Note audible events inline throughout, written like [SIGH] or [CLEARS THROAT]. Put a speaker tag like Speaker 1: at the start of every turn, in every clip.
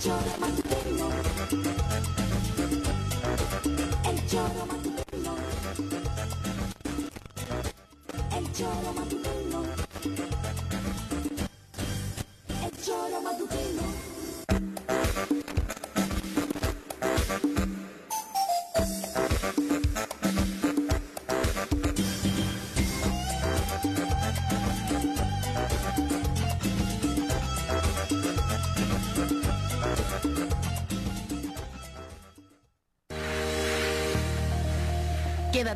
Speaker 1: choro matutino. El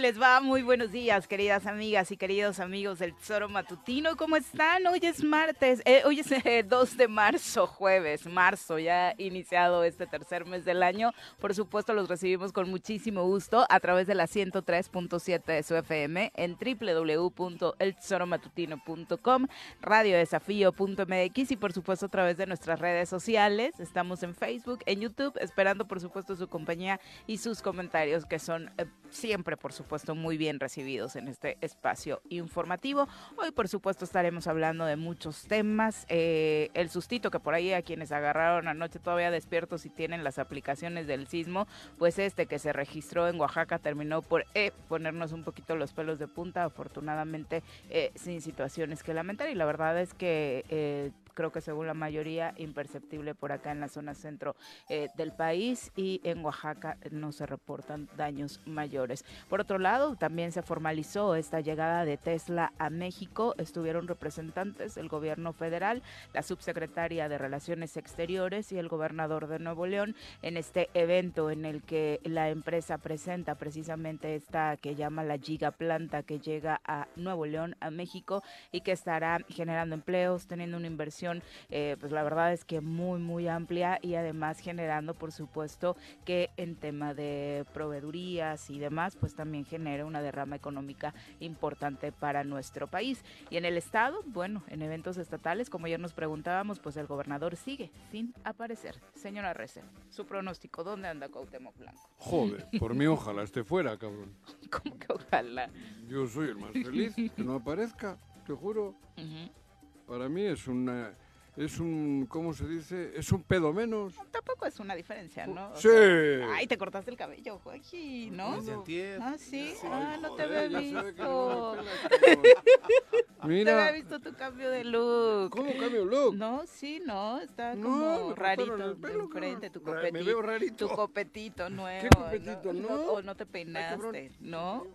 Speaker 2: Les va? Muy buenos días, queridas amigas y queridos amigos del Tesoro Matutino. ¿Cómo están? Hoy es martes, eh, hoy es eh, 2 de marzo, jueves, marzo, ya iniciado este tercer mes del año. Por supuesto, los recibimos con muchísimo gusto a través de la 103.7 de su FM en www.eltesoromatutino.com, radiodesafío.mx y por supuesto a través de nuestras redes sociales. Estamos en Facebook, en YouTube, esperando por supuesto su compañía y sus comentarios que son eh, siempre, por supuesto, muy bien recibidos en este espacio informativo. Hoy, por supuesto, estaremos hablando de muchos temas. Eh, el sustito que por ahí a quienes agarraron anoche todavía despiertos y tienen las aplicaciones del sismo, pues este que se registró en Oaxaca terminó por eh, ponernos un poquito los pelos de punta, afortunadamente eh, sin situaciones que lamentar. Y la verdad es que eh, creo que según la mayoría imperceptible por acá en la zona centro eh, del país y en Oaxaca no se reportan daños mayores. Por otro lado, también se formalizó esta llegada de Tesla a México. Estuvieron representantes del gobierno federal, la subsecretaria de Relaciones Exteriores y el gobernador de Nuevo León en este evento en el que la empresa presenta precisamente esta que llama la Giga Planta que llega a Nuevo León, a México y que estará generando empleos, teniendo una inversión eh, pues la verdad es que muy, muy amplia y además generando, por supuesto, que en tema de proveedurías y demás, pues también genera una derrama económica importante para nuestro país. Y en el Estado, bueno, en eventos estatales, como ya nos preguntábamos, pues el gobernador sigue sin aparecer. Señora Rece, su pronóstico, ¿dónde anda Cuauhtémoc Blanco?
Speaker 3: Joder, por mí ojalá esté fuera, cabrón. [LAUGHS]
Speaker 2: ¿Cómo que ojalá?
Speaker 3: Yo soy el más feliz, que no aparezca, te juro. Para mí es una... Es un, ¿cómo se dice? Es un pedo menos.
Speaker 2: Tampoco es una diferencia, ¿no? O
Speaker 3: Sí.
Speaker 2: sea, ay, te cortaste el cabello, Joaquín, ¿no? Ah, sí. Ah, no te había visto.
Speaker 3: pelas, [LAUGHS]
Speaker 2: No te
Speaker 3: Mira.
Speaker 2: había visto tu cambio de look.
Speaker 3: ¿Cómo cambio de look?
Speaker 2: No, sí, no, está
Speaker 3: No,
Speaker 2: como rarito
Speaker 3: el pelo,
Speaker 2: de frente, tu copetito.
Speaker 3: me veo rarito.
Speaker 2: Tu copetito nuevo.
Speaker 3: copetito?
Speaker 2: No,
Speaker 3: No.
Speaker 2: o no te
Speaker 3: Ay,
Speaker 2: peinaste,
Speaker 3: cabrón.
Speaker 2: ¿no?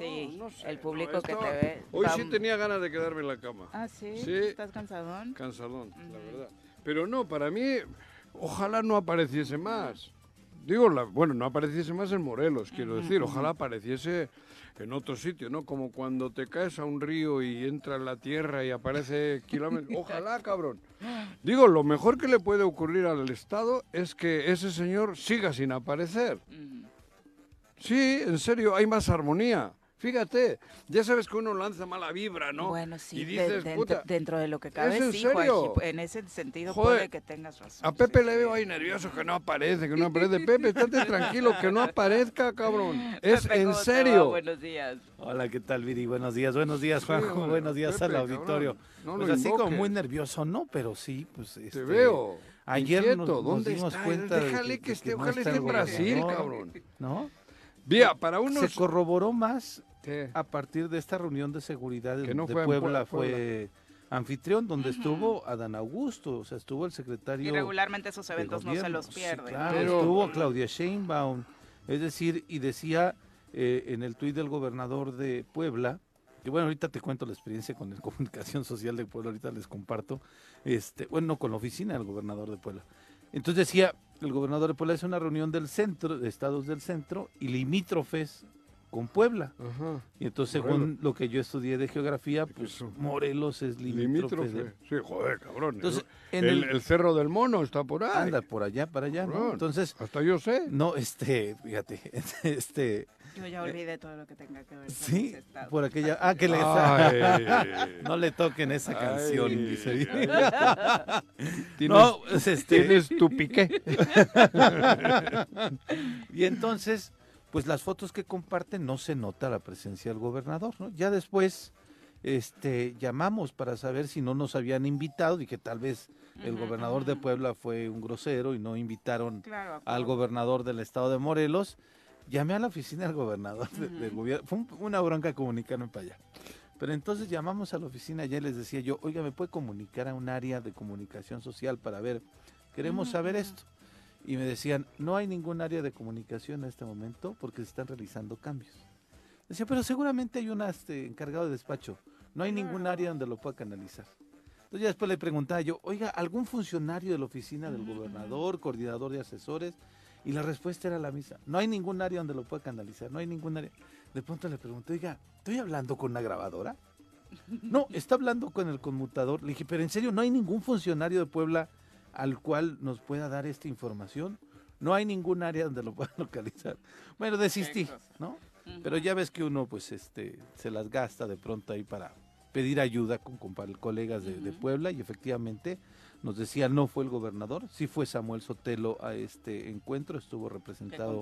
Speaker 2: Sí,
Speaker 3: No, no sé,
Speaker 2: el
Speaker 3: no,
Speaker 2: público que te ve.
Speaker 3: Hoy
Speaker 2: va-
Speaker 3: sí tenía ganas de quedarme en la cama.
Speaker 2: Ah, sí.
Speaker 3: Sí.
Speaker 2: ¿Estás cansadón?
Speaker 3: Cansadón, la verdad. Pero no, para mí, ojalá no apareciese más. Digo, la- bueno, no apareciese más en Morelos, quiero decir. Ojalá apareciese en otro sitio, ¿no? Como cuando te caes a un río y entra en la tierra y aparece kilómetros. [LAUGHS] Ojalá, cabrón. [GASPS] Digo, lo mejor que le puede ocurrir al Estado es que ese señor siga sin aparecer. Sí, en serio, hay más armonía. Fíjate, ya sabes que uno lanza mala vibra, ¿no?
Speaker 2: Bueno, sí,
Speaker 3: Y
Speaker 2: de-
Speaker 3: dices,
Speaker 2: dentro,
Speaker 3: puta,
Speaker 2: dentro de lo que cabe,
Speaker 3: en
Speaker 2: sí,
Speaker 3: serio?
Speaker 2: En ese sentido
Speaker 3: Joder,
Speaker 2: puede que tengas razón.
Speaker 3: a Pepe
Speaker 2: sí,
Speaker 3: le veo ahí nervioso que no aparece, que no aparece. Pepe, estate tranquilo, que no aparezca, cabrón. [LAUGHS] Es
Speaker 2: Pepe,
Speaker 3: en
Speaker 2: ¿cómo te
Speaker 3: serio.
Speaker 2: Buenos días.
Speaker 4: Hola, ¿qué tal, Viri? Buenos días, buenos días, Juanjo, buenos días
Speaker 3: Pepe,
Speaker 4: al auditorio.
Speaker 3: cabrón, no
Speaker 4: pues
Speaker 3: lo
Speaker 4: así como muy nervioso, ¿no? Pero sí, pues
Speaker 3: Te
Speaker 4: este,
Speaker 3: veo.
Speaker 4: Ayer
Speaker 3: inquieto.
Speaker 4: nos, nos
Speaker 3: ¿Dónde
Speaker 4: dimos
Speaker 3: está?
Speaker 4: cuenta de
Speaker 3: Déjale
Speaker 4: que,
Speaker 3: que, esté,
Speaker 4: no
Speaker 3: ojalá esté en Brasil, cabrón.
Speaker 4: ¿No?
Speaker 3: Vía, para unos...
Speaker 4: Se corroboró más
Speaker 3: ¿Qué?
Speaker 4: a partir de esta reunión de seguridad
Speaker 3: Que no
Speaker 4: de
Speaker 3: fue en
Speaker 4: Puebla,
Speaker 3: Pue-
Speaker 4: fue anfitrión, donde estuvo Adán Augusto, o sea, estuvo el secretario
Speaker 2: Y regularmente esos eventos no se los
Speaker 4: Sí,
Speaker 2: pierden.
Speaker 4: claro,
Speaker 3: Pero-
Speaker 4: estuvo Claudia Sheinbaum, es decir, y decía eh, en el tuit del gobernador de Puebla, que bueno, ahorita te cuento la experiencia con la [LAUGHS] comunicación social de Puebla, ahorita les comparto, este, bueno, no, con la oficina del gobernador de Puebla. Entonces decía, el gobernador de Puebla es una reunión del centro, de estados del centro, y limítrofes con Puebla.
Speaker 3: Ajá.
Speaker 4: Y entonces,
Speaker 3: Morelos.
Speaker 4: según lo que yo estudié de geografía, pues. Morelos es limítrofe.
Speaker 3: Sí, joder, cabrón.
Speaker 4: Entonces,
Speaker 3: el,
Speaker 4: en
Speaker 3: el,
Speaker 4: el-
Speaker 3: el Cerro del Mono está por ahí.
Speaker 4: Anda por allá, para allá. Entonces,
Speaker 3: Hasta yo sé.
Speaker 4: no, este, fíjate, [LAUGHS] este,
Speaker 2: Yo ya olvidé todo lo que tenga que ver con
Speaker 4: sí,
Speaker 2: ese
Speaker 4: por aquella, ah, que le, [LAUGHS] no le toquen esa canción,
Speaker 3: Ay.
Speaker 4: dice. [LAUGHS]
Speaker 3: Tienes,
Speaker 4: No, pues, este,
Speaker 3: tienes tu piqué.
Speaker 4: y entonces, pues las fotos que comparten no se nota la presencia del gobernador, ¿no? Ya después, este, llamamos para saber si no nos habían invitado y que tal vez el gobernador de. Puebla fue un grosero y no invitaron
Speaker 2: Claro,
Speaker 4: al gobernador del estado de Morelos. Llamé a la oficina del gobernador de- del gobierno. Fue un- una bronca comunicarme para allá. Pero entonces llamamos a la oficina y les decía yo, oiga, ¿me puede comunicar a un área de comunicación social para ver? Queremos saber esto. Y me decían, no hay ningún área de comunicación en este momento porque se están realizando cambios. Decía, pero seguramente hay un este, encargado de despacho. No hay ningún área donde lo pueda canalizar. Entonces ya después le preguntaba yo, oiga, ¿algún funcionario de la oficina del
Speaker 2: Ujú.
Speaker 4: gobernador, coordinador de asesores? Y la respuesta era la misma. No hay ningún área donde lo pueda canalizar, no hay ningún área. De pronto le pregunté, oiga, ¿estoy hablando con una grabadora? No, está hablando con el conmutador. Le dije, pero en serio, ¿no hay ningún funcionario de Puebla al cual nos pueda dar esta información? No hay ningún área donde lo pueda [LAUGHS] localizar. Bueno, desistí. ¿no? Pero ya ves que uno pues este se las gasta de pronto ahí para pedir ayuda con, compa- colegas de, de. Puebla y efectivamente nos decía no fue el gobernador, sí fue Samuel Sotelo a este encuentro, estuvo representado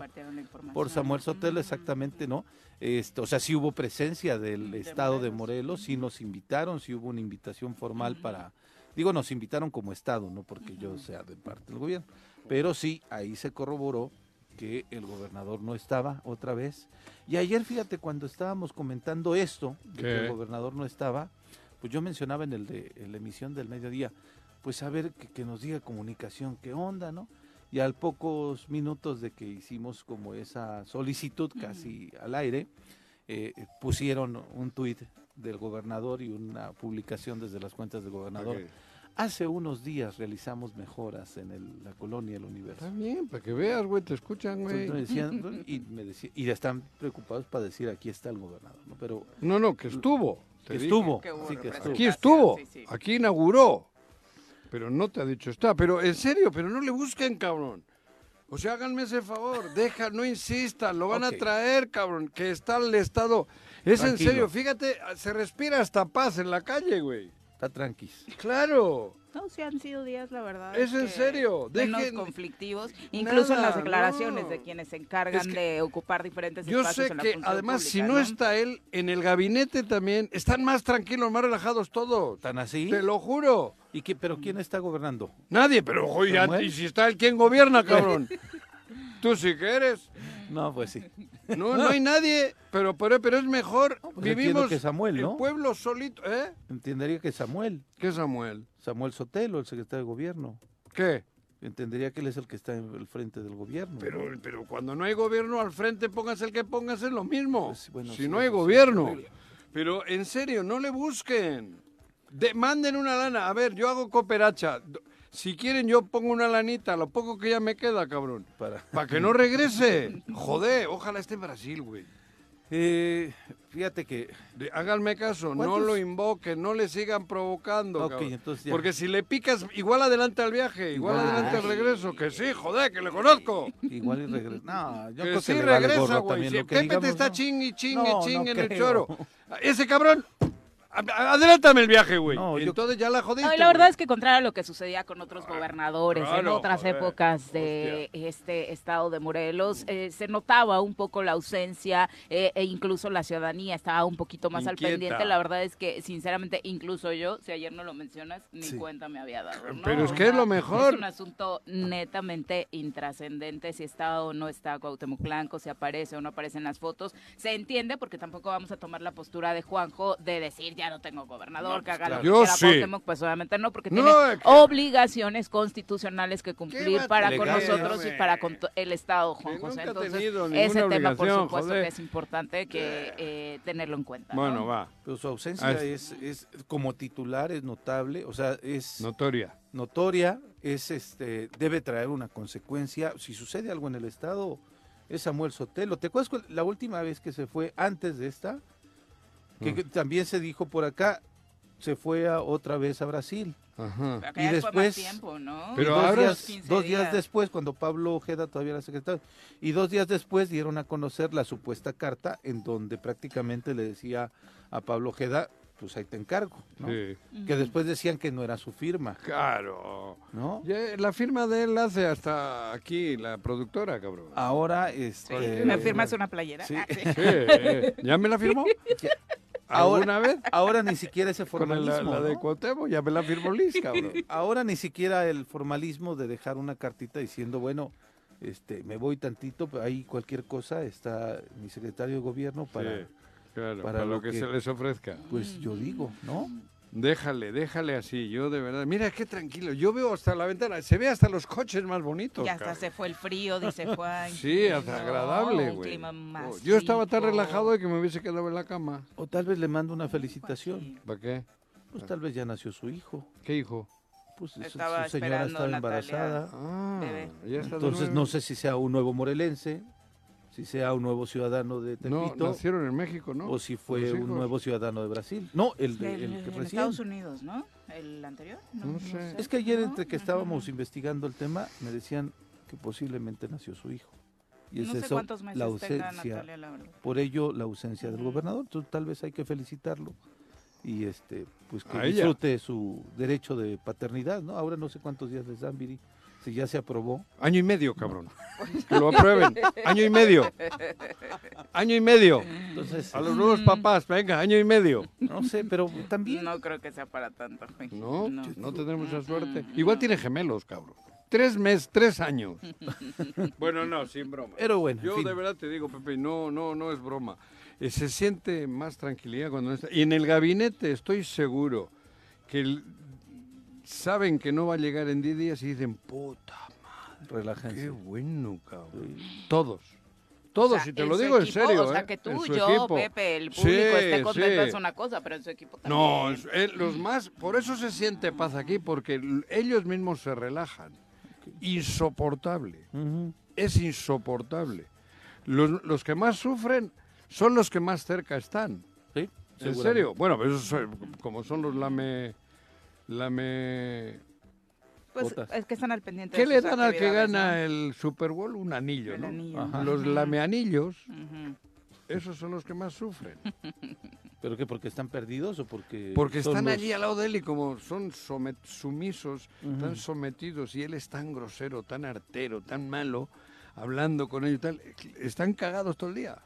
Speaker 4: por Samuel Sotelo exactamente, ¿no? Este, o sea, sí hubo presencia del
Speaker 2: De
Speaker 4: estado de
Speaker 2: Morelos.
Speaker 4: Sí nos invitaron, sí hubo una invitación formal para digo, nos invitaron como estado, no porque yo sea de parte del gobierno, pero sí ahí se corroboró que el gobernador no estaba otra vez. Y ayer, fíjate, cuando estábamos comentando esto, de que el gobernador no estaba, pues yo mencionaba en, el de, en la emisión del mediodía, pues a ver que, que nos diga comunicación, qué onda, ¿no? Y al pocos minutos de que hicimos como esa solicitud casi al aire, eh, pusieron un tuit del gobernador y una publicación desde las cuentas del gobernador.
Speaker 3: Ok.
Speaker 4: Hace unos días realizamos mejoras en el- la colonia El Universo.
Speaker 3: Está bien, para que veas, güey, te escuchan, güey.
Speaker 4: Entonces me decían, [LAUGHS] y, me decía- y están preocupados para decir aquí está el gobernador, ¿no? Pero
Speaker 3: No, no, que estuvo.
Speaker 4: que estuvo,
Speaker 2: que
Speaker 4: sí que estuvo.
Speaker 3: Aquí estuvo,
Speaker 2: sí, sí.
Speaker 3: aquí inauguró. Pero no te ha dicho está. Pero en serio, pero no le busquen, cabrón. O sea, háganme ese favor, [LAUGHS] deja, no insistan, lo van a traer, cabrón, que está el Estado. Es en serio, fíjate, se respira hasta paz en la calle, güey.
Speaker 4: Está tranquis.
Speaker 3: Claro.
Speaker 2: No, sí han sido días, la verdad.
Speaker 3: Es en serio,
Speaker 2: menos
Speaker 3: dejen-
Speaker 2: conflictivos, incluso en las declaraciones
Speaker 3: no.
Speaker 2: de quienes se encargan
Speaker 3: Es que
Speaker 2: de ocupar diferentes
Speaker 3: Yo
Speaker 2: espacios
Speaker 3: sé
Speaker 2: en la
Speaker 3: que además si no está él en el gabinete también, están más tranquilos, más relajados todos.
Speaker 4: ¿Tan así?
Speaker 3: Te lo juro.
Speaker 4: ¿Y qué, ¿Pero quién está gobernando?
Speaker 3: Nadie, pero oye, y si está el quien gobierna, cabrón. [LAUGHS] Tú sí que eres.
Speaker 4: No, pues sí.
Speaker 3: No, no hay nadie, pero, pero, pero es mejor.
Speaker 4: pues entiendo
Speaker 3: Vivimos
Speaker 4: que Samuel, ¿no?
Speaker 3: el pueblo solito. ¿Eh?
Speaker 4: Entendería que Samuel,
Speaker 3: ¿Qué Samuel?
Speaker 4: Samuel Sotelo, el secretario de gobierno.
Speaker 3: ¿Qué?
Speaker 4: Entendería que él es el que está en el frente del gobierno.
Speaker 3: Pero, pero cuando no hay gobierno al frente, póngase el que póngase es lo mismo.
Speaker 4: Pues, bueno,
Speaker 3: si
Speaker 4: sí,
Speaker 3: no hay
Speaker 4: sí,
Speaker 3: gobierno. pero en serio, no le busquen. De- manden una lana. A ver, yo hago cooperacha. Si quieren, yo pongo una lanita, lo poco que ya me queda, cabrón.
Speaker 4: Para...
Speaker 3: Para que no regrese. Joder, ojalá esté en Brasil, güey.
Speaker 4: Eh, fíjate que...
Speaker 3: Háganme caso, no
Speaker 4: ¿Cuántos?
Speaker 3: lo invoquen, no le sigan provocando.
Speaker 4: Ok,
Speaker 3: cabrón.
Speaker 4: entonces ya.
Speaker 3: Porque si le picas, igual adelante al viaje, igual
Speaker 4: Igual.
Speaker 3: adelante al regreso. Que sí, joder, que le conozco.
Speaker 4: Igual y regresa. No, yo
Speaker 3: que
Speaker 4: creo
Speaker 3: sí
Speaker 4: que
Speaker 3: regresa, güey. Si Pepe te está
Speaker 4: ¿no?
Speaker 3: ching y ching
Speaker 4: No,
Speaker 3: y
Speaker 4: no
Speaker 3: ching en el
Speaker 4: creo.
Speaker 3: choro. Ese cabrón, adelántame el viaje, güey.
Speaker 4: No, yo-
Speaker 3: Entonces ya la jodiste.
Speaker 2: No, y la verdad
Speaker 3: güey.
Speaker 2: es que contrario a lo que sucedía con otros gobernadores en otras
Speaker 3: joder,
Speaker 2: épocas de este estado de Morelos, eh, se notaba un poco la ausencia eh, e incluso la ciudadanía estaba un poquito más al pendiente. La verdad es que, sinceramente, incluso yo, si ayer no lo mencionas, ni
Speaker 4: Sí.
Speaker 2: cuenta me había dado. ¿no?
Speaker 3: Pero es que es lo mejor.
Speaker 2: Es un asunto netamente intrascendente si está o no está Cuauhtémoc Blanco, si aparece o no aparece en las fotos. Se entiende porque tampoco vamos a tomar la postura de Juanjo de decir ya no tengo gobernador, que haga lo que
Speaker 3: Yo
Speaker 2: quiera
Speaker 3: sí.
Speaker 2: Cuauhtémoc, pues obviamente no, porque
Speaker 3: No,
Speaker 2: tiene
Speaker 3: es que-
Speaker 2: obligaciones constitucionales que cumplir para con nosotros y para con el Estado, Juan
Speaker 3: Que
Speaker 2: José. Entonces, ese tema, por supuesto,
Speaker 3: joder.
Speaker 2: que es importante que eh, tenerlo en cuenta. ¿no?
Speaker 3: Bueno, va,
Speaker 4: Pero su ausencia
Speaker 3: Ah,
Speaker 4: es, es como titular, es notable, o sea, es
Speaker 3: notoria.
Speaker 4: notoria, es este, debe traer una consecuencia. Si sucede algo en el estado, es Samuel Sotelo. ¿Te acuerdas cu- la última vez que se fue antes de esta? Que, que también se dijo por acá, se fue a- otra vez a Brasil.
Speaker 3: Ajá.
Speaker 2: Pero acá
Speaker 4: Y
Speaker 2: ya fue
Speaker 4: después-
Speaker 2: más tiempo, ¿no?
Speaker 3: Pero
Speaker 4: dos,
Speaker 3: ahora-
Speaker 4: días,
Speaker 2: 15
Speaker 4: dos días
Speaker 2: días.
Speaker 4: después, cuando Pablo Ojeda todavía era secretario, y dos días después dieron a conocer la supuesta carta en donde prácticamente le decía a Pablo Ojeda, pues ahí te encargo, ¿no?
Speaker 3: Sí.
Speaker 4: Que después decían que no era su firma,
Speaker 3: Claro.
Speaker 4: ¿no?
Speaker 3: Ya, la firma de él la hace hasta aquí, la productora, cabrón.
Speaker 4: Ahora,
Speaker 2: Sí.
Speaker 4: este...
Speaker 2: ¿Me firmas una playera?
Speaker 4: Sí.
Speaker 2: Ah, sí.
Speaker 3: Sí, eh, ¿Ya me la firmó? [LAUGHS]
Speaker 4: Ahora-
Speaker 3: ¿Alguna vez?
Speaker 4: Ahora ni siquiera ese
Speaker 3: Con la,
Speaker 4: formalismo,
Speaker 3: la de. Cuauhtémoc, ya me la firmó Liz, cabrón.
Speaker 4: Ahora ni siquiera el formalismo de dejar una cartita diciendo, bueno, este, me voy tantito, pero ahí cualquier cosa está mi secretario de gobierno para,
Speaker 3: Sí, claro,
Speaker 4: para
Speaker 3: para,
Speaker 4: lo
Speaker 3: lo que,
Speaker 4: que-
Speaker 3: se les ofrezca.
Speaker 4: pues yo digo, ¿no?
Speaker 3: Déjale, déjale así, yo de verdad. Mira qué tranquilo, yo veo hasta la ventana, se ve hasta los coches más bonitos.
Speaker 2: Ya hasta se fue el frío, dice [LAUGHS] Juan.
Speaker 3: Sí, hasta
Speaker 2: No,
Speaker 3: agradable,
Speaker 2: un
Speaker 3: güey.
Speaker 2: clima más
Speaker 3: Oh, Yo estaba tan relajado de que me hubiese quedado en la cama.
Speaker 4: O tal vez le mando una felicitación.
Speaker 3: ¿Para qué?
Speaker 4: Pues tal vez ya nació su hijo.
Speaker 3: ¿Qué hijo?
Speaker 4: Pues su-
Speaker 2: Estaba
Speaker 4: su señora
Speaker 2: esperando
Speaker 4: estaba
Speaker 2: Natalia.
Speaker 4: embarazada.
Speaker 3: Ah,
Speaker 2: Bebé.
Speaker 3: ya está de
Speaker 4: Entonces no sé si sea un nuevo morelense, si sea un nuevo ciudadano de
Speaker 3: No,
Speaker 4: Tepito,
Speaker 3: nacieron en México, ¿no?
Speaker 4: o si fue un nuevo ciudadano de Brasil. No, el, de,
Speaker 2: Del-
Speaker 4: el que recién.
Speaker 2: Estados Unidos, ¿no? ¿El anterior?
Speaker 3: No sé.
Speaker 4: Es que ayer
Speaker 2: ¿no?
Speaker 4: entre que estábamos investigando el tema, me decían que posiblemente nació su hijo. Y es
Speaker 2: No sé
Speaker 4: eso
Speaker 2: cuántos meses
Speaker 4: la
Speaker 2: tenga
Speaker 4: ausencia,
Speaker 2: Natalia, la verdad.
Speaker 4: por ello la ausencia del gobernador. Entonces tal vez hay que felicitarlo y este pues que disfrute su derecho de paternidad, ¿no? Ahora no sé cuántos días les dan, Viri, si ya se aprobó.
Speaker 3: Año y medio, cabrón. Que lo aprueben. Año y medio. Año y medio.
Speaker 4: Entonces,
Speaker 3: A los nuevos papás, venga, año y medio.
Speaker 4: no sé, pero también
Speaker 2: No creo que sea para tanto. güey.
Speaker 3: No, no, tendremos esa
Speaker 2: Mm,
Speaker 3: suerte.
Speaker 2: mm,
Speaker 3: Igual
Speaker 2: no.
Speaker 3: tiene gemelos, cabrón. Tres meses, tres años. [LAUGHS] bueno, no, sin broma.
Speaker 4: pero bueno, en
Speaker 3: Yo
Speaker 4: fin.
Speaker 3: de verdad te digo, Pepe, no, no, no es broma. Eh, se siente más tranquilidad cuando no está. Y en el gabinete estoy seguro que el- saben que no va a llegar en 10 días y dicen, puta, qué
Speaker 4: relájense.
Speaker 3: bueno, cabrón.
Speaker 4: Sí.
Speaker 3: Todos. Todos,
Speaker 2: O sea,
Speaker 3: y te lo digo en
Speaker 2: equipo,
Speaker 3: serio.
Speaker 2: O sea,
Speaker 3: ¿eh?
Speaker 2: que tú, yo,
Speaker 3: equipo.
Speaker 2: Pepe, el
Speaker 3: Sí,
Speaker 2: público esté contento
Speaker 3: sí.
Speaker 2: es una cosa, pero en su equipo
Speaker 3: No,
Speaker 2: también.
Speaker 3: es- eh, los más, por eso se siente paz aquí, porque ellos mismos se relajan. Insoportable, es insoportable. Los, los que más sufren son los que más cerca están.
Speaker 4: Sí,
Speaker 3: ¿En serio? Bueno, pues esos son- como son los lame... lame
Speaker 2: Pues
Speaker 4: Botas.
Speaker 2: es que están al pendiente
Speaker 3: ¿Qué
Speaker 2: de
Speaker 3: le dan al que gana
Speaker 2: ¿no?
Speaker 3: el Super Bowl? Un anillo,
Speaker 2: El
Speaker 3: ¿no?
Speaker 2: anillo.
Speaker 4: Ajá.
Speaker 3: Los lameanillos,
Speaker 2: Ujú.
Speaker 3: esos son los que más sufren. [LAUGHS]
Speaker 4: ¿Pero qué? ¿Porque están perdidos o porque.?
Speaker 3: Porque están
Speaker 4: los-
Speaker 3: allí al lado de él y como son somet- sumisos,
Speaker 4: Ujú.
Speaker 3: tan sometidos y él es tan grosero, tan artero, tan malo, hablando con ellos y tal, están cagados todo el día.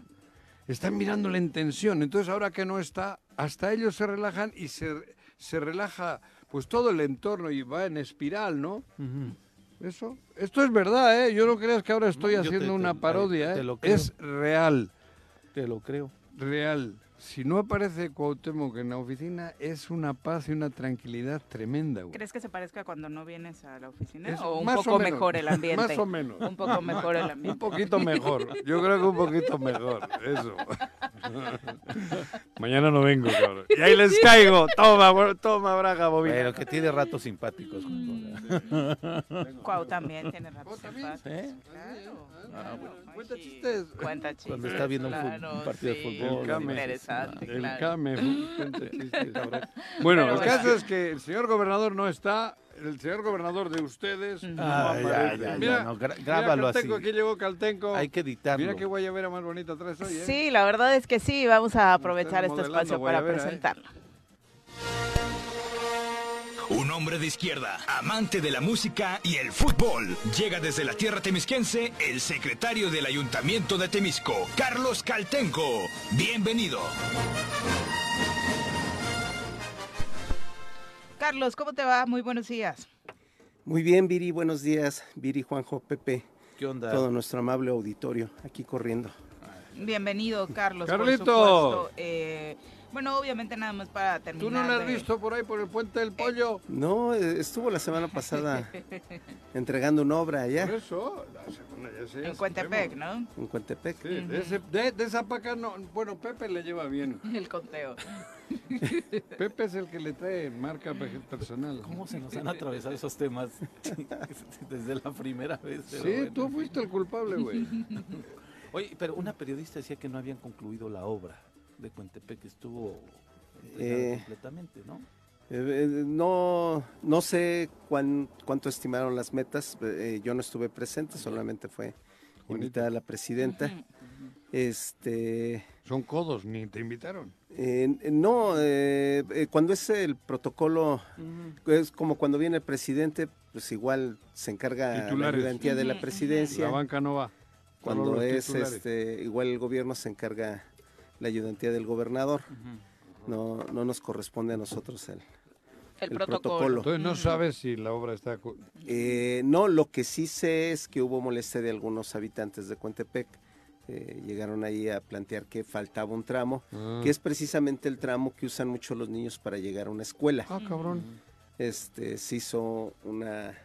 Speaker 3: Están mirándole en tensión. Entonces ahora que no está, hasta ellos se relajan y se, se relaja pues todo el entorno y va en espiral, ¿no? Eso, esto es verdad, ¿eh? Yo no creas que ahora estoy
Speaker 4: No,
Speaker 3: haciendo
Speaker 4: te-
Speaker 3: una
Speaker 4: te-
Speaker 3: parodia,
Speaker 4: te
Speaker 3: ¿eh?
Speaker 4: lo creo.
Speaker 3: Es real,
Speaker 4: Te lo creo.
Speaker 3: real. Si no aparece Cuauhtémoc en la oficina, es una paz y una tranquilidad tremenda, güey.
Speaker 2: ¿Crees que se parezca cuando no vienes a la oficina?
Speaker 3: Es
Speaker 2: ¿O un
Speaker 3: más
Speaker 2: poco
Speaker 3: menos,
Speaker 2: mejor el [LAUGHS] ambiente?
Speaker 3: Más o menos.
Speaker 2: Un poco mejor el
Speaker 3: Un
Speaker 2: ambiente.
Speaker 3: poquito mejor. Yo creo que un poquito mejor. Eso. Mañana no vengo, cabrón. Y ahí les caigo. Toma, toma, braga, bobina.
Speaker 4: Pero que tiene ratos simpáticos. [LAUGHS]
Speaker 2: Cuau también tiene ratos empáticos.
Speaker 4: ¿Eh?
Speaker 2: Claro.
Speaker 4: Ah, bueno.
Speaker 3: Cuenta chistes.
Speaker 2: Cuenta chistes.
Speaker 4: Cuando está viendo un
Speaker 2: claro,
Speaker 4: un partido de fútbol,
Speaker 3: Came.
Speaker 2: Interesante,
Speaker 3: El
Speaker 2: claro.
Speaker 3: Came. [LAUGHS] Bueno,
Speaker 2: Pero
Speaker 3: el
Speaker 2: bueno.
Speaker 3: caso es que el señor gobernador no está. El señor gobernador de ustedes no
Speaker 4: Ah, ya,
Speaker 3: aparece.
Speaker 4: ya,
Speaker 3: Mira,
Speaker 4: ya, no, gra-
Speaker 3: mira
Speaker 4: grábalo así.
Speaker 3: Caltenco, aquí llegó Caltenco.
Speaker 4: Hay que editarlo.
Speaker 3: Mira qué guayabera más bonita traes hoy, ¿eh?
Speaker 2: Sí, la verdad es que sí, vamos a aprovechar este espacio para
Speaker 3: guayabera, ¿eh?
Speaker 5: Un hombre de izquierda, amante de la música y el fútbol. Llega desde la tierra temisquense el secretario del Ayuntamiento de Temisco, Carlos Caltenco. Bienvenido.
Speaker 2: Carlos, ¿cómo te va? Muy buenos días.
Speaker 6: Muy bien, Viri, buenos días. Viri, Juanjo, Pepe,
Speaker 4: ¿Qué onda?
Speaker 6: todo nuestro amable auditorio aquí corriendo.
Speaker 2: Bienvenido, Carlos. por
Speaker 3: Carlito.
Speaker 2: supuesto. Eh, bueno, obviamente nada más para terminar.
Speaker 3: ¿Tú no lo has
Speaker 2: de-
Speaker 3: visto por ahí por el puente del pollo?
Speaker 6: No, eh, estuvo la semana pasada [LAUGHS] entregando una obra allá
Speaker 3: Por eso, la segunda ya sé.
Speaker 2: En Cuentepec, ¿no?
Speaker 6: en Cuentepec.
Speaker 3: Sí, de, ese- de- de esa paca no. Bueno, Pepe le lleva bien. [LAUGHS]
Speaker 2: El conteo. [LAUGHS]
Speaker 3: Pepe es el que le trae marca pe- personal.
Speaker 4: ¿Cómo se nos han atravesado esos temas desde la primera vez?
Speaker 3: Sí,
Speaker 4: bueno.
Speaker 3: tú fuiste el culpable, güey.
Speaker 4: Oye, pero una periodista decía que no habían concluido la obra de Cuentepec, que estuvo
Speaker 6: Eh.
Speaker 4: completamente, ¿no?
Speaker 6: Eh, eh, no, no sé cuán- cuánto estimaron las metas. eh, yo no estuve presente, solamente fue invitada la presidenta. Este,
Speaker 3: Son codos, ni te invitaron.
Speaker 6: eh, no, eh, eh, cuando es el protocolo, es como cuando viene el presidente, pues igual se encarga la ayudantía de la presidencia.
Speaker 3: La banca no va.
Speaker 6: Cuando es
Speaker 3: titulares.
Speaker 6: este, igual el gobierno se encarga la ayudantía del gobernador. No, no nos corresponde a nosotros el.
Speaker 2: El,
Speaker 6: El
Speaker 2: protocolo.
Speaker 6: protocolo.
Speaker 3: Entonces no sabes si la obra está...
Speaker 6: Eh, no, lo que sí sé es que hubo molestia de algunos habitantes de Cuentepec. Eh, llegaron ahí a plantear que faltaba un tramo,
Speaker 3: Ah.
Speaker 6: que es precisamente el tramo que usan mucho los niños para llegar a una escuela.
Speaker 3: Ah, cabrón.
Speaker 6: Este se hizo una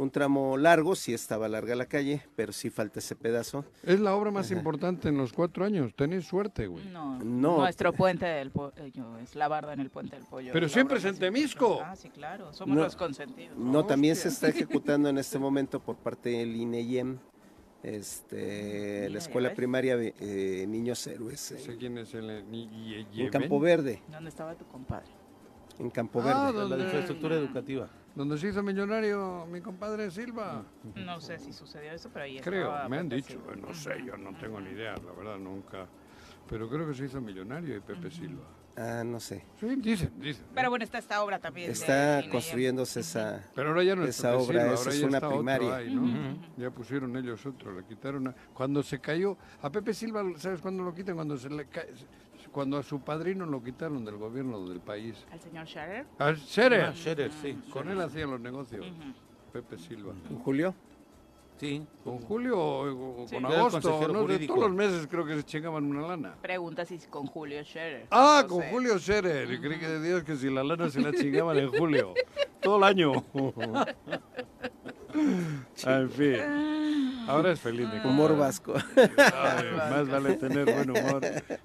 Speaker 6: un tramo largo, sí estaba larga la calle, pero sí falta ese pedazo.
Speaker 3: Es la obra más importante en los cuatro años. Tenéis suerte, güey.
Speaker 2: No,
Speaker 6: No.
Speaker 2: nuestro puente del pollo es la barda en el puente del pollo.
Speaker 3: Pero siempre es en Temisco.
Speaker 2: Ah, sí, claro, somos
Speaker 6: No.
Speaker 2: los consentidos.
Speaker 6: No, también se está [LAUGHS] ejecutando en este momento por parte del INEYEM, este,
Speaker 2: Mira,
Speaker 6: la escuela
Speaker 2: ves.
Speaker 6: primaria eh, Niños Héroes,
Speaker 3: No sé
Speaker 6: en,
Speaker 3: quién es el...
Speaker 6: En
Speaker 3: Yeven.
Speaker 6: Campo Verde,
Speaker 2: ¿Dónde estaba tu compadre?
Speaker 6: En Campo
Speaker 3: Ah,
Speaker 6: Verde.
Speaker 3: ¿dónde?
Speaker 4: La infraestructura educativa.
Speaker 3: Donde se hizo millonario mi compadre Silva.
Speaker 2: No sé si sucedió eso, pero ahí
Speaker 3: Creo, me han dicho.
Speaker 2: Silva.
Speaker 3: No sé, yo no tengo ni idea, la verdad, nunca. Pero creo que se hizo millonario y Pepe Silva.
Speaker 6: Ah, no sé.
Speaker 3: Sí, dicen, dicen. ¿eh?
Speaker 2: Pero bueno, está esta obra también.
Speaker 6: Está construyéndose esa...
Speaker 3: Pero ahora ya no es
Speaker 6: esa obra,
Speaker 3: Silva,
Speaker 6: esa
Speaker 3: ahora
Speaker 6: es
Speaker 3: ya
Speaker 6: una primaria.
Speaker 3: ahí, ¿no? Ya pusieron ellos otro, le quitaron a... Cuando se cayó, a Pepe Silva, ¿sabes cuándo lo quitan? Cuando se le cae... Cuando a su padrino lo quitaron del gobierno del país.
Speaker 2: Al señor Scherer.
Speaker 3: A Scherer.
Speaker 4: Ah, Scherer, sí.
Speaker 3: Con él hacían los negocios. Pepe Silva.
Speaker 6: ¿En Julio?
Speaker 4: Sí.
Speaker 3: ¿Con Julio o, o
Speaker 2: Sí.
Speaker 3: con agosto? No, de todos los meses creo que se chingaban una lana.
Speaker 2: Pregunta si con Julio Scherer.
Speaker 3: Ah, con
Speaker 2: sé.
Speaker 3: Julio Scherer. Creí que de Dios que si la lana se la chingaban en julio. [LAUGHS] Todo el año. [LAUGHS] Ah, en fin. Ahora es feliz. mi
Speaker 6: Humor vasco.
Speaker 3: Ay, más vale tener buen humor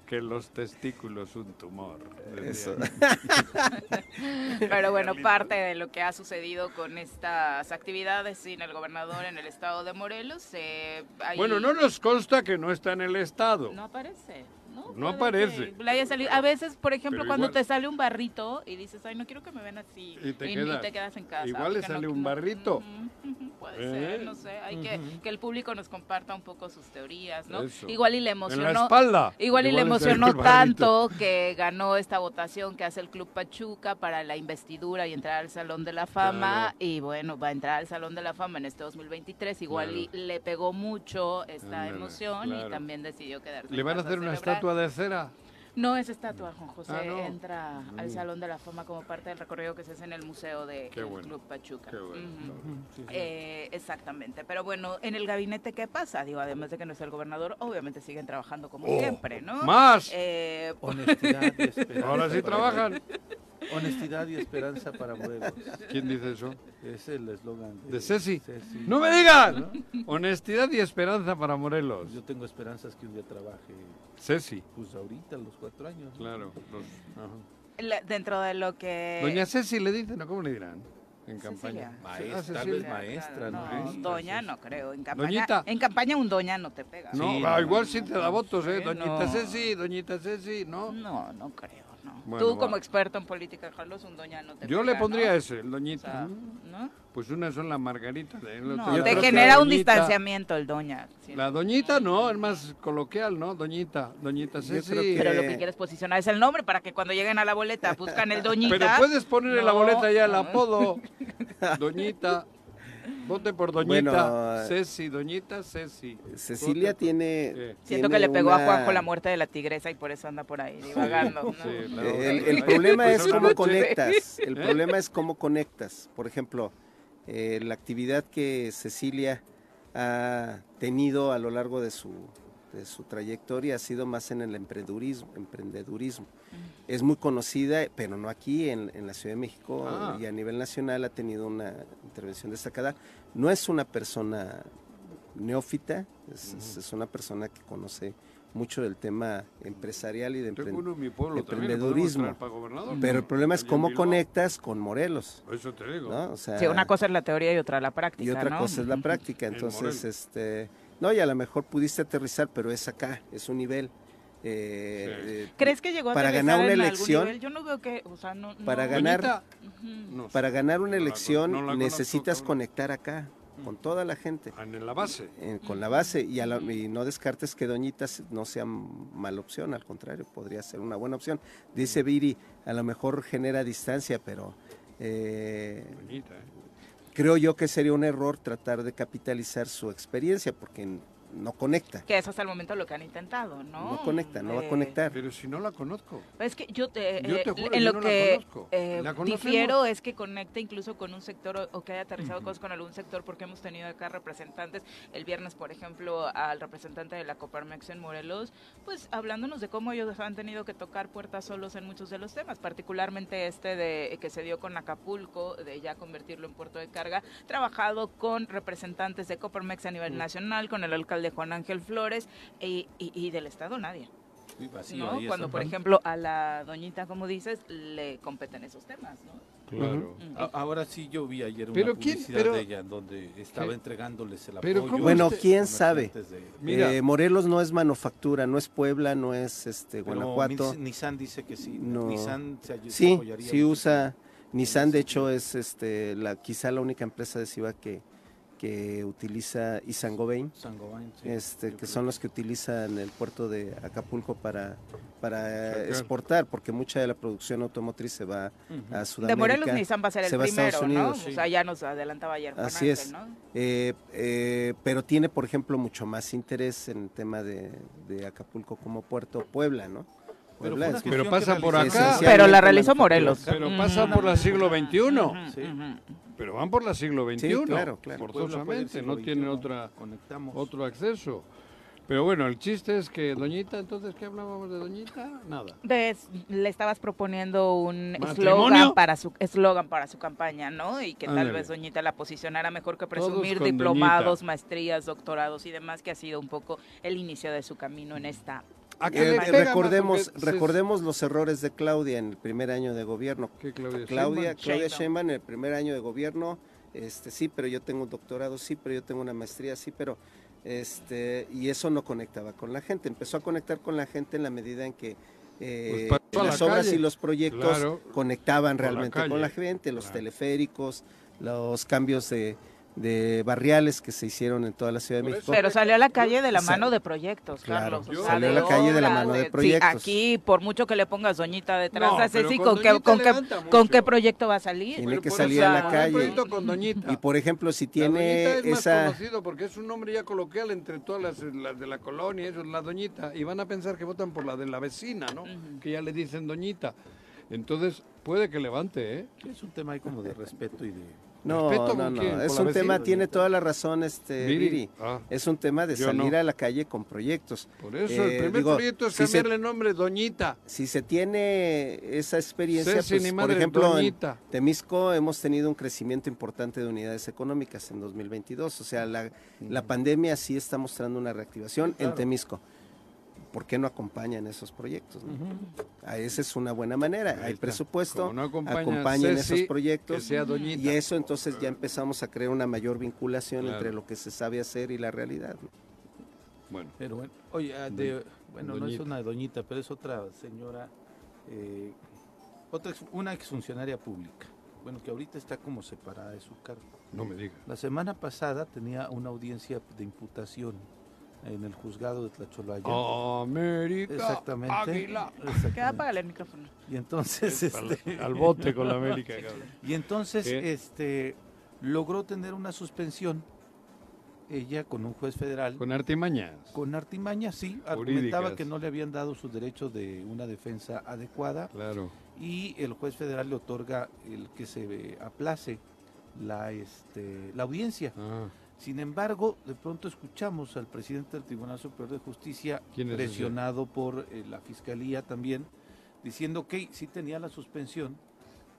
Speaker 3: que los testículos un tumor.
Speaker 6: Eso.
Speaker 2: Pero bueno, parte de lo que ha sucedido con estas actividades sin el gobernador en el estado de Morelos. eh, hay-
Speaker 3: Bueno, no nos consta que no está en el estado.
Speaker 2: No aparece. No,
Speaker 3: aparece.
Speaker 2: A veces, por ejemplo,
Speaker 3: Pero
Speaker 2: cuando
Speaker 3: igual-
Speaker 2: te sale un barrito y dices, ay, no quiero que me vean así.
Speaker 3: Y te quedas.
Speaker 2: quedas en casa.
Speaker 3: Igual le sale
Speaker 2: no-
Speaker 3: un barrito. [LAUGHS]
Speaker 2: Puede
Speaker 3: ¿Eh?
Speaker 2: ser, no sé. Hay que, que el público nos comparta un poco sus teorías, ¿no?
Speaker 3: Eso.
Speaker 2: Igual y le
Speaker 3: En la
Speaker 2: emocionó.
Speaker 3: espalda.
Speaker 2: Igual y le emocionó tanto que ganó esta votación que hace el Club Pachuca para la investidura y entrar al Salón de la Fama.
Speaker 3: Claro.
Speaker 2: Y bueno, va a entrar al Salón de la Fama en este 2023. Igual y le pegó mucho esta emoción
Speaker 3: claro.
Speaker 2: y también decidió quedarse.
Speaker 3: ¿Le van a hacer una
Speaker 2: celebrar.
Speaker 3: Estatua de cera?
Speaker 2: No es estatua, Juan José.
Speaker 3: Ah, no.
Speaker 2: Entra al Salón de la Fama como parte del recorrido que se hace en el Museo
Speaker 3: bueno.
Speaker 2: Club Pachuca.
Speaker 3: Qué bueno.
Speaker 2: Eh, exactamente. Pero bueno, en el gabinete, ¿qué pasa? Digo, además de que no es el gobernador, obviamente siguen trabajando como
Speaker 3: Oh,
Speaker 2: siempre, ¿no?
Speaker 3: ¡Más!
Speaker 2: Eh,
Speaker 4: Honestidad y.
Speaker 3: Ahora sí trabajan. [LAUGHS]
Speaker 4: Honestidad y esperanza para Morelos.
Speaker 3: ¿Quién dice eso?
Speaker 4: Es el eslogan
Speaker 3: ¿De Ceci?
Speaker 4: Ceci.
Speaker 3: ¡No me digan! Honestidad y esperanza para Morelos.
Speaker 4: Yo tengo esperanzas que un día trabaje,
Speaker 3: Ceci.
Speaker 4: pues ahorita, a los cuatro años. ¿no?
Speaker 3: Claro. los- ajá.
Speaker 2: la- dentro de lo que...
Speaker 3: Doña Ceci le dicen, ¿o cómo le dirán? en
Speaker 2: Cecilia.
Speaker 3: campaña.
Speaker 4: Maestra,
Speaker 3: Ah,
Speaker 4: tal vez maestra, ¿no?
Speaker 2: No, doña
Speaker 4: sí.
Speaker 2: no creo. En campaña,
Speaker 3: Doñita.
Speaker 2: en campaña un doña no te pega.
Speaker 3: No,
Speaker 4: Sí,
Speaker 3: ah,
Speaker 4: no,
Speaker 3: igual
Speaker 4: no,
Speaker 3: sí
Speaker 4: no,
Speaker 3: te da
Speaker 2: no
Speaker 3: votos, ¿eh? Doñita
Speaker 2: no.
Speaker 3: Ceci, doñita Ceci, ¿no?
Speaker 2: No, no creo, no.
Speaker 3: Bueno,
Speaker 2: Tú
Speaker 3: va.
Speaker 2: como experto en política, Carlos, un doña no te
Speaker 3: Yo
Speaker 2: pega,
Speaker 3: le pondría
Speaker 2: ¿no?
Speaker 3: ese, el
Speaker 2: O
Speaker 3: doñita.
Speaker 2: sea, ¿no?
Speaker 3: Pues una son la margarita. de-
Speaker 2: No, te genera un
Speaker 3: doñita.
Speaker 2: distanciamiento el doña. sí.
Speaker 3: La doñita no, es más coloquial, ¿no? Doñita, doñita Ceci.
Speaker 6: que-
Speaker 2: Pero lo que quieres posicionar es el nombre para que cuando lleguen a la boleta buscan el doñita.
Speaker 3: Pero puedes poner en la boleta ya el
Speaker 2: no.
Speaker 3: apodo. [LAUGHS] Doñita. Vote por Doñita.
Speaker 6: Bueno,
Speaker 3: Ceci, Doñita Ceci.
Speaker 6: Cecilia
Speaker 3: Vote por-
Speaker 6: tiene...
Speaker 3: Sí.
Speaker 2: Siento
Speaker 6: tiene
Speaker 2: que le pegó a
Speaker 6: una-
Speaker 2: Juanjo la muerte de la tigresa y por eso anda por ahí divagando. ¿no?
Speaker 3: Sí, la
Speaker 6: El, el problema
Speaker 3: Pues
Speaker 6: es cómo conectas. El
Speaker 3: ¿Eh?
Speaker 6: problema es cómo conectas. Por ejemplo, eh, la actividad que Cecilia ha tenido a lo largo de su, de su trayectoria ha sido más en el emprendedurismo. emprendedurismo. Es muy conocida, pero no aquí, en, en la Ciudad de México
Speaker 3: Ah.
Speaker 6: y a nivel nacional ha tenido una intervención destacada. No es una persona neófita, es, una persona que conoce mucho del tema empresarial y de emprendedurismo.
Speaker 3: pueblo.
Speaker 6: Pero el problema es cómo conectas con Morelos,
Speaker 3: Eso te digo.
Speaker 6: ¿no? O sea,
Speaker 2: Sí, una cosa es la teoría y otra la práctica.
Speaker 6: y otra
Speaker 2: ¿no?
Speaker 6: cosa es la práctica.
Speaker 3: En
Speaker 6: Entonces, este, no, y a lo mejor pudiste aterrizar, pero es acá, es un nivel. eh,
Speaker 3: Sí.
Speaker 6: eh,
Speaker 2: ¿Crees que llegó a
Speaker 6: Para ganar una elección-
Speaker 2: nivel? Yo no veo que, o sea, no,
Speaker 6: Para
Speaker 2: no-
Speaker 6: ganar-
Speaker 3: no
Speaker 6: para ganar una elección
Speaker 3: la
Speaker 6: necesitas conectar acá, con toda la gente.
Speaker 3: Ah, En la base.
Speaker 6: con la base y, a la- y no descartes que Doñita se- no sea mala opción, al contrario, podría ser una buena opción. Dice Viri, a lo mejor genera distancia, pero eh,
Speaker 3: Doñita, ¿eh?
Speaker 6: Creo yo que sería un error tratar de capitalizar su experiencia porque n- no conecta.
Speaker 2: Que es hasta el momento lo que han intentado, ¿no?
Speaker 6: No conecta, no va a
Speaker 2: Eh,
Speaker 6: conectar.
Speaker 3: Pero si no la conozco.
Speaker 2: Es que yo te,
Speaker 3: Yo
Speaker 2: eh,
Speaker 3: te juro,
Speaker 2: en
Speaker 3: yo
Speaker 2: lo
Speaker 3: no la
Speaker 2: que
Speaker 3: conozco.
Speaker 2: eh,
Speaker 3: ¿La conocemos?
Speaker 2: difiero es que conecte incluso con un sector o, o que haya aterrizado cosas con algún sector porque hemos tenido acá representantes el viernes por ejemplo al representante de la Coparmex en Morelos pues hablándonos de cómo ellos han tenido que tocar puertas solos en muchos de los temas particularmente este de que se dio con Acapulco de ya convertirlo en puerto de carga trabajado con representantes de Coparmex a nivel nacional con el alcalde Juan Ángel Flores y, y- y del estado nadie
Speaker 4: Sí, vacío
Speaker 2: ¿no?
Speaker 4: ahí
Speaker 2: Cuando, por ejemplo, a la doñita, como dices, le competen esos temas, ¿no?
Speaker 3: Claro.
Speaker 4: Ahora sí yo vi ayer una
Speaker 3: Pero quién-
Speaker 4: publicidad
Speaker 3: pero-
Speaker 4: de ella en donde estaba
Speaker 3: ¿Qué?
Speaker 4: entregándoles el
Speaker 3: Pero
Speaker 4: apoyo.
Speaker 3: ¿cómo
Speaker 6: Bueno, quién sabe.
Speaker 4: de-
Speaker 3: Mira.
Speaker 6: Eh, Morelos no es manufactura, no es Puebla, no es este Guanajuato.
Speaker 4: Nis- Nissan dice que sí.
Speaker 6: No.
Speaker 4: Nissan se
Speaker 6: Sí,
Speaker 4: apoyaría
Speaker 6: sí usa. Nissan, de hecho, es este la quizá la única empresa adhesiva que, que utiliza
Speaker 4: Sangobain, sí.
Speaker 6: este, que
Speaker 4: creo
Speaker 6: son los que utilizan el puerto de Acapulco para, para
Speaker 3: Sacar.
Speaker 6: exportar, porque mucha de la producción automotriz se va a
Speaker 2: De
Speaker 6: Sudamérica.
Speaker 2: Morelos Nissan va a ser el
Speaker 6: se va a Estados
Speaker 2: primero, ¿no?
Speaker 4: Sí.
Speaker 2: O sea, ya nos adelantaba ayer Juan
Speaker 6: Así
Speaker 2: Ángel,
Speaker 6: es.
Speaker 2: ¿no?
Speaker 6: Eh, eh, pero tiene, por ejemplo, mucho más interés en el tema de, de Acapulco como puerto Puebla, ¿no?
Speaker 4: Pero
Speaker 6: Puebla
Speaker 3: Pero
Speaker 4: cuestión
Speaker 3: pasa
Speaker 4: que
Speaker 3: por acá.
Speaker 2: Pero la realizó. Morelos.
Speaker 3: Pero pasa por la siglo XXI.
Speaker 4: Sí.
Speaker 3: Pero van por la siglo XXI.
Speaker 6: Sí, claro,
Speaker 3: Forzosamente, no tienen otra,
Speaker 4: Conectamos.
Speaker 3: otro acceso. Pero bueno, el chiste es que Doñita, entonces, ¿qué hablábamos de Doñita? Nada.
Speaker 2: Le estabas proponiendo un eslogan para su eslogan para su campaña, ¿no? Y que tal vez Doñita la posicionara mejor que presumir diplomados,
Speaker 3: Doñita.
Speaker 2: maestrías, doctorados y demás, que ha sido un poco el inicio de su camino en esta.
Speaker 3: ¿A qué
Speaker 6: Eh,
Speaker 3: le pega más?
Speaker 6: recordemos,
Speaker 3: Porque se-
Speaker 6: recordemos los errores de Claudia en el primer año de gobierno.
Speaker 3: ¿Qué, Claudia?
Speaker 6: Claudia,
Speaker 3: Sheinbaum?
Speaker 6: Claudia
Speaker 2: Sheinbaum.
Speaker 6: En el primer año de gobierno, este sí, pero yo tengo un doctorado, sí, pero yo tengo una maestría, sí, pero este y eso no conectaba con la gente. Empezó a conectar con la gente en la medida en que eh,
Speaker 3: Pues la
Speaker 6: las obras
Speaker 3: calle.
Speaker 6: y los proyectos
Speaker 3: Claro.
Speaker 6: conectaban
Speaker 3: la
Speaker 6: realmente con la gente, los
Speaker 3: Claro.
Speaker 6: teleféricos, los cambios de, de barriales que se hicieron en toda la Ciudad de México.
Speaker 2: Pero salió a la calle de la mano de proyectos,
Speaker 6: Claro,
Speaker 2: Carlos. o
Speaker 3: yo-
Speaker 2: sea,
Speaker 3: salió a la
Speaker 6: calle de la mano de
Speaker 2: sí,
Speaker 6: proyectos.
Speaker 2: aquí, por mucho que le pongas Doñita detrás
Speaker 3: No,
Speaker 2: Ceci,
Speaker 3: con
Speaker 2: ¿con,
Speaker 3: Doñita
Speaker 2: con, qué, ¿con qué proyecto va a salir?
Speaker 6: Tiene
Speaker 3: Pero
Speaker 6: que salir
Speaker 3: eso,
Speaker 6: a la calle.
Speaker 3: proyecto con Doñita.
Speaker 6: Y por ejemplo, si
Speaker 3: La
Speaker 6: tiene
Speaker 3: doñita es más
Speaker 6: esa
Speaker 3: conocido porque es un nombre ya coloquial entre todas las, las de la colonia, eso es la doñita, y van a pensar que votan por la de la vecina, ¿no? Que ya le dicen doñita. Entonces, puede que levante, ¿eh?
Speaker 4: Es un tema ahí como de respeto y de...
Speaker 6: No,
Speaker 3: ¿Respeto
Speaker 6: no,
Speaker 3: con
Speaker 6: no.
Speaker 3: quién?
Speaker 6: Es
Speaker 3: ¿Con la
Speaker 6: un tema, tiene toda la razón, este,
Speaker 3: Viri.
Speaker 6: Viri.
Speaker 3: Ah,
Speaker 6: Es un tema de salir
Speaker 3: no.
Speaker 6: a la calle con proyectos.
Speaker 3: por eso,
Speaker 6: Eh,
Speaker 3: el primer
Speaker 6: digo,
Speaker 3: proyecto es
Speaker 6: si
Speaker 3: cambiarle el nombre Doñita.
Speaker 6: Si se tiene esa experiencia, pues, por ejemplo,
Speaker 3: Doñita.
Speaker 6: en Temisco hemos tenido un crecimiento importante de unidades económicas en 2022. O sea, la, la pandemia sí está mostrando una reactivación en Temisco. ¿Por qué no acompañan esos proyectos? no? Ah, esa es una buena manera.
Speaker 3: Ahí
Speaker 6: Hay
Speaker 3: está.
Speaker 6: presupuesto,
Speaker 3: no acompaña
Speaker 6: acompañen
Speaker 3: Ceci,
Speaker 6: esos proyectos.
Speaker 3: que sea doñita.
Speaker 6: Y eso entonces ya empezamos a crear una mayor vinculación
Speaker 3: Claro.
Speaker 6: entre lo que se sabe hacer y la realidad. ¿no?
Speaker 3: Bueno,
Speaker 4: Pero bueno, oye, ah, de- bueno, no es una doñita, pero es otra señora, eh, otra ex- una exfuncionaria pública. Bueno, que ahorita está como separada de su cargo.
Speaker 3: no me digas.
Speaker 4: La semana pasada tenía una audiencia de imputación en el juzgado de Tlacholaya.
Speaker 3: América.
Speaker 4: Exactamente.
Speaker 3: Águila.
Speaker 4: Exactamente.
Speaker 2: Queda apágale el micrófono.
Speaker 4: Y entonces, este,
Speaker 3: Al bote con la [LAUGHS] América,
Speaker 4: y entonces,
Speaker 3: ¿Qué?
Speaker 4: este, logró tener una suspensión ella con un juez federal
Speaker 3: Con artimañas.
Speaker 4: con artimaña, sí, argumentaba
Speaker 3: Jurídicas.
Speaker 4: que no le habían dado su derecho de una defensa adecuada
Speaker 3: Claro.
Speaker 4: y el juez federal le otorga el que se aplace la este la audiencia.
Speaker 3: Ah,
Speaker 4: Sin embargo, de pronto escuchamos al presidente del Tribunal Superior de Justicia presionado por eh, la fiscalía también diciendo que sí tenía la suspensión,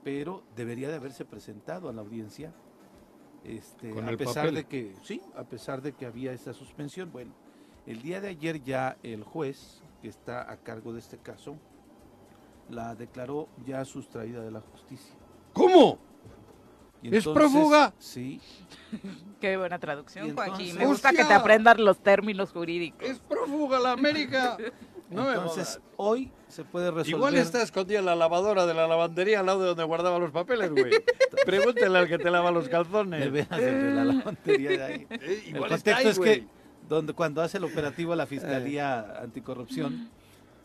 Speaker 4: pero debería de haberse presentado a la audiencia. Este, a pesar
Speaker 3: papel.
Speaker 4: de que sí, a pesar de que había esa suspensión, bueno, el día de ayer ya el juez que está a cargo de este caso la declaró ya sustraída de la justicia.
Speaker 3: ¿Cómo?
Speaker 4: Y
Speaker 3: ¿Es prófuga?
Speaker 4: Sí, [LAUGHS]
Speaker 2: Qué buena traducción, Joaquín. Me gusta que te aprendas los términos jurídicos.
Speaker 3: Es prófuga la América. [LAUGHS] No
Speaker 4: entonces hoy se puede resolver.
Speaker 3: Igual está escondida en la lavadora de la lavandería al lado de donde guardaba los papeles, güey. [LAUGHS] Pregúntale al que te lava los
Speaker 4: de
Speaker 3: calzones.
Speaker 4: veras, el de la lavandería de ahí.
Speaker 3: Eh,
Speaker 4: El contexto
Speaker 3: ahí,
Speaker 4: es
Speaker 3: güey.
Speaker 4: que donde cuando hace el operativo la Fiscalía Anticorrupción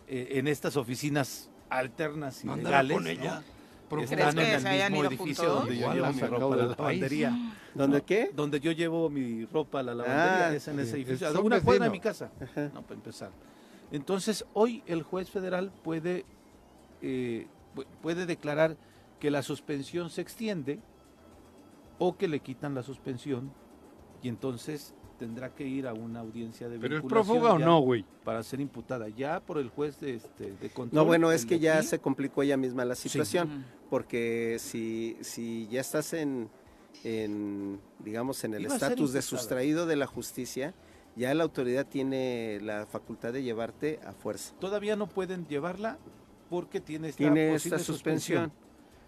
Speaker 4: eh, en estas oficinas alternas y legales
Speaker 3: con ella.
Speaker 4: ¿no?
Speaker 2: ¿Crees
Speaker 4: están en el mismo edificio donde yo llevo mi ropa a la lavandería.
Speaker 6: ¿Dónde qué?
Speaker 4: Donde yo llevo mi ropa a la lavandería
Speaker 6: Ah,
Speaker 4: es en ese edificio, a una cuadra de mi casa. No, para empezar. Entonces, hoy el juez federal puede, eh, pu- puede declarar que la suspensión se extiende o que le quitan la suspensión y entonces tendrá que ir a una audiencia de
Speaker 3: ¿Pero es prófuga o no, güey?
Speaker 4: para ser imputada ya por el juez de, este, de control.
Speaker 6: No, bueno, es que ya
Speaker 4: aquí.
Speaker 6: se complicó ella misma la situación, porque si, si ya estás en, en, digamos, en el estatus de sustraído de la justicia, ya la autoridad tiene la facultad de llevarte a fuerza.
Speaker 4: Todavía no pueden llevarla porque tiene esta,
Speaker 6: Tiene
Speaker 4: posible
Speaker 6: esta suspensión.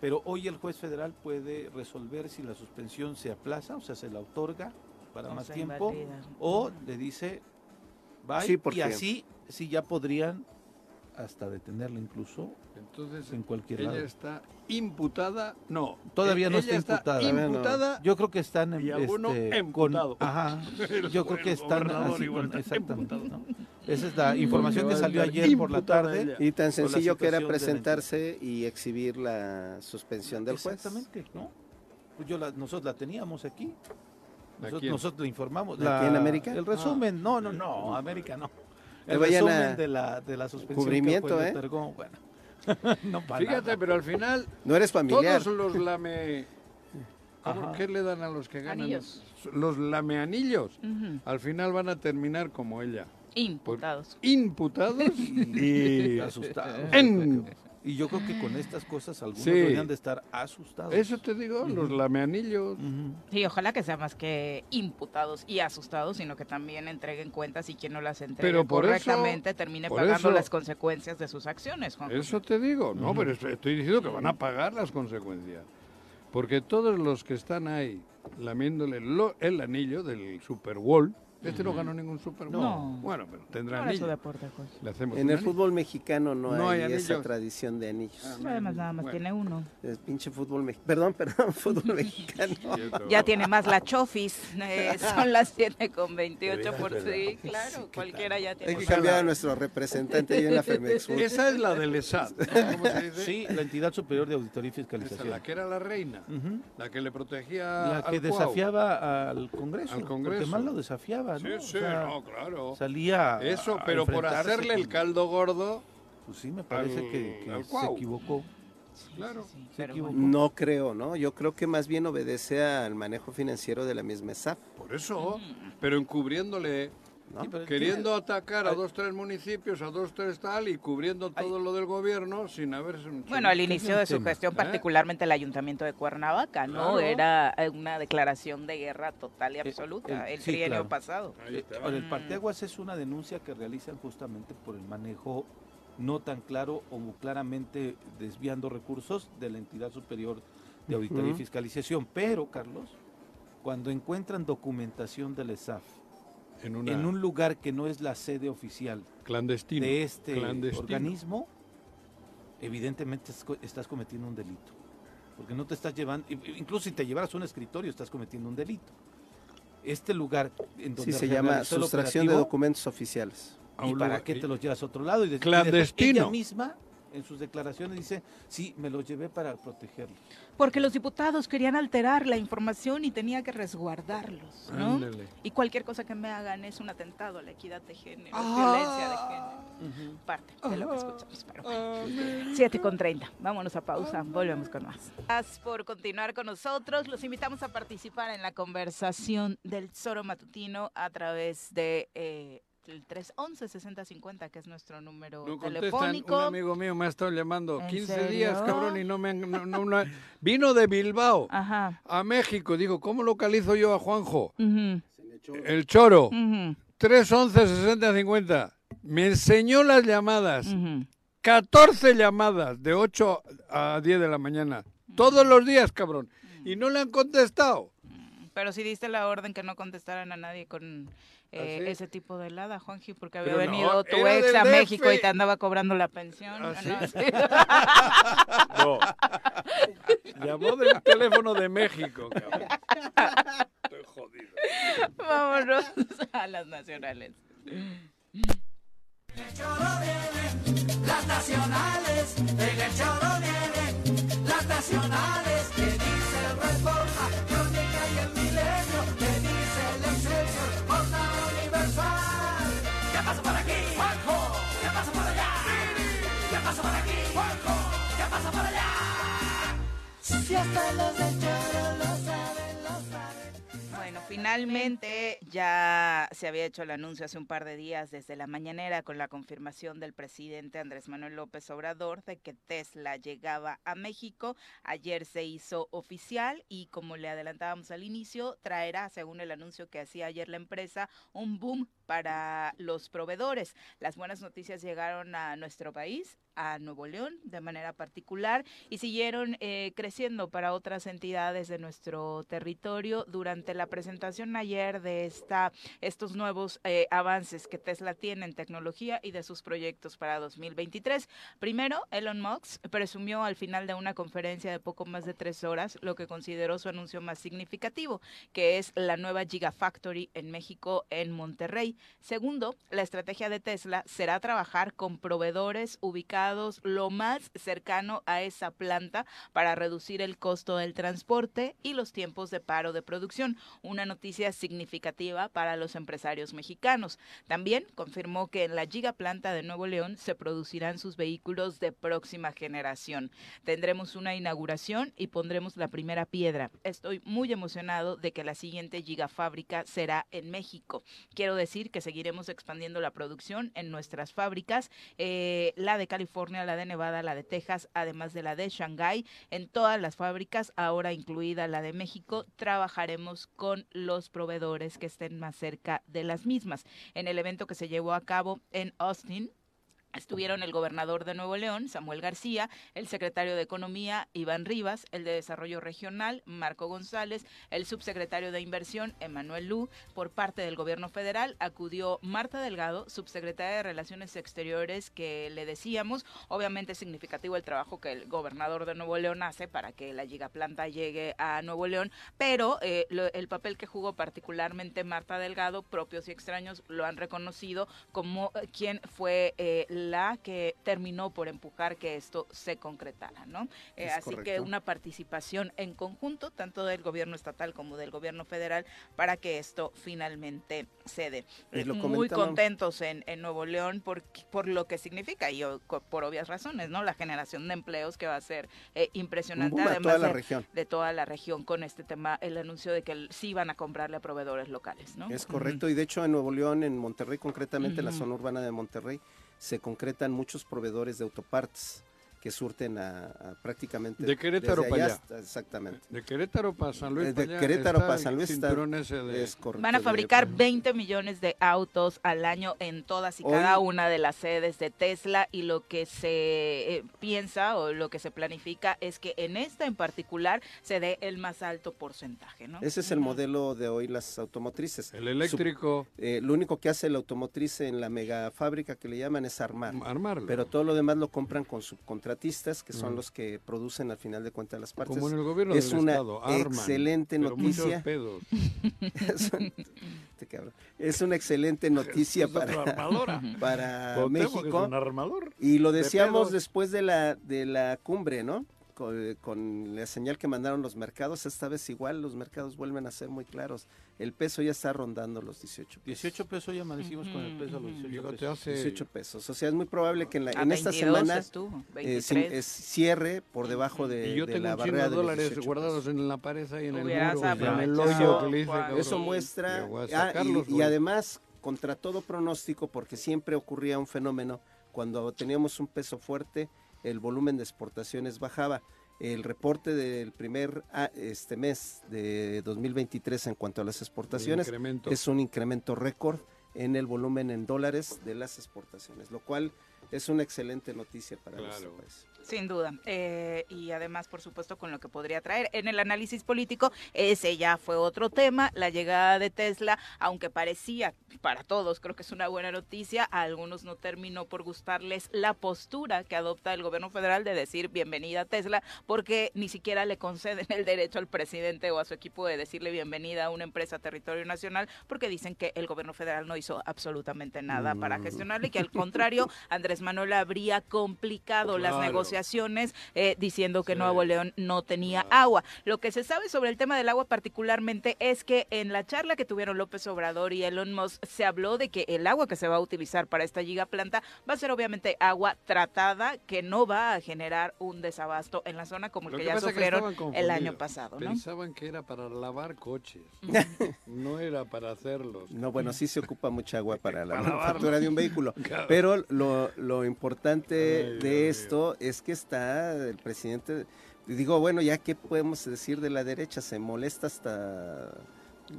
Speaker 4: Pero hoy el juez federal puede resolver si la suspensión se aplaza, o sea, se la otorga para más tiempo, o le dice bye,
Speaker 6: Sí, porque-
Speaker 4: y así sí ya podrían hasta detenerla incluso
Speaker 3: Entonces,
Speaker 4: en cualquier
Speaker 3: ella
Speaker 4: lado.
Speaker 3: está imputada. No.
Speaker 4: Todavía no está imputada.
Speaker 3: imputada.
Speaker 4: Yo creo que están en
Speaker 3: Y
Speaker 4: este,
Speaker 3: emputado.
Speaker 4: con, ajá, [LAUGHS] yo creo que están así, con- exactamente. Esa es la información que salió ayer por la tarde.
Speaker 6: Y tan sencillo que era presentarse y exhibir la suspensión del juez.
Speaker 4: Exactamente, ¿no? Pues yo la- nosotros la teníamos aquí.
Speaker 3: ¿A
Speaker 4: Nosotros, nosotros le informamos.
Speaker 6: ¿Aquí
Speaker 4: la-
Speaker 6: en América?
Speaker 4: El resumen, no, no, no, América no. El resumen
Speaker 6: a-
Speaker 4: de la, de la suspensión
Speaker 6: Cubrimiento,
Speaker 4: que
Speaker 6: ¿eh?
Speaker 4: bueno. [LAUGHS] no para
Speaker 3: Fíjate,
Speaker 4: nada.
Speaker 3: pero al final,
Speaker 6: No eres familiar.
Speaker 3: todos los lame. ¿Cómo-. ¿Qué le dan a los que ganan?
Speaker 2: Anillos.
Speaker 3: Los lameanillos. Al final van a terminar como ella.
Speaker 2: Imputados.
Speaker 3: Imputados [LAUGHS] y.
Speaker 4: asustados.
Speaker 3: En-
Speaker 4: Y yo creo que con estas cosas algunos
Speaker 3: Sí.
Speaker 4: deberían de estar asustados.
Speaker 3: Eso te digo, los lameanillos.
Speaker 4: Ujú.
Speaker 2: Sí, ojalá que sea más que imputados y asustados, sino que también entreguen cuentas y quien no las entregue
Speaker 3: Pero por eso-
Speaker 2: correctamente termine
Speaker 3: por
Speaker 2: pagando
Speaker 3: eso-
Speaker 2: las consecuencias de sus acciones, Juan.
Speaker 3: Eso te digo, no, pero estoy- estoy diciendo que van a pagar las consecuencias. Porque todos los que están ahí lamiéndole lo- el anillo del Super Bowl, este no ganó ningún Super Bowl.
Speaker 2: No.
Speaker 3: Bueno, pero tendrá
Speaker 2: Ahora
Speaker 3: anillo.
Speaker 2: deporte, Jorge.
Speaker 3: Le hacemos
Speaker 6: En
Speaker 3: un
Speaker 6: el
Speaker 3: anillo.
Speaker 6: fútbol mexicano no,
Speaker 3: No
Speaker 6: hay,
Speaker 3: hay
Speaker 6: esa
Speaker 3: anillos.
Speaker 6: tradición de anillos.
Speaker 3: Ah, no.
Speaker 2: Además, nada más
Speaker 3: Bueno.
Speaker 2: tiene uno.
Speaker 6: Es pinche fútbol mexicano. Perdón, [LAUGHS] perdón, fútbol mexicano.
Speaker 3: Cierto.
Speaker 2: Ya tiene más la Chofis. eh, [LAUGHS] son las 7 con 28
Speaker 4: veras,
Speaker 2: por
Speaker 4: ¿verdad?
Speaker 2: sí, claro. Cualquiera ya
Speaker 6: Hay
Speaker 2: tiene.
Speaker 6: que
Speaker 3: sea,
Speaker 6: cambiar a nuestro representante ahí en la Fermex. Food.
Speaker 3: Esa es la del ESAT. ¿no? ¿Cómo se dice?
Speaker 4: Sí, la entidad superior de auditoría y
Speaker 3: Esa,
Speaker 4: fiscalización.
Speaker 3: la que era la reina,
Speaker 4: Ujú.
Speaker 3: la que le protegía
Speaker 4: La que
Speaker 3: al Cuau.
Speaker 4: desafiaba al Congreso.
Speaker 3: Al Congreso.
Speaker 4: Porque más lo desafiaba,
Speaker 3: Sí, sí,
Speaker 4: sea,
Speaker 3: no, claro.
Speaker 4: Salía.
Speaker 3: Eso,
Speaker 4: a
Speaker 3: pero por hacerle el caldo gordo,
Speaker 4: Pues sí, me parece
Speaker 3: al-
Speaker 4: que, que
Speaker 3: al
Speaker 4: se equivocó.
Speaker 3: claro.
Speaker 2: Sí,
Speaker 4: Se
Speaker 2: pero
Speaker 4: equivocó.
Speaker 2: bueno.
Speaker 6: No creo, ¿no? Yo creo que más bien obedece al manejo financiero de la misma SAP.
Speaker 3: Por eso, pero encubriéndole
Speaker 6: ¿no?
Speaker 4: Sí, pero
Speaker 3: Queriendo atacar a dos, tres municipios, a dos, tres tal, y cubriendo todo lo del gobierno sin haber...
Speaker 2: Bueno, al inicio de su
Speaker 4: tema,
Speaker 2: gestión,
Speaker 3: ¿eh?
Speaker 2: particularmente el ayuntamiento de Cuernavaca, ¿no?
Speaker 3: Claro.
Speaker 2: Era eh, una declaración de guerra total y
Speaker 4: Eh,
Speaker 2: absoluta, el
Speaker 4: sí,
Speaker 2: trienio
Speaker 4: claro.
Speaker 2: pasado.
Speaker 3: Ahí está.
Speaker 4: ahora, el
Speaker 2: Mm.
Speaker 4: parteaguas es una denuncia que realizan justamente por el manejo no tan claro o claramente desviando recursos de la entidad superior de auditoría y fiscalización. Pero, Carlos, cuando encuentran documentación del ESAF
Speaker 3: En, una
Speaker 4: en un lugar que no es la sede oficial
Speaker 3: clandestino.
Speaker 4: de este
Speaker 3: clandestino.
Speaker 4: organismo, evidentemente estás cometiendo un delito. Porque no te estás llevando, incluso si te llevaras a un escritorio, estás cometiendo un delito. Este lugar en donde
Speaker 6: Sí, se llama sustracción de documentos oficiales.
Speaker 3: A
Speaker 4: ¿Y para qué te los llevas a otro lado? Y de- y
Speaker 3: Clandestino.
Speaker 4: después ella misma, en sus declaraciones, dice, sí, me los llevé para protegerlos.
Speaker 2: Porque los diputados querían alterar la información y tenía que resguardarlos, ¿no?
Speaker 3: Ándele.
Speaker 2: Y cualquier cosa que me hagan es un atentado a la equidad de género,
Speaker 3: Ah.
Speaker 2: violencia de género. Parte de lo que escuchamos. Pero bueno. 7 con 30. Vámonos a pausa. Volvemos con más. Gracias por continuar con nosotros. Los invitamos a participar en la conversación del Zoro Matutino a través de eh, el 311-6050, que es nuestro número
Speaker 3: No
Speaker 2: telefónico.
Speaker 3: Un amigo mío me ha estado llamando
Speaker 2: ¿En
Speaker 3: 15 días,
Speaker 2: serio?
Speaker 3: cabrón, y no me han... no- no- no- vino de Bilbao
Speaker 2: Ajá.
Speaker 3: a México. Digo, ¿cómo localizo yo a Juanjo?
Speaker 2: Ujú,
Speaker 3: El Choro.
Speaker 2: ujú,
Speaker 3: 311-6050. Me enseñó las llamadas.
Speaker 2: ujú.
Speaker 3: 14 llamadas de 8 a 10 de la mañana. Todos los días, cabrón. Y no le han contestado.
Speaker 2: Pero si diste la orden que no contestaran a nadie con eh,
Speaker 3: ¿Ah, sí?
Speaker 2: ese tipo de helada, Juanji, porque había
Speaker 3: Pero no,
Speaker 2: venido tu
Speaker 3: era
Speaker 2: ex a
Speaker 3: DF.
Speaker 2: México y te andaba cobrando la pensión.
Speaker 3: ¿Ah, sí?
Speaker 2: ¿no? Sí. [LAUGHS]
Speaker 3: No. Llamó del teléfono de México, cabrón. Estoy jodido.
Speaker 2: Vámonos a las nacionales.
Speaker 1: Las nacionales, en el choro vienen las nacionales, que dice el Reforma, por aquí? Juanjo, ¿qué pasa por allá? ¿Qué pasa por aquí? Juanjo, ¿qué pasa por allá? Si hasta los del choro lo saben, lo saben.
Speaker 2: Bueno, finalmente ya se había hecho el anuncio hace un par de días desde la mañanera con la confirmación del presidente Andrés Manuel López Obrador de que Tesla llegaba a México. Ayer se hizo oficial y como le adelantábamos al inicio, traerá, según el anuncio que hacía ayer la empresa, un boom para los proveedores. Las buenas noticias llegaron a nuestro país, a Nuevo León de manera particular y siguieron eh, creciendo para otras entidades de nuestro territorio durante la presentación ayer de esta, estos nuevos eh, avances que Tesla tiene en tecnología y de sus proyectos para 2023. Primero, Elon Musk presumió al final de una conferencia de poco más de tres horas lo que consideró su anuncio más significativo, que es la nueva Gigafactory en México, en Monterrey. Segundo, la estrategia de Tesla será trabajar con proveedores ubicados lo más cercano a esa planta para reducir el costo del transporte y los tiempos de paro de producción, una noticia significativa para los empresarios mexicanos. También confirmó que en la gigaplanta de Nuevo León se producirán sus vehículos de próxima generación. Tendremos una inauguración y pondremos la primera piedra. Estoy muy emocionado de que la siguiente gigafábrica será en México. Quiero decir que seguiremos expandiendo la producción en nuestras fábricas, eh, la de California, la de Nevada, la de Texas, además de la de Shanghái. En todas las fábricas, ahora incluida la de México, trabajaremos con los proveedores que estén más cerca de las mismas. En el evento que se llevó a cabo en Austin, Estuvieron el gobernador de Nuevo León, Samuel García, el secretario de Economía, Iván Rivas, el de Desarrollo Regional, Marco González, el subsecretario de Inversión, Emanuel Lu. Por parte del gobierno federal acudió Marta Delgado, subsecretaria de Relaciones Exteriores, que le decíamos, obviamente es significativo el trabajo que el gobernador de Nuevo León hace para que la gigaplanta llegue a Nuevo León, pero eh, el papel que jugó particularmente Marta Delgado, propios y extraños lo han reconocido como eh, quien fue eh, la que terminó por empujar que esto se concretara, ¿no? Eh, así que una participación en conjunto, tanto del gobierno estatal como del gobierno federal, para que esto finalmente cede.
Speaker 6: Lo
Speaker 2: Muy contentos en, en Nuevo León por, por lo que significa y o- co- por obvias razones, ¿no? La generación de empleos que va a ser eh, impresionante, además
Speaker 6: toda la
Speaker 2: de,
Speaker 6: región.
Speaker 2: de toda la región con este tema, el anuncio de que sí van a comprarle a proveedores locales, ¿no?
Speaker 6: Es correcto, y de hecho en Nuevo León, en Monterrey, concretamente en la zona urbana de Monterrey, se concretan muchos proveedores de autopartes que surten a, a prácticamente...
Speaker 3: De Querétaro
Speaker 6: desde
Speaker 3: para allá.
Speaker 6: hasta- exactamente.
Speaker 3: De Querétaro para San Luis.
Speaker 6: Eh, de
Speaker 3: allá
Speaker 6: Querétaro para San Luis está-
Speaker 3: de-
Speaker 6: Es correcto.
Speaker 2: Van a
Speaker 6: de-
Speaker 2: fabricar 20 millones de autos al año en todas y
Speaker 6: Hoy-
Speaker 2: cada una de las sedes de Tesla y lo que se eh, piensa o lo que se planifica es que en esta en particular se dé el más alto porcentaje, ¿no?
Speaker 6: Ese es el modelo de hoy las automotrices.
Speaker 3: El eléctrico,
Speaker 6: Su- eh, lo único que hace la automotriz en la mega fábrica que le llaman es armar.
Speaker 3: armarlo.
Speaker 6: Pero todo lo demás lo compran con que son
Speaker 3: Mm.
Speaker 6: los que producen al final de cuentas las partes.
Speaker 3: como en el gobierno
Speaker 6: es
Speaker 3: del
Speaker 6: una
Speaker 3: Estado, arman,
Speaker 6: excelente noticia.
Speaker 3: pedos. [LAUGHS]
Speaker 6: es, un- este cabrón. Es una excelente noticia [LAUGHS]
Speaker 3: Es
Speaker 6: para, para México. Y lo
Speaker 3: de
Speaker 6: decíamos después de la, de la cumbre, ¿no? Con, con la señal que mandaron los mercados, esta vez igual los mercados vuelven a ser muy claros. El peso ya está rondando los 18 pesos.
Speaker 4: 18 pesos ya amanecimos con el peso a los
Speaker 2: Ujú.
Speaker 4: 18
Speaker 3: Fíjate,
Speaker 4: pesos.
Speaker 3: hace
Speaker 6: 18 pesos. O sea, es muy probable que en, la-
Speaker 2: A
Speaker 6: en esta
Speaker 2: 22
Speaker 6: semana eh,
Speaker 2: 23.
Speaker 6: sin- es cierre por debajo de,
Speaker 3: y yo
Speaker 6: de
Speaker 3: tengo
Speaker 6: la barrera
Speaker 3: de
Speaker 6: los
Speaker 3: dólares
Speaker 6: 18
Speaker 3: guardados
Speaker 6: pesos.
Speaker 3: en la pared ahí en el muro, en el hoyo que le hice,
Speaker 2: Juan.
Speaker 3: cabrón.
Speaker 6: Eso muestra, ah, y- y, además, contra todo pronóstico, porque siempre ocurría un fenómeno, cuando teníamos un peso fuerte, el volumen de exportaciones bajaba. El reporte del primer ah, este mes de 2023 en cuanto a las exportaciones es un incremento récord en el volumen en dólares de las exportaciones, lo cual es una excelente noticia para
Speaker 3: Claro.
Speaker 6: nuestro país.
Speaker 2: Sin duda. Eh, y además, por supuesto, con lo que podría traer. En el análisis político, ese ya fue otro tema. La llegada de Tesla, aunque parecía para todos, creo que es una buena noticia, a algunos no terminó por gustarles la postura que adopta el gobierno federal de decir bienvenida a Tesla, porque ni siquiera le conceden el derecho al presidente o a su equipo de decirle bienvenida a una empresa a territorio nacional, porque dicen que el gobierno federal no hizo absolutamente nada para
Speaker 6: Mm.
Speaker 2: gestionarle y que al contrario, [LAUGHS] Andrés Manuel habría complicado las negociaciones eh, diciendo que
Speaker 3: Sí.
Speaker 2: Nuevo León no tenía agua. Lo que se sabe sobre el tema del agua particularmente es que en la charla que tuvieron López Obrador y Elon Musk se habló de que el agua que se va a utilizar para esta gigaplanta va a ser obviamente agua tratada que no va a generar un desabasto en la zona como el
Speaker 3: Lo
Speaker 2: que,
Speaker 3: que
Speaker 2: ya
Speaker 3: que
Speaker 2: sufrieron el año pasado, ¿no?
Speaker 3: Pensaban que era para lavar coches. [LAUGHS] no era para hacerlos.
Speaker 6: No, bueno, sí se ocupa mucha agua para la [LAUGHS] manufactura de un vehículo. [LAUGHS]
Speaker 3: Claro.
Speaker 6: Pero lo, lo importante
Speaker 3: Ay,
Speaker 6: de
Speaker 3: Dios
Speaker 6: esto es que está el presidente. y Digo, bueno, ya qué podemos decir de la derecha, se molesta hasta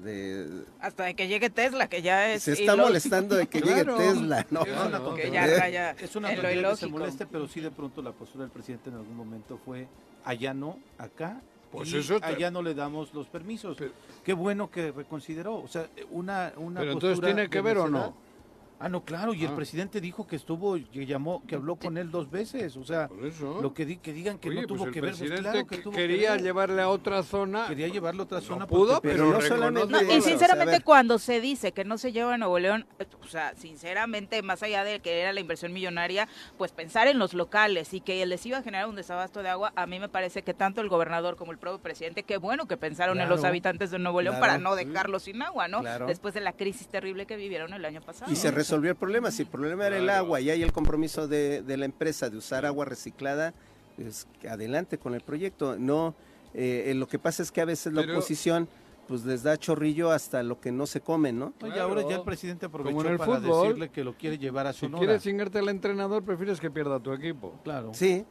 Speaker 6: de
Speaker 2: Hasta de que llegue Tesla, que ya es
Speaker 6: se está
Speaker 2: ilógico.
Speaker 6: molestando de que
Speaker 3: Claro.
Speaker 6: llegue Tesla, ¿no?
Speaker 4: Es una
Speaker 3: Claro.
Speaker 4: tontería.
Speaker 2: Que ya
Speaker 4: Es una tontería que se moleste, pero sí de pronto la postura del presidente en algún momento fue allá no, acá.
Speaker 3: Pues
Speaker 4: y
Speaker 3: eso te-
Speaker 4: allá no le damos los permisos.
Speaker 3: Pero-
Speaker 4: Qué bueno que reconsideró. O sea, una, una
Speaker 3: Pero entonces tiene que ver o no.
Speaker 4: Ah, no, claro, y el
Speaker 3: Ah.
Speaker 4: presidente dijo que estuvo, que llamó, que habló con él dos veces. O sea,
Speaker 3: Por eso.
Speaker 4: lo que, di- que digan que
Speaker 3: Oye,
Speaker 4: no tuvo
Speaker 3: pues el
Speaker 4: que ver, pues claro que
Speaker 3: que-
Speaker 4: tuvo que
Speaker 3: quería
Speaker 4: ver.
Speaker 3: llevarle a otra zona.
Speaker 4: Quería llevarlo a otra
Speaker 3: No
Speaker 4: zona.
Speaker 3: pudo, pero
Speaker 6: no solamente
Speaker 2: No, y
Speaker 6: o sea, a
Speaker 2: sinceramente cuando se dice que no se lleva a Nuevo León, o sea, sinceramente, más allá de que era la inversión millonaria, pues pensar en los locales y que les iba a generar un desabasto de agua, a mí me parece que tanto el gobernador como el propio presidente, qué bueno que pensaron en los habitantes de Nuevo León
Speaker 6: claro,
Speaker 2: para no
Speaker 6: sí.
Speaker 2: dejarlos sin agua, ¿no?
Speaker 6: Claro.
Speaker 2: Después de la crisis terrible que vivieron el año pasado.
Speaker 6: Y se resolvió el problema. Si el problema era el
Speaker 3: Claro.
Speaker 6: agua y hay el compromiso de, de la empresa de usar agua reciclada, pues adelante con el proyecto. No, eh, eh, lo que pasa es que a veces la oposición pues les da chorrillo hasta lo que no se come, ¿no?
Speaker 4: No, y
Speaker 3: Claro.
Speaker 4: ahora ya el presidente aprovechó
Speaker 3: Como en el
Speaker 4: para
Speaker 3: fútbol.
Speaker 4: decirle que lo quiere llevar a
Speaker 3: Si
Speaker 4: Sonora.
Speaker 3: quieres chingarte al entrenador, prefieres que pierda tu equipo.
Speaker 4: Claro.
Speaker 6: Sí,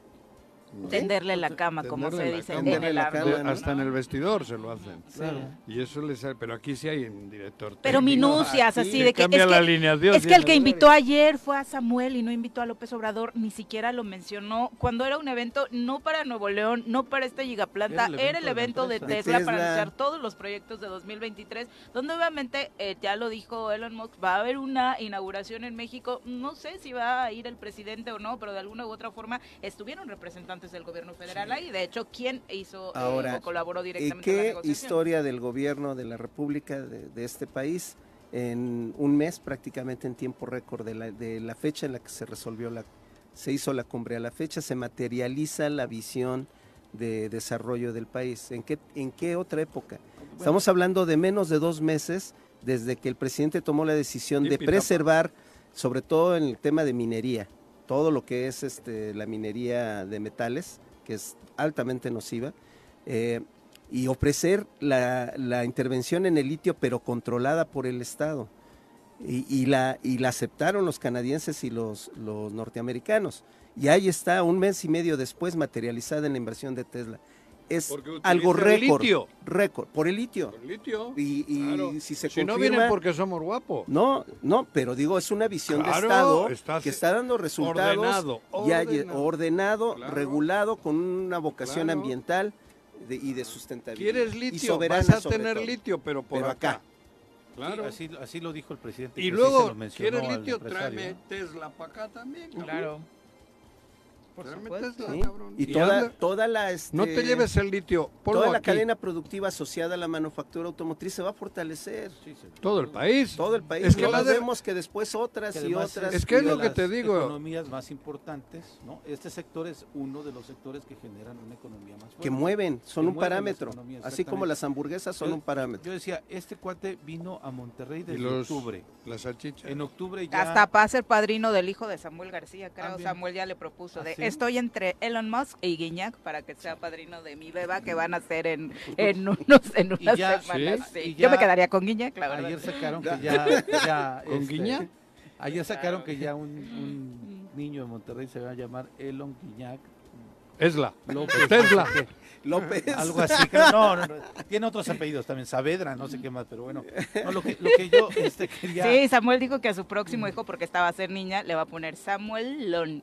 Speaker 2: Tenderle la cama, como se dice en el
Speaker 3: hasta en el vestidor se lo hacen.
Speaker 4: Claro.
Speaker 3: Y eso les sale, pero aquí sí hay un director.
Speaker 2: Pero minucias, así de que
Speaker 3: cambia
Speaker 2: es
Speaker 3: la
Speaker 2: que,
Speaker 3: alineación.
Speaker 2: es que el que invitó ayer fue a Samuel y no invitó a López Obrador, ni siquiera lo mencionó cuando era un evento no para Nuevo León, no para esta gigaplanta,
Speaker 4: Era el
Speaker 2: era el
Speaker 4: evento de
Speaker 2: de
Speaker 4: la
Speaker 2: Tesla, para
Speaker 6: De Tesla.
Speaker 2: anunciar todos los proyectos de 2023, donde obviamente, eh, ya lo dijo Elon Musk, va a haber una inauguración en México, no sé si va a ir el presidente o no, pero de alguna u otra forma estuvieron representantes del gobierno federal ahí, de hecho, ¿quién hizo eh, o colaboró
Speaker 6: ¿y
Speaker 2: directamente en la
Speaker 6: qué
Speaker 2: negociación?
Speaker 6: historia del gobierno de la República de, de este país en un mes prácticamente en tiempo récord de la, de la fecha en la que se resolvió la, se hizo la cumbre. A la fecha se materializa la visión de desarrollo del país. ¿En qué, en qué otra época? Estamos hablando de menos de dos meses desde que el presidente tomó la decisión de preservar, sobre todo en el tema de minería, todo lo que es este, la minería de metales, que es altamente nociva, eh, y ofrecer la, la intervención en el litio, pero controlada por el Estado. Y, la, y la aceptaron los canadienses y los, los norteamericanos. Y ahí está, un mes y medio después, materializada en la inversión de Tesla. Es algo
Speaker 3: el
Speaker 6: récord.
Speaker 3: litio.
Speaker 6: Récord, por el litio.
Speaker 3: Por litio.
Speaker 6: Y, y
Speaker 3: Claro.
Speaker 6: si se
Speaker 3: Si no
Speaker 6: confirma-
Speaker 3: vienen porque somos guapos.
Speaker 6: no, no, pero digo, es una visión
Speaker 3: Claro,
Speaker 6: de Estado que está dando resultados
Speaker 3: ordenado,
Speaker 6: ya ye-
Speaker 3: ordenado.
Speaker 6: ordenado,
Speaker 3: Claro.
Speaker 6: regulado, con una vocación
Speaker 3: Claro.
Speaker 6: ambiental de- y de sustentabilidad.
Speaker 3: ¿Quieres
Speaker 6: Y
Speaker 3: litio?
Speaker 6: soberana
Speaker 3: Vas a tener
Speaker 6: todo.
Speaker 3: litio, pero por
Speaker 6: Pero
Speaker 3: acá.
Speaker 6: acá.
Speaker 3: Claro.
Speaker 4: Sí, así, así lo dijo el presidente.
Speaker 3: y luego, ¿quieres litio? Tráeme
Speaker 4: ¿no?
Speaker 3: Tesla para acá también.
Speaker 2: Claro. Por supuesto.
Speaker 6: ¿sí?
Speaker 3: cabrón.
Speaker 6: Y
Speaker 3: Y
Speaker 6: toda, la este,
Speaker 3: No te lleves el litio. Ponlo
Speaker 6: toda la
Speaker 3: aquí.
Speaker 6: cadena productiva asociada a la manufactura automotriz se va a fortalecer.
Speaker 4: Sí, sí.
Speaker 3: Todo el país.
Speaker 6: Todo el país.
Speaker 3: Es que la de-
Speaker 6: vemos que después otras
Speaker 4: Que
Speaker 6: y otras.
Speaker 3: Es que es lo
Speaker 4: de
Speaker 3: que te digo.
Speaker 4: economías más importantes, ¿no? Este sector es uno de los sectores que generan una economía más fuerte.
Speaker 6: que mueven, son
Speaker 4: Que
Speaker 6: un
Speaker 4: mueven
Speaker 6: parámetro. Así como las hamburguesas son
Speaker 4: Yo-
Speaker 6: un parámetro.
Speaker 4: Yo decía, este cuate vino a Monterrey desde
Speaker 3: los,
Speaker 4: octubre.
Speaker 3: las salchichas.
Speaker 4: En octubre ya...
Speaker 2: Hasta para ser padrino del hijo de Samuel García, creo.
Speaker 4: También.
Speaker 2: Samuel ya le propuso de
Speaker 4: ¿Ah, sí?
Speaker 2: Estoy entre Elon Musk y Guiñac para que sea padrino de mi beba que van a hacer en, [LAUGHS] en unos en unas
Speaker 4: ya-
Speaker 2: semanas.
Speaker 4: ¿sí?
Speaker 2: sí.
Speaker 4: Y
Speaker 2: Yo me quedaría con Guiñac, la verdad.
Speaker 4: Ayer sacaron que ya... [LAUGHS] ya,
Speaker 3: ¿Con
Speaker 4: este,
Speaker 3: Guiñac?
Speaker 4: Ayer sacaron que ya un, un niño de Monterrey se va a llamar Elon Guiñac
Speaker 3: Esla.
Speaker 4: López.
Speaker 3: Tesla. [LAUGHS]
Speaker 6: López.
Speaker 4: Algo así. creo. No, no, no, Tiene otros apellidos también. Saavedra, no sé qué más, pero bueno. No, lo, que, lo que yo este, quería...
Speaker 2: Sí, Samuel dijo que a su próximo hijo, porque estaba a ser niña, le va a poner Samuel Lon.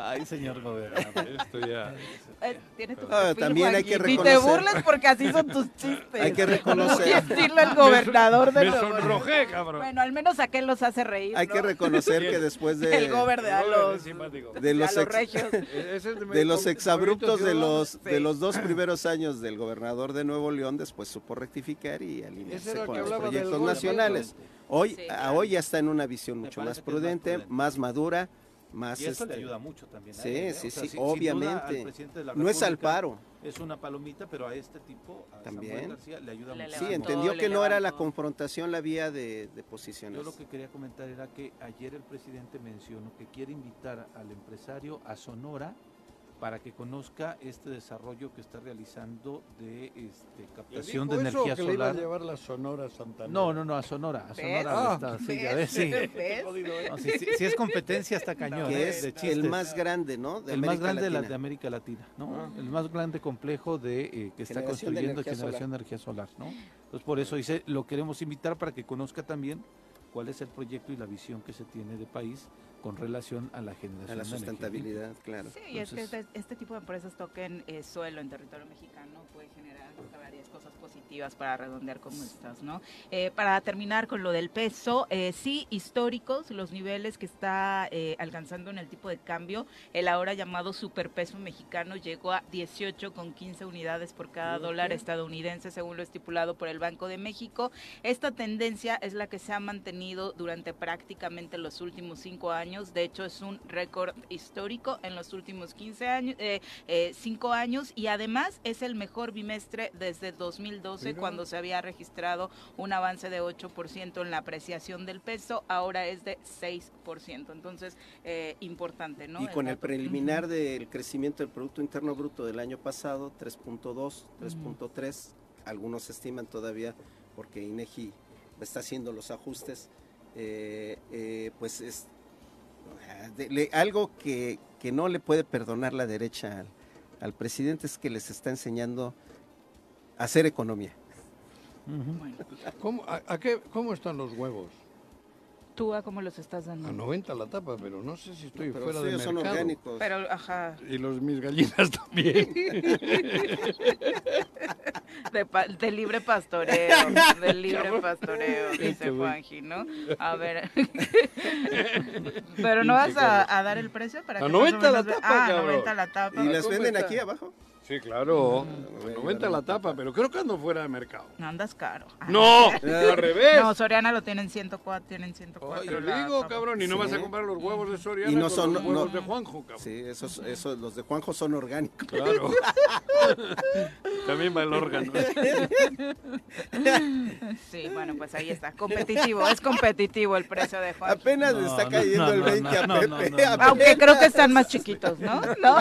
Speaker 4: Ay, señor gobernador.
Speaker 3: Esto ya.
Speaker 2: Eh, Tiene tu
Speaker 6: Ah, también hay que
Speaker 2: Juanqui. Ni te
Speaker 6: reconocer-
Speaker 2: burles porque así son tus chistes.
Speaker 6: Hay que reconocer.
Speaker 2: Muy estilo el gobernador de
Speaker 3: Me sonrojé, cabrón.
Speaker 2: Bueno, al menos a qué los hace reír.
Speaker 6: Hay
Speaker 2: ¿no?
Speaker 6: que reconocer que después de,
Speaker 2: El gober de a los,
Speaker 6: de los, ex-
Speaker 2: regios. [LAUGHS]
Speaker 3: De,
Speaker 6: los exabruptos de los, de los dos [CLEARS THROAT] primeros años del gobernador de Nuevo León, después supo rectificar y alinearse con los proyectos nacionales. Hoy,
Speaker 2: Sí,
Speaker 6: a
Speaker 2: claro.
Speaker 6: hoy ya está en una visión mucho más prudente. más madura, más...
Speaker 4: Y eso le
Speaker 6: este,
Speaker 4: ayuda mucho también. a
Speaker 6: sí,
Speaker 4: él, ¿eh?
Speaker 6: sí,
Speaker 4: O sea,
Speaker 6: sí,
Speaker 4: sin- sin duda,
Speaker 6: obviamente.
Speaker 4: al presidente de la
Speaker 6: no es al paro.
Speaker 4: Es una palomita, pero a este tipo, a
Speaker 6: También.
Speaker 4: Samuel García, le ayuda
Speaker 2: Le
Speaker 4: mucho.
Speaker 6: Sí,
Speaker 2: levantó,
Speaker 6: entendió
Speaker 2: le
Speaker 6: que no era la
Speaker 2: levantó.
Speaker 6: confrontación la vía de, de posiciones.
Speaker 4: Yo lo que quería comentar era que ayer el presidente mencionó que quiere invitar al empresario a Sonora para que conozca este desarrollo que está realizando de este, captación de energía
Speaker 3: que le iba a
Speaker 4: solar.
Speaker 3: llevar la Sonora Santana.
Speaker 4: No, no, no, a Sonora, a. Sonora
Speaker 3: Ah.
Speaker 4: estado, sí, ya ves, sí. Si, si- si es competencia está [LAUGHS] cañón,
Speaker 6: que
Speaker 4: ¿eh?
Speaker 6: es
Speaker 4: de
Speaker 6: el
Speaker 4: chistes.
Speaker 6: más grande, ¿no? De
Speaker 4: el más grande de, la-
Speaker 6: Latina.
Speaker 4: de América Latina, ¿no?
Speaker 6: Ah.
Speaker 4: El más grande complejo de eh, que está
Speaker 6: Generación
Speaker 4: construyendo generación de energía solar, ¿no? Entonces por eso dice, lo queremos invitar para que conozca también cuál es el proyecto y la visión que se tiene de país con relación a la generación
Speaker 6: A la
Speaker 4: de
Speaker 6: sustentabilidad, claro.
Speaker 2: Sí, y es que
Speaker 4: Entonces-
Speaker 2: este, este tipo de empresas toquen eh, suelo en territorio mexicano puede generar varias positivas para redondear como estas, ¿no? Eh, para terminar con lo del peso, eh, sí, históricos, los niveles que está eh, alcanzando en el tipo de cambio, el ahora llamado superpeso mexicano llegó a 18 con 15 unidades por cada dólar estadounidense, según lo estipulado por el Banco de México. Esta tendencia es la que se ha mantenido durante prácticamente los últimos cinco años. De hecho, es un récord histórico en los últimos 15 años, cinco años, y además es el mejor bimestre desde 2012,
Speaker 3: Mira.
Speaker 2: cuando se había registrado un avance de 8% en la apreciación del peso. Ahora es de 6%. Entonces, eh, importante, ¿no?
Speaker 6: Y con el preliminar del crecimiento del Producto Interno Bruto del año pasado, 3.2, 3.3, algunos estiman todavía, porque INEGI está haciendo los ajustes, eh, eh, pues es ah, de- le- algo que, que no le puede perdonar la derecha al, al presidente es que les está enseñando hacer economía.
Speaker 2: Bueno, [LAUGHS]
Speaker 3: ¿Cómo, a, a qué, ¿Cómo están los huevos?
Speaker 2: ¿tú a cómo los estás dando?
Speaker 3: A 90 la tapa, pero no sé si estoy
Speaker 6: Pero
Speaker 3: fuera de
Speaker 6: son
Speaker 3: mercado.
Speaker 6: orgánicos.
Speaker 2: Pero, ajá,
Speaker 3: Y los mis gallinas [LAUGHS] también. [LAUGHS]
Speaker 2: de, pa- de libre pastoreo, de libre pastoreo, dice. Juanji, ¿no? A ver. Pero no vas a, a dar el precio para
Speaker 3: A
Speaker 2: que
Speaker 3: 90
Speaker 2: más o
Speaker 3: la
Speaker 2: menos ve-
Speaker 3: tapa,
Speaker 2: Ah,
Speaker 3: cabrón.
Speaker 2: 90 la tapa.
Speaker 6: ¿Y las
Speaker 3: ¿cómo
Speaker 6: venden
Speaker 3: está?
Speaker 6: aquí abajo?
Speaker 3: Sí, claro.
Speaker 6: Mm.
Speaker 3: 90 la tapa, pero creo que ando fuera de mercado.
Speaker 2: No andas caro. Ah,
Speaker 3: No, [LAUGHS] al revés.
Speaker 2: No, Soriana lo tienen 104, tienen 104.
Speaker 3: Te
Speaker 2: la
Speaker 3: digo,
Speaker 2: tapa.
Speaker 3: cabrón, y no
Speaker 6: Sí.
Speaker 3: vas a comprar los huevos de Soriana
Speaker 6: Y no
Speaker 3: con
Speaker 6: son-
Speaker 3: los huevos
Speaker 6: no-
Speaker 3: de Juanjo, cabrón.
Speaker 6: Sí, esos, esos, los de Juanjo son orgánicos.
Speaker 3: Claro. [LAUGHS] También va el órgano. [LAUGHS]
Speaker 2: Sí, bueno, pues ahí está. Competitivo, es competitivo el precio de Juan.
Speaker 6: Apenas le
Speaker 4: No,
Speaker 6: está cayendo
Speaker 4: no,
Speaker 6: el
Speaker 4: no,
Speaker 6: 20 a
Speaker 4: no, no,
Speaker 6: Pepe.
Speaker 4: no, no.
Speaker 6: apenas.
Speaker 2: Aunque creo que están más chiquitos, ¿no? ¿No?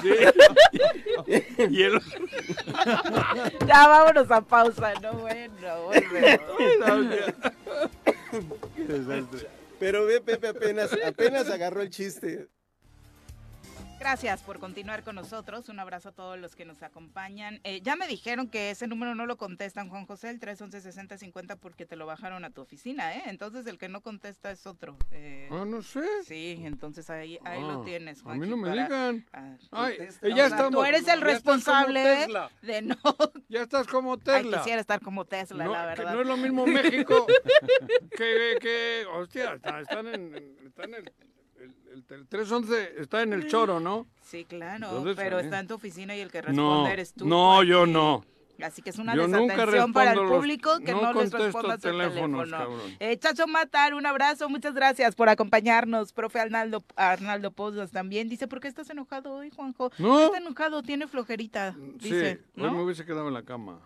Speaker 3: Y el... [LAUGHS]
Speaker 2: Ya vámonos a pausa, no bueno, volvemos.
Speaker 6: Pero ve, Pepe apenas, apenas agarró el chiste.
Speaker 2: Gracias por continuar con nosotros. Un abrazo a todos los que nos acompañan. Eh, ya me dijeron que ese número no lo contestan, Juan José, el 311-6050, porque te lo bajaron a tu oficina, ¿eh? Entonces el que no contesta es otro. Eh,
Speaker 3: Ah, no sé.
Speaker 2: Sí, entonces ahí, ahí
Speaker 3: Ah,
Speaker 2: lo tienes,
Speaker 3: A
Speaker 2: Juan.
Speaker 3: mí no me digan.
Speaker 2: Ah,
Speaker 3: Ay,
Speaker 2: o
Speaker 3: ya
Speaker 2: sea,
Speaker 3: estamos.
Speaker 2: tú eres el responsable de no... [LAUGHS]
Speaker 3: Ya estás como
Speaker 2: Ay,
Speaker 3: Tesla.
Speaker 2: quisiera estar como Tesla,
Speaker 3: no,
Speaker 2: la
Speaker 3: que
Speaker 2: verdad.
Speaker 3: no es lo mismo [LAUGHS] México que, que hostia, está- están en, en- está en el, el, el- el 311 está en el choro, ¿no?
Speaker 2: Sí, claro,
Speaker 3: Entonces,
Speaker 2: pero
Speaker 3: eh.
Speaker 2: está en tu oficina y el que
Speaker 3: No,
Speaker 2: responde eres tú.
Speaker 3: no, yo no.
Speaker 2: Así que es una
Speaker 3: Yo
Speaker 2: desatención para el
Speaker 3: los-
Speaker 2: público que
Speaker 3: no
Speaker 2: no, les el
Speaker 3: teléfonos,
Speaker 2: teléfono. Eh, Chacho Matar, un abrazo, muchas gracias por acompañarnos. Profe Arnaldo, Arnaldo Pozas también dice, ¿por qué estás enojado hoy, Juanjo?
Speaker 3: No.
Speaker 2: Está enojado, tiene flojerita, dice,
Speaker 3: sí, hoy me
Speaker 2: ¿no?
Speaker 3: hubiese quedado en la cama.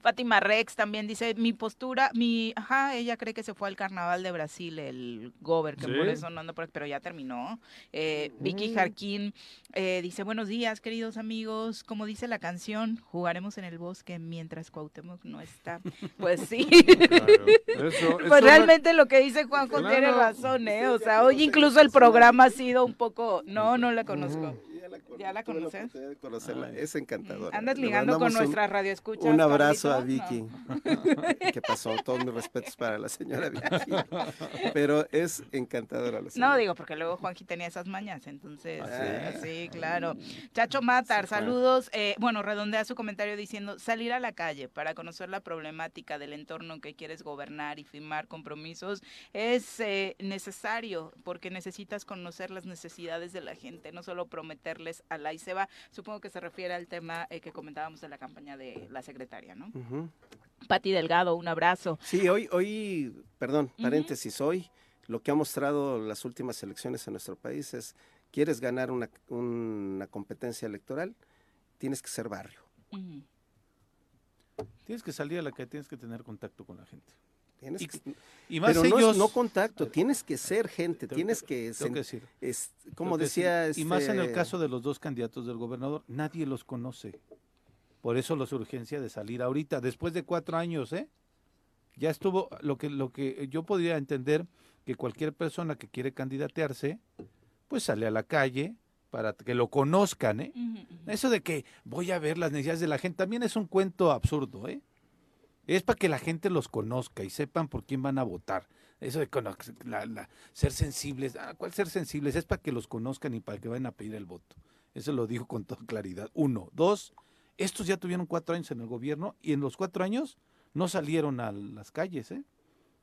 Speaker 2: Fátima Rex también dice, mi postura, mi, ajá, ella cree que se fue al carnaval de Brasil, el Gober, que
Speaker 3: ¿Sí?
Speaker 2: por eso no anda por pero ya terminó. Eh, Vicky. Jarquín eh, dice, buenos días, queridos amigos, como dice la canción, jugaremos en el bosque mientras Cuauhtémoc no está. [LAUGHS] Pues sí.
Speaker 3: Claro. Eso,
Speaker 2: Pues
Speaker 3: eso
Speaker 2: realmente lo que dice Juanjo
Speaker 3: Claro.
Speaker 2: tiene razón, ¿eh? O sea, hoy incluso el programa ha sido un poco... No, no la conozco.
Speaker 6: Ya la, con-
Speaker 2: ¿Ya la
Speaker 6: tuve la
Speaker 2: conoces?
Speaker 6: oportunidad de conocerla. Es encantadora.
Speaker 2: ¿Andas ligando con nuestra radio escucha?
Speaker 6: Un abrazo a? Vicky. [LAUGHS] ¿Qué pasó? Todos mis respetos para la señora Vicky. Pero es encantadora la señora.
Speaker 2: No, digo, porque luego Juanji tenía esas mañas, entonces,
Speaker 6: Ah,
Speaker 2: eh, sí, claro. Chacho Matar, saludos. eh, bueno, redondea su comentario diciendo, salir a la calle para conocer la problemática del entorno que quieres gobernar y firmar compromisos es eh, necesario, porque necesitas conocer las necesidades de la gente, no solo prometerles a la y se va. Supongo que se refiere al tema eh, que comentábamos de la campaña de la secretaria, ¿no? Pati Delgado, un abrazo.
Speaker 6: Sí, hoy, hoy, perdón, paréntesis, hoy lo que ha mostrado las últimas elecciones en nuestro país es, quieres ganar una, una competencia electoral, tienes que ser barrio.
Speaker 4: Tienes que salir a la calle, tienes que tener contacto con la gente.
Speaker 6: Tienes
Speaker 4: Y-
Speaker 6: que-
Speaker 4: Y más
Speaker 6: pero no, es-
Speaker 4: ellos...
Speaker 6: no contacto, tienes que ser gente,
Speaker 4: Tengo
Speaker 6: tienes
Speaker 4: que-
Speaker 6: sen-
Speaker 4: que decir,
Speaker 6: es- como decía...
Speaker 4: decir, Y más en el
Speaker 6: este,
Speaker 4: caso de los dos candidatos del gobernador, nadie los conoce. Por eso la urgencia de salir ahorita, después de cuatro años, ¿eh? Ya estuvo, lo que, lo que yo podría entender que cualquier persona que quiere candidatearse, pues sale a la calle para que lo conozcan, ¿eh? Eso de que voy a ver las necesidades de la gente también es un cuento absurdo, ¿eh? Es para que la gente los conozca y sepan por quién van a votar. Eso de la- la- ser sensibles, ah, ¿cuál ser sensibles? Es para que los conozcan y para que vayan a pedir el voto. Eso lo digo con toda claridad. Uno. Dos, estos ya tuvieron cuatro años en el gobierno y en los cuatro años no salieron a las calles, ¿eh?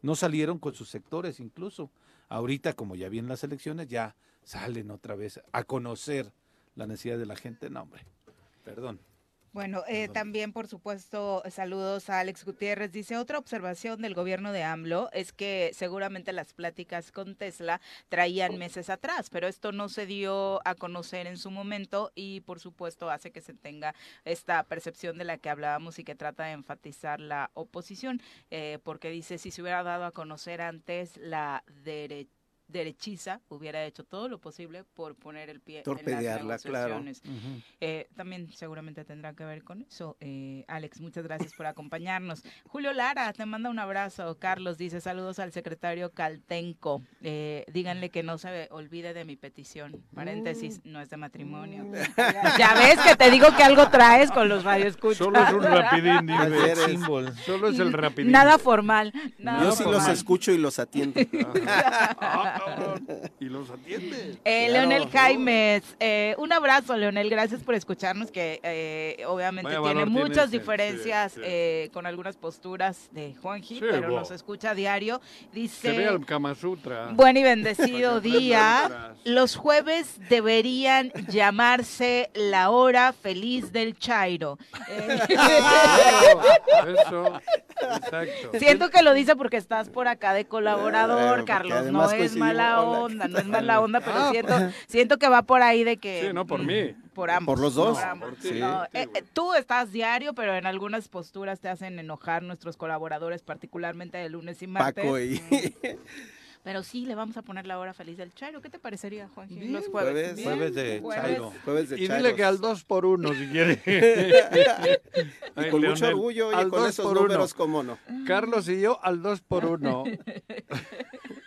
Speaker 4: No salieron con sus sectores incluso. Ahorita, como ya vienen las elecciones, ya salen otra vez a conocer la necesidad de la gente. No, hombre, perdón.
Speaker 2: Bueno, eh, también, por supuesto, saludos a Alex Gutiérrez. Dice, otra observación del gobierno de AMLO es que seguramente las pláticas con Tesla traían meses atrás, pero esto no se dio a conocer en su momento y, por supuesto, hace que se tenga esta percepción de la que hablábamos y que trata de enfatizar la oposición, eh, porque dice, si se hubiera dado a conocer antes la derecha derechiza hubiera hecho todo lo posible por poner el pie
Speaker 6: Torpedearla,
Speaker 2: en las
Speaker 6: claro.
Speaker 2: negociaciones. Eh, también seguramente tendrá que ver con eso. Eh, Alex, muchas gracias por acompañarnos. Julio Lara te manda un abrazo. Carlos dice saludos al secretario Caltenco. Eh, díganle que no se olvide de mi petición. Paréntesis, no es de matrimonio. [LAUGHS] ya ves que te digo que algo traes con los radioescuchas.
Speaker 3: Solo es un rapidín,
Speaker 4: Símbolo.
Speaker 3: Solo es el rapidín.
Speaker 2: Nada formal. Nada
Speaker 6: Yo sí los escucho y los atiendo. [LAUGHS]
Speaker 3: Ah, cabrón. Y los atiende.
Speaker 2: Eh,
Speaker 6: Claro.
Speaker 2: Leonel Jaimes, eh, un abrazo, Leonel. Gracias por escucharnos, que eh, obviamente
Speaker 3: Vaya
Speaker 2: tiene muchas diferencias
Speaker 3: sí, sí.
Speaker 2: eh, con algunas posturas de Juanji,
Speaker 3: Sí,
Speaker 2: pero nos escucha a diario.
Speaker 3: Se ve
Speaker 2: Dice.
Speaker 3: el Kama Sutra.
Speaker 2: Buen y bendecido día. Los jueves deberían llamarse la hora feliz del Chairo. Eh,
Speaker 3: Eso, exacto.
Speaker 2: Siento que lo dice porque estás por acá de colaborador,
Speaker 6: Claro,
Speaker 2: Carlos. No es
Speaker 6: coincidimos.
Speaker 2: Mala onda, no es mala onda, pero
Speaker 3: Ah,
Speaker 2: siento, siento que va por ahí de que.
Speaker 3: Sí, no por
Speaker 2: mm,
Speaker 3: mí.
Speaker 2: Por ambos.
Speaker 6: Por los dos.
Speaker 2: por ambos.
Speaker 3: Por ti.
Speaker 2: No,
Speaker 3: Sí,
Speaker 2: eh, eh, tú estás diario, pero en algunas posturas te hacen enojar nuestros colaboradores, particularmente de lunes y martes.
Speaker 6: Paco y...
Speaker 2: Mm. Pero sí, le vamos a poner la hora feliz del Chairo. ¿Qué te parecería, Juanji?
Speaker 6: Bien,
Speaker 2: los jueves.
Speaker 6: jueves.
Speaker 2: Bien,
Speaker 4: Jueves de
Speaker 2: jueves.
Speaker 4: Chairo.
Speaker 6: Jueves de
Speaker 3: Y dile que al 2 por 1 si quiere. [LAUGHS]
Speaker 6: Y
Speaker 3: Ay,
Speaker 6: con mucho orgullo,
Speaker 3: al
Speaker 6: con
Speaker 3: dos
Speaker 6: esos
Speaker 3: por uno.
Speaker 6: números, cómo no.
Speaker 3: Carlos y yo al 2 por 1 [LAUGHS]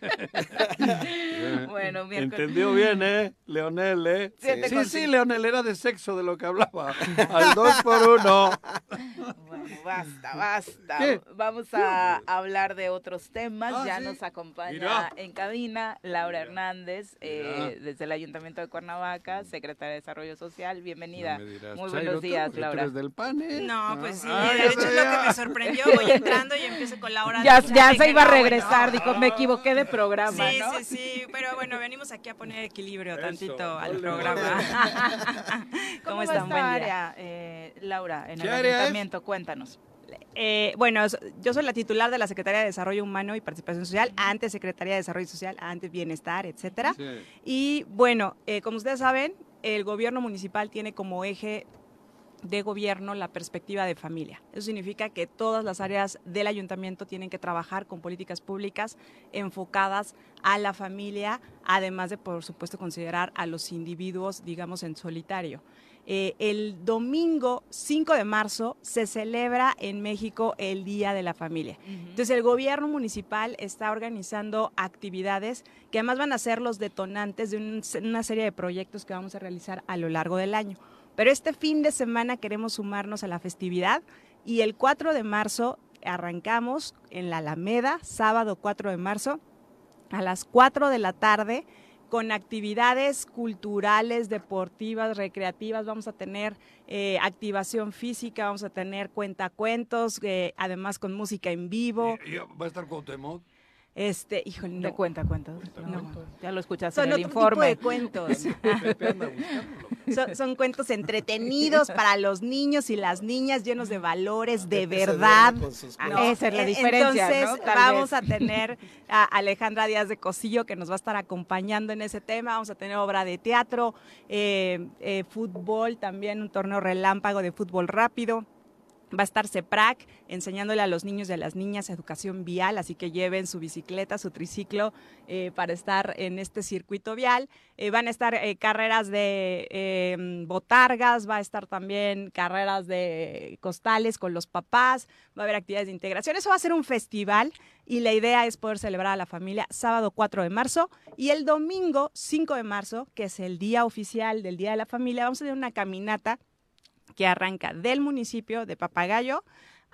Speaker 3: [LAUGHS]
Speaker 2: Bueno, miércoles.
Speaker 3: Entendió bien, ¿eh? Leonel, ¿eh? Sí,
Speaker 2: con
Speaker 3: sí. Leonel, era de sexo de lo que hablaba. Al 2 por 1
Speaker 2: Bueno, basta, basta.
Speaker 3: ¿Qué?
Speaker 2: Vamos a hablar de otros temas.
Speaker 3: Ah,
Speaker 2: ya
Speaker 3: sí.
Speaker 2: nos acompaña
Speaker 3: Mira.
Speaker 2: en cabina Laura Hernández, eh, desde el Ayuntamiento de Cuernavaca, secretaria de Desarrollo Social. Bienvenida.
Speaker 3: No me dirás,
Speaker 2: Muy buenos días,
Speaker 3: tú
Speaker 2: Laura.
Speaker 3: eres del PAN, ¿eh?
Speaker 7: No, pues sí,
Speaker 3: Ah,
Speaker 7: de hecho es lo que me sorprendió. Voy entrando y empiezo con la hora
Speaker 2: Ya, ya se iba a regresar, dijo, me equivoqué de programa,
Speaker 7: Sí,
Speaker 2: ¿no?
Speaker 7: sí, sí, pero bueno, venimos aquí a poner equilibrio
Speaker 3: Eso,
Speaker 7: tantito al
Speaker 3: ole,
Speaker 7: programa. [LAUGHS]
Speaker 2: ¿Cómo,
Speaker 7: ¿Cómo
Speaker 2: esta
Speaker 7: Buen día.
Speaker 2: área, eh, Laura, en
Speaker 3: ¿Qué
Speaker 2: el? Ayuntamiento? Cuéntanos.
Speaker 7: Eh, bueno, yo soy la titular de la Secretaría de Desarrollo Humano y Participación Social, antes Secretaría de Desarrollo Social, antes Bienestar, etcétera.
Speaker 3: Sí.
Speaker 7: Y bueno, eh, como ustedes saben, el gobierno municipal tiene como eje de gobierno la perspectiva de familia. Eso significa que todas las áreas del ayuntamiento tienen que trabajar con políticas públicas enfocadas a la familia, además de, por supuesto, considerar a los individuos, digamos, en solitario. Eh, el domingo 5 de marzo se celebra en México el Día de la Familia. Entonces el gobierno municipal está organizando actividades que además van a ser los detonantes de un- una serie de proyectos que vamos a realizar a lo largo del año. Pero este fin de semana queremos sumarnos a la festividad y el 4 de marzo arrancamos en la Alameda, sábado 4 de marzo, a las 4 de la tarde con actividades culturales, deportivas, recreativas. Vamos a tener eh, activación física, vamos a tener cuentacuentos, eh, además con música en vivo.
Speaker 3: ¿Va a estar?
Speaker 7: Este, híjole,
Speaker 2: De
Speaker 7: no.
Speaker 2: cuenta, cuenta.
Speaker 7: No.
Speaker 2: Ya lo escuchaste
Speaker 7: Son
Speaker 2: en el
Speaker 7: otro tipo
Speaker 2: informe.
Speaker 7: de cuentos. [LAUGHS] Son, son cuentos entretenidos para los niños y las niñas, llenos de valores, de verdad.
Speaker 2: Ah,
Speaker 6: cuentos.
Speaker 2: esa es la diferencia,
Speaker 7: Entonces, vamos
Speaker 2: vez.
Speaker 7: a tener [LAUGHS] a Alejandra Díaz de Cosillo que nos va a estar acompañando en ese tema. Vamos a tener obra de teatro, eh, eh, fútbol, también un torneo relámpago de fútbol rápido. Va a estar CEPRAC enseñándole a los niños y a las niñas educación vial, así que lleven su bicicleta, su triciclo eh, para estar en este circuito vial. Eh, van a estar eh, carreras de eh, botargas, va a estar también carreras de costales con los papás, va a haber actividades de integración. Eso va a ser un festival y la idea es poder celebrar a la familia sábado 4 de marzo y el domingo 5 de marzo, que es el día oficial del Día de la Familia, vamos a tener una caminata que arranca del municipio de Papagayo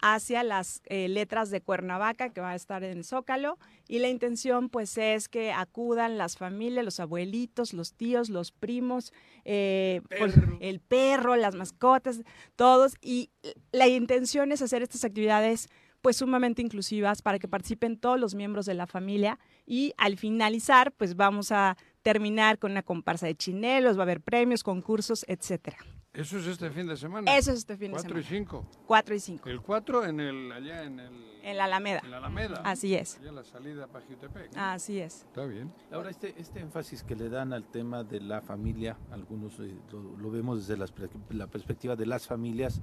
Speaker 7: hacia las eh, letras de Cuernavaca, que va a estar en Zócalo, y la intención pues es que acudan las familias, los abuelitos, los tíos, los primos, eh, pues, el perro, las mascotas, todos, y la intención es hacer estas actividades pues sumamente inclusivas para que participen todos los miembros de la familia. Y al finalizar pues vamos a terminar con una comparsa de chinelos, va a haber premios, concursos, etcétera.
Speaker 3: Eso es este fin de semana.
Speaker 7: Eso es este fin de
Speaker 3: 4 y
Speaker 7: semana.
Speaker 3: 5.
Speaker 7: 4 y 5.
Speaker 3: El 4 en el, allá en el...
Speaker 7: En la Alameda.
Speaker 3: En la Alameda.
Speaker 7: Así es.
Speaker 3: Allá en la salida para Jutepec. ¿no?
Speaker 7: Así es.
Speaker 3: Está bien.
Speaker 4: Ahora, este, este énfasis que le dan al tema de la familia, algunos eh, lo, lo vemos desde las pre- la perspectiva de las familias,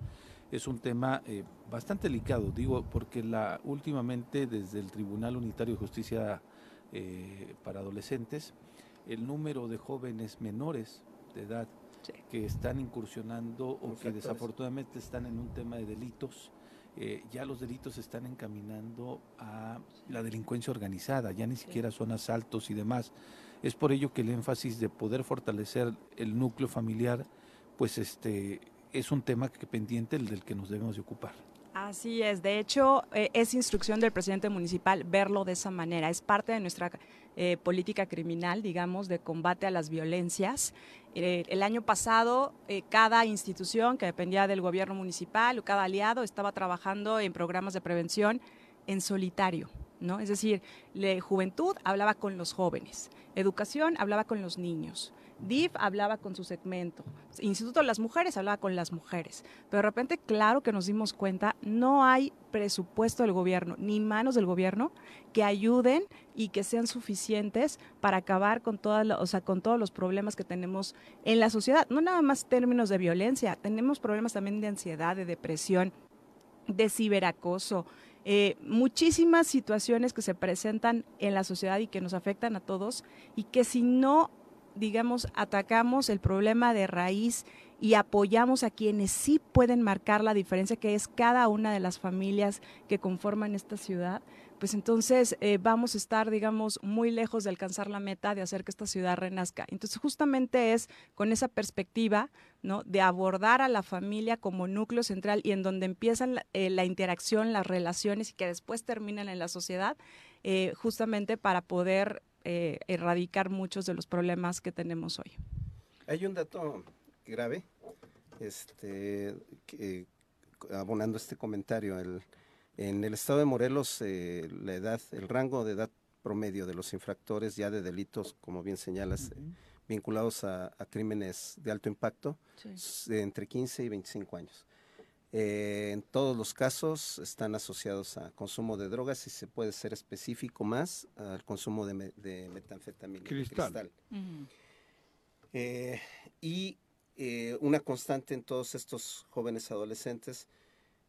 Speaker 4: es un tema eh, bastante delicado, digo, porque la últimamente desde el Tribunal Unitario de Justicia eh, para Adolescentes, el número de jóvenes menores de edad
Speaker 7: Sí.
Speaker 4: que están incursionando o que desafortunadamente están en un tema de delitos, eh, ya los delitos se están encaminando a la delincuencia organizada, ya ni siquiera son asaltos y demás. Es por ello que el énfasis de poder fortalecer el núcleo familiar, pues este es un tema que pendiente el del que nos debemos de ocupar.
Speaker 7: Así es. De hecho, eh, es instrucción del presidente municipal verlo de esa manera. Es parte de nuestra eh, política criminal, digamos, de combate a las violencias. Eh, el año pasado, cada institución que dependía del gobierno municipal o cada aliado estaba trabajando en programas de prevención en solitario. ¿no? Es decir, la juventud hablaba con los jóvenes, educación hablaba con los niños, DIF hablaba con su segmento, Instituto de las Mujeres hablaba con las mujeres, pero de repente, claro que nos dimos cuenta, no hay presupuesto del gobierno, ni manos del gobierno que ayuden y que sean suficientes para acabar con, toda o sea, con todos los problemas que tenemos en la sociedad, no nada más términos de violencia, tenemos problemas también de ansiedad, de depresión, de ciberacoso, eh, muchísimas situaciones que se presentan en la sociedad y que nos afectan a todos y que si no digamos, atacamos el problema de raíz y apoyamos a quienes sí pueden marcar la diferencia, que es cada una de las familias que conforman esta ciudad, pues entonces eh, vamos a estar, digamos, muy lejos de alcanzar la meta de hacer que esta ciudad renazca. Entonces, justamente es con esa perspectiva, ¿no? De abordar a la familia como núcleo central y en donde empiezan la, eh, interacción, las relaciones y que después terminan en la sociedad, eh, justamente para poder eh, erradicar muchos de los problemas que tenemos hoy.
Speaker 6: Hay un dato grave, este, que, abonando este comentario, el, en el estado de Morelos eh, la edad, el rango de edad promedio de los infractores ya de delitos, como bien señalas, uh -huh. vinculados a, a, crímenes de alto impacto, sí. entre 15 y 25 años. Eh, en todos los casos están asociados a consumo de drogas y se puede ser específico más al consumo de, me, de metanfetamina.
Speaker 3: Cristal.
Speaker 6: cristal. Uh -huh. eh, y eh, una constante en todos estos jóvenes adolescentes,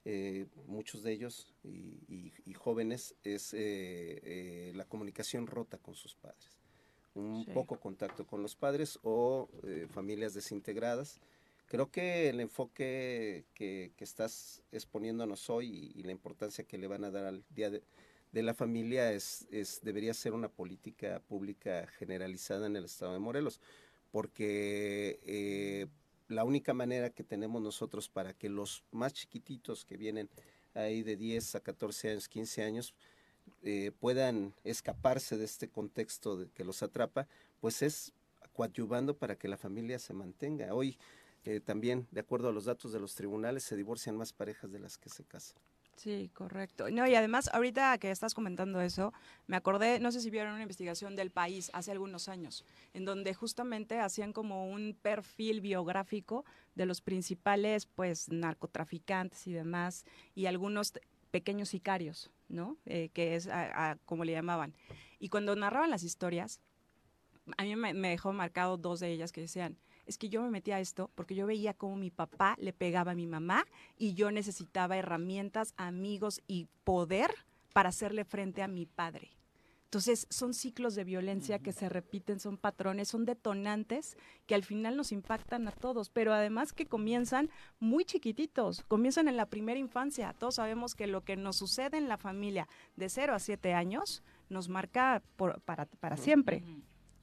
Speaker 6: eh, muchos de ellos y, y, y jóvenes, es eh, la comunicación rota con sus padres. Un sí. poco contacto con los padres o familias desintegradas creo que el enfoque que, estás exponiéndonos hoy y, la importancia que le van a dar al Día de, la Familia es, es, debería ser una política pública generalizada en el estado de Morelos, porque eh, la única manera que tenemos nosotros para que los más chiquititos que vienen ahí de 10 a 14 años, 15 años, eh, puedan escaparse de este contexto que los atrapa, pues es coadyuvando para que la familia se mantenga. Hoy también, de acuerdo a los datos de los tribunales, se divorcian más parejas de las que se casan.
Speaker 7: Sí, correcto. No, y además, ahorita que estás comentando eso, me acordé, no sé si vieron una investigación del país hace algunos años, en donde justamente hacían como un perfil biográfico de los principales, pues, narcotraficantes y demás, y algunos pequeños sicarios, ¿no? Eh, que es como le llamaban. Y cuando narraban las historias, a mí me, me dejó marcado dos de ellas que decían, es que yo me metí a esto porque yo veía cómo mi papá le pegaba a mi mamá y yo necesitaba herramientas, amigos y poder para hacerle frente a mi padre. Entonces, son ciclos de violencia que se repiten, son patrones, son detonantes que al final nos impactan a todos, pero además que comienzan muy chiquititos, comienzan en la primera infancia. Todos sabemos que lo que nos sucede en la familia de 0 a 7 años nos marca por, para, para siempre. Uh -huh.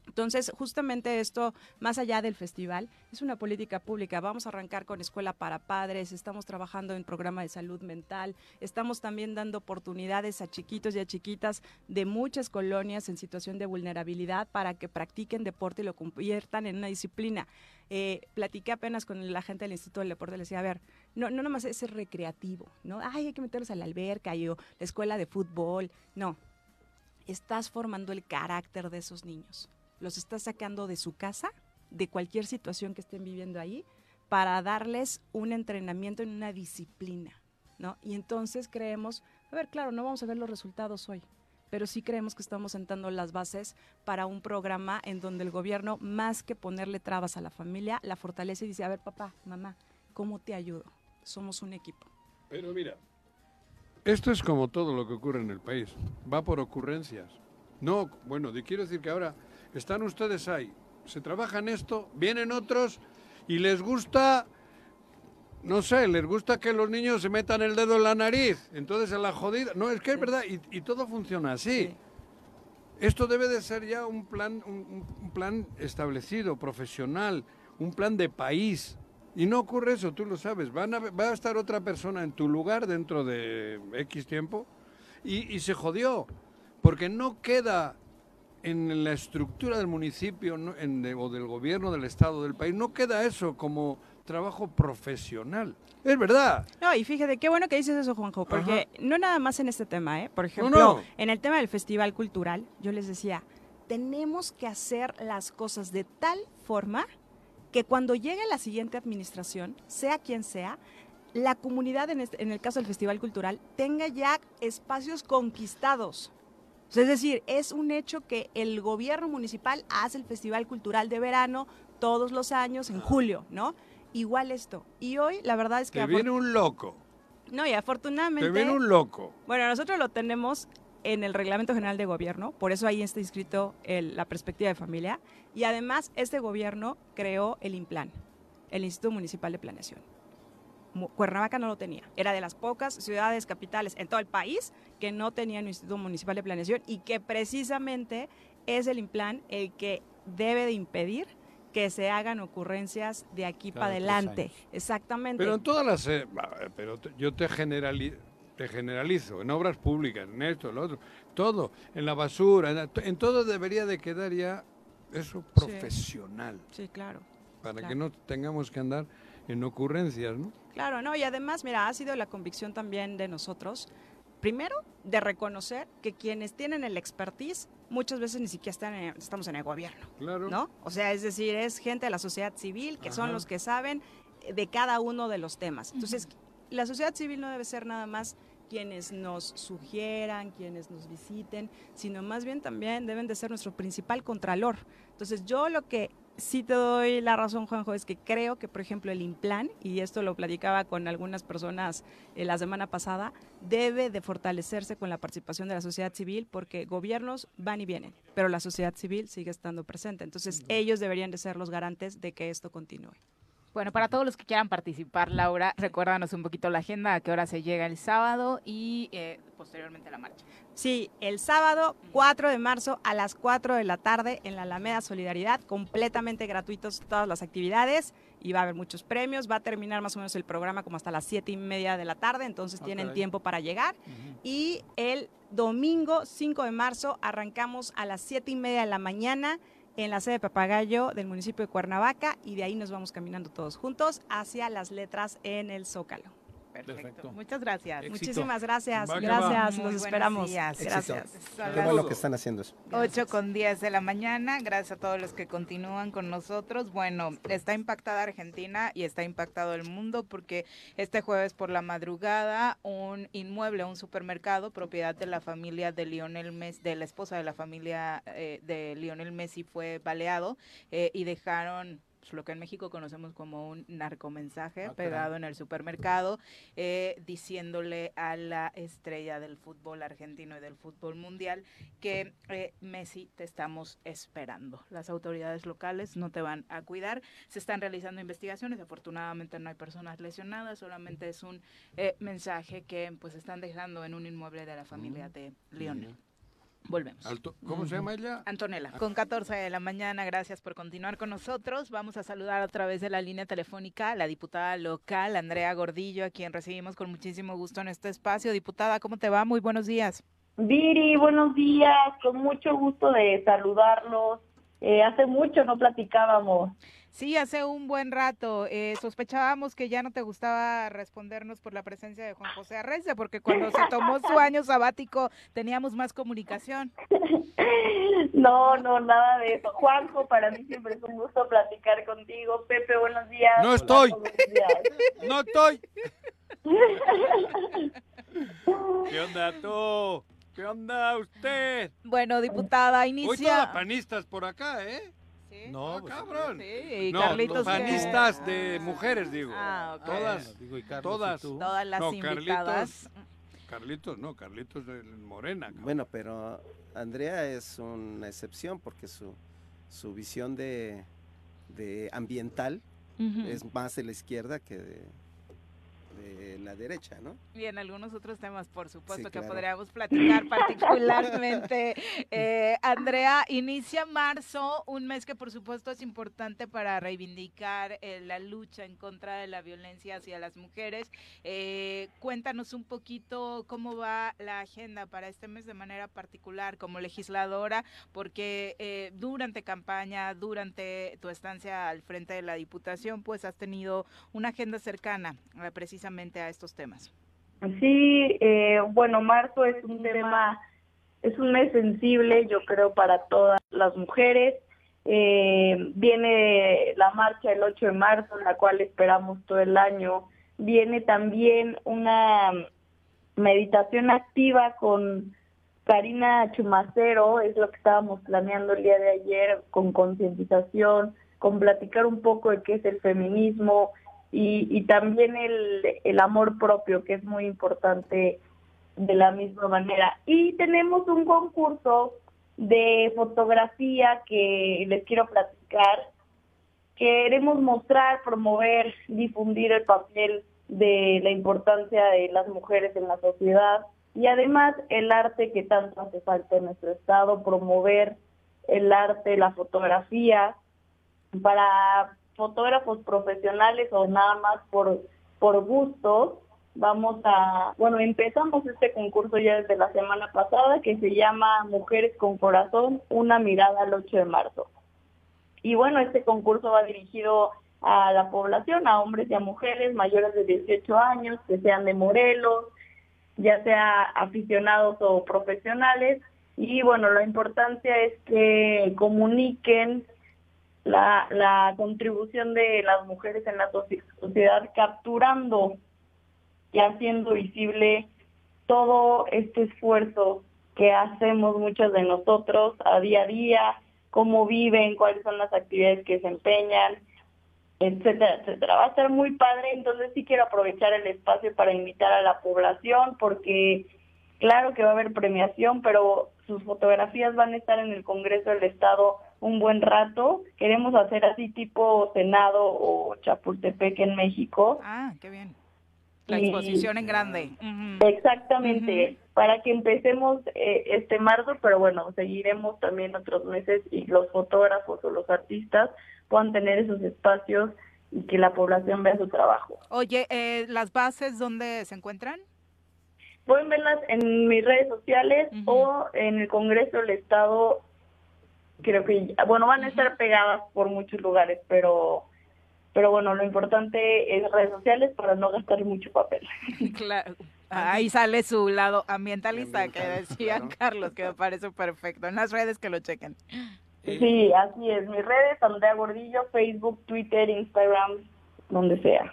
Speaker 7: Entonces, justamente esto, más allá del festival, es una política pública. Vamos a arrancar con escuela para padres, estamos trabajando en programa de salud mental, estamos también dando oportunidades a chiquitos y a chiquitas de muchas colonias en situación de vulnerabilidad para que practiquen deporte y lo conviertan en una disciplina. Eh, platiqué apenas con la gente del Instituto del Deporte, le decía, a ver, no, no nomás es recreativo, ¿no? Ay, hay que meterlos a la alberca y o la escuela de fútbol. No, estás formando el carácter de esos niños los está sacando de su casa, de cualquier situación que estén viviendo ahí, para darles un entrenamiento en una disciplina, ¿no? Y entonces creemos, a ver, claro, no vamos a ver los resultados hoy, pero sí creemos que estamos sentando las bases para un programa en donde el gobierno, más que ponerle trabas a la familia, la fortalece y dice, a ver, papá, mamá, ¿cómo te ayudo? Somos un equipo.
Speaker 3: Pero mira, esto es como todo lo que ocurre en el país, va por ocurrencias. No, bueno, quiero decir que ahora están ustedes ahí, se trabaja en esto, vienen otros y les gusta, no sé, les gusta que los niños se metan el dedo en la nariz, entonces en la jodida, no, es que es verdad, y, y todo funciona así. Sí. Esto debe de ser ya un plan, un, un, plan establecido, profesional, un plan de país. Y no ocurre eso, tú lo sabes. Van a, va a estar otra persona en tu lugar dentro de X tiempo y, y se jodió. Porque no queda en la estructura del municipio ¿no? en- de- o del gobierno del estado del país no queda eso como trabajo profesional. Es verdad.
Speaker 7: No, y fíjate, qué bueno que dices eso, Juanjo, porque no nada más en este tema, ¿eh? Por ejemplo,
Speaker 3: no.
Speaker 7: en el tema del Festival Cultural, yo les decía, tenemos que hacer las cosas de tal forma que cuando llegue la siguiente administración, sea quien sea, la comunidad, en, este- en el caso del Festival Cultural, tenga ya espacios conquistados. O sea, es decir, es un hecho que el gobierno municipal hace el Festival Cultural de verano todos los años en julio, ¿no? Igual esto. Y hoy, la verdad es que...
Speaker 3: Te viene un loco.
Speaker 7: No, y afortunadamente...
Speaker 3: Te viene un loco.
Speaker 7: Bueno, nosotros lo tenemos en el Reglamento General de Gobierno, por eso ahí está inscrito el- la perspectiva de familia. Y además, este gobierno creó el INPLAN, el Instituto Municipal de Planeación. Cuernavaca no lo tenía. Era de las pocas ciudades capitales en todo el país que no tenían un Instituto Municipal de Planeación y que precisamente es el INPLAN el que debe de impedir que se hagan ocurrencias de aquí
Speaker 4: Cada
Speaker 7: para adelante. Exactamente.
Speaker 3: Pero en todas las... eh, pero yo te, generali- te generalizo, en obras públicas, en esto, en lo otro, todo, en la basura, en, en todo debería de quedar ya eso profesional,
Speaker 7: sí, claro.
Speaker 3: para
Speaker 7: claro.
Speaker 3: que no tengamos que andar en ocurrencias, ¿no?
Speaker 7: Claro, no, y además, mira, ha sido la convicción también de nosotros, primero, de reconocer que quienes tienen el expertise muchas veces ni siquiera están en- estamos en el gobierno,
Speaker 3: Claro.
Speaker 7: ¿no? O sea, es decir, es gente de la sociedad civil que son los que saben de cada uno de los temas. Entonces, la sociedad civil no debe ser nada más quienes nos sugieran, quienes nos visiten, sino más bien también deben de ser nuestro principal contralor. Entonces, yo lo que sí te doy la razón, Juanjo, es que creo que, por ejemplo, el IMPLAN, y esto lo platicaba con algunas personas eh, la semana pasada, debe de fortalecerse con la participación de la sociedad civil, porque gobiernos van y vienen, pero la sociedad civil sigue estando presente. Entonces, ellos deberían de ser los garantes de que esto continúe.
Speaker 2: Bueno, para todos los que quieran participar, Laura, recuérdanos un poquito la agenda, a qué hora se llega el sábado y eh, posteriormente la marcha.
Speaker 7: Sí, el sábado 4 de marzo a las 4 de la tarde en la Alameda Solidaridad, completamente gratuitos todas las actividades y va a haber muchos premios. Va a terminar más o menos el programa como hasta las 7 y media de la tarde, entonces tienen tiempo para llegar. Y el domingo 5 de marzo arrancamos a las 7 y media de la mañana en la sede de Papagayo del municipio de Cuernavaca y de ahí nos vamos caminando todos juntos hacia las letras en el Zócalo.
Speaker 2: Perfecto.
Speaker 4: Perfecto.
Speaker 2: Muchas gracias.
Speaker 4: Éxito.
Speaker 7: Muchísimas gracias,
Speaker 3: Va
Speaker 7: gracias, los
Speaker 2: buenos
Speaker 7: esperamos.
Speaker 2: días.
Speaker 7: Gracias.
Speaker 6: Qué bueno que están haciendo eso.
Speaker 2: 8 con 10 de la mañana. Gracias a todos los que continúan con nosotros. Bueno, está impactada Argentina y está impactado el mundo porque este jueves por la madrugada un inmueble, un supermercado, propiedad de la familia de Lionel Messi, de la esposa de la familia eh, de Lionel Messi fue baleado eh, y dejaron lo que en México conocemos como un narcomensaje
Speaker 4: Ah,
Speaker 2: pegado en el supermercado eh, diciéndole a la estrella del fútbol argentino y del fútbol mundial que eh, Messi te estamos esperando. Las autoridades locales no te van a cuidar. Se están realizando investigaciones. Afortunadamente no hay personas lesionadas. Solamente es un eh, mensaje que pues están dejando en un inmueble de la familia de Lionel. Volvemos.
Speaker 3: Alto- ¿Cómo se llama ella?
Speaker 2: Antonella, con 14 de la mañana, gracias por continuar con nosotros. Vamos a saludar a través de la línea telefónica a la diputada local, Andrea Gordillo, a quien recibimos con muchísimo gusto en este espacio. Diputada, ¿cómo te va? Muy buenos días.
Speaker 8: Viri, buenos días, con mucho gusto de saludarlos. Eh, hace mucho no platicábamos.
Speaker 2: Sí, hace un buen rato eh, sospechábamos que ya no te gustaba respondernos por la presencia de Juan José Arrece, porque cuando se tomó su [LAUGHS] año sabático teníamos más comunicación. [LAUGHS]
Speaker 8: No, no, nada de eso. Juanjo, para mí siempre es un gusto platicar contigo. Pepe, buenos días.
Speaker 3: No estoy.
Speaker 8: Días. [LAUGHS]
Speaker 3: No estoy. ¿Qué onda tú? ¿Qué onda usted?
Speaker 2: Bueno, diputada,
Speaker 3: Hoy todas
Speaker 2: inicia...
Speaker 3: panistas por acá, ¿eh?
Speaker 4: No,
Speaker 3: Ah,
Speaker 4: pues,
Speaker 3: cabrón.
Speaker 2: sí, y
Speaker 3: No,
Speaker 2: Carlitos que-
Speaker 3: panistas de mujeres, digo.
Speaker 2: Ah, ok.
Speaker 3: Todas.
Speaker 4: Digo, y Carlos,
Speaker 3: todas.
Speaker 4: ¿y tú?
Speaker 2: Todas las
Speaker 3: No,
Speaker 2: invitadas.
Speaker 3: Carlitos, no, Carlitos de Morena. cabrón.
Speaker 6: Bueno, pero Andrea es una excepción porque su, su visión de, de ambiental
Speaker 2: Ujú.
Speaker 6: es más de la izquierda que de, de la derecha, ¿no?
Speaker 2: Y en algunos otros temas, por supuesto,
Speaker 6: Sí,
Speaker 2: que podríamos platicar particularmente. [LAUGHS] Eh, Andrea, inicia marzo, un mes que por supuesto es importante para reivindicar eh, la lucha en contra de la violencia hacia las mujeres. Eh, cuéntanos un poquito cómo va la agenda para este mes de manera particular como legisladora, porque durante campaña, durante tu estancia al frente de la Diputación, pues has tenido una agenda cercana eh, precisamente a estos temas.
Speaker 8: Sí, eh, bueno, marzo es un tema, es un mes sensible, yo creo, para todas las mujeres. Eh, viene la marcha el 8 de marzo, la cual esperamos todo el año. Viene también una meditación activa con Karina Chumacero, es lo que estábamos planeando el día de ayer, con concientización, con platicar un poco de qué es el feminismo y, y también el, el amor propio, que es muy importante de la misma manera. Y tenemos un concurso de fotografía que les quiero platicar. Queremos mostrar, promover, difundir el papel de la importancia de las mujeres en la sociedad y además el arte que tanto hace falta en nuestro estado, promover el arte, la fotografía para fotógrafos profesionales o nada más por, por gusto. Vamos a, bueno, empezamos este concurso ya desde la semana pasada que se llama Mujeres con Corazón, una mirada al 8 de marzo. Y bueno, este concurso va dirigido a la población, a hombres y a mujeres mayores de 18 años, que sean de Morelos, ya sea aficionados o profesionales. Y bueno, la importancia es que comuniquen la, la contribución de las mujeres en la soci- sociedad, capturando y haciendo visible todo este esfuerzo que hacemos muchas de nosotros a día a día, cómo viven, cuáles son las actividades que desempeñan, etcétera, etcétera. Va a ser muy padre, entonces sí quiero aprovechar el espacio para invitar a la población porque claro que va a haber premiación, pero sus fotografías van a estar en el Congreso del Estado un buen rato. Queremos hacer así tipo Senado o Chapultepec en México.
Speaker 2: Ah, qué bien. La
Speaker 8: Y-
Speaker 2: exposición en grande.
Speaker 8: Exactamente, para que empecemos eh, este marzo, pero bueno, seguiremos también otros meses y los fotógrafos o los artistas puedan tener esos espacios y que la población vea su trabajo.
Speaker 2: Oye, eh, ¿las bases dónde se encuentran?
Speaker 8: Pueden verlas en mis redes sociales o en el Congreso del Estado. Creo que, bueno, van a estar pegadas por muchos lugares, pero, pero bueno, lo importante es redes sociales para no gastar mucho papel. [LAUGHS]
Speaker 2: Claro. Ahí sale su lado ambientalista que decía
Speaker 6: claro.
Speaker 2: Carlos, que me parece perfecto. En las redes que lo chequen.
Speaker 8: Sí, así es. Mis redes, Andrea Gordillo, Facebook, Twitter, Instagram, donde sea.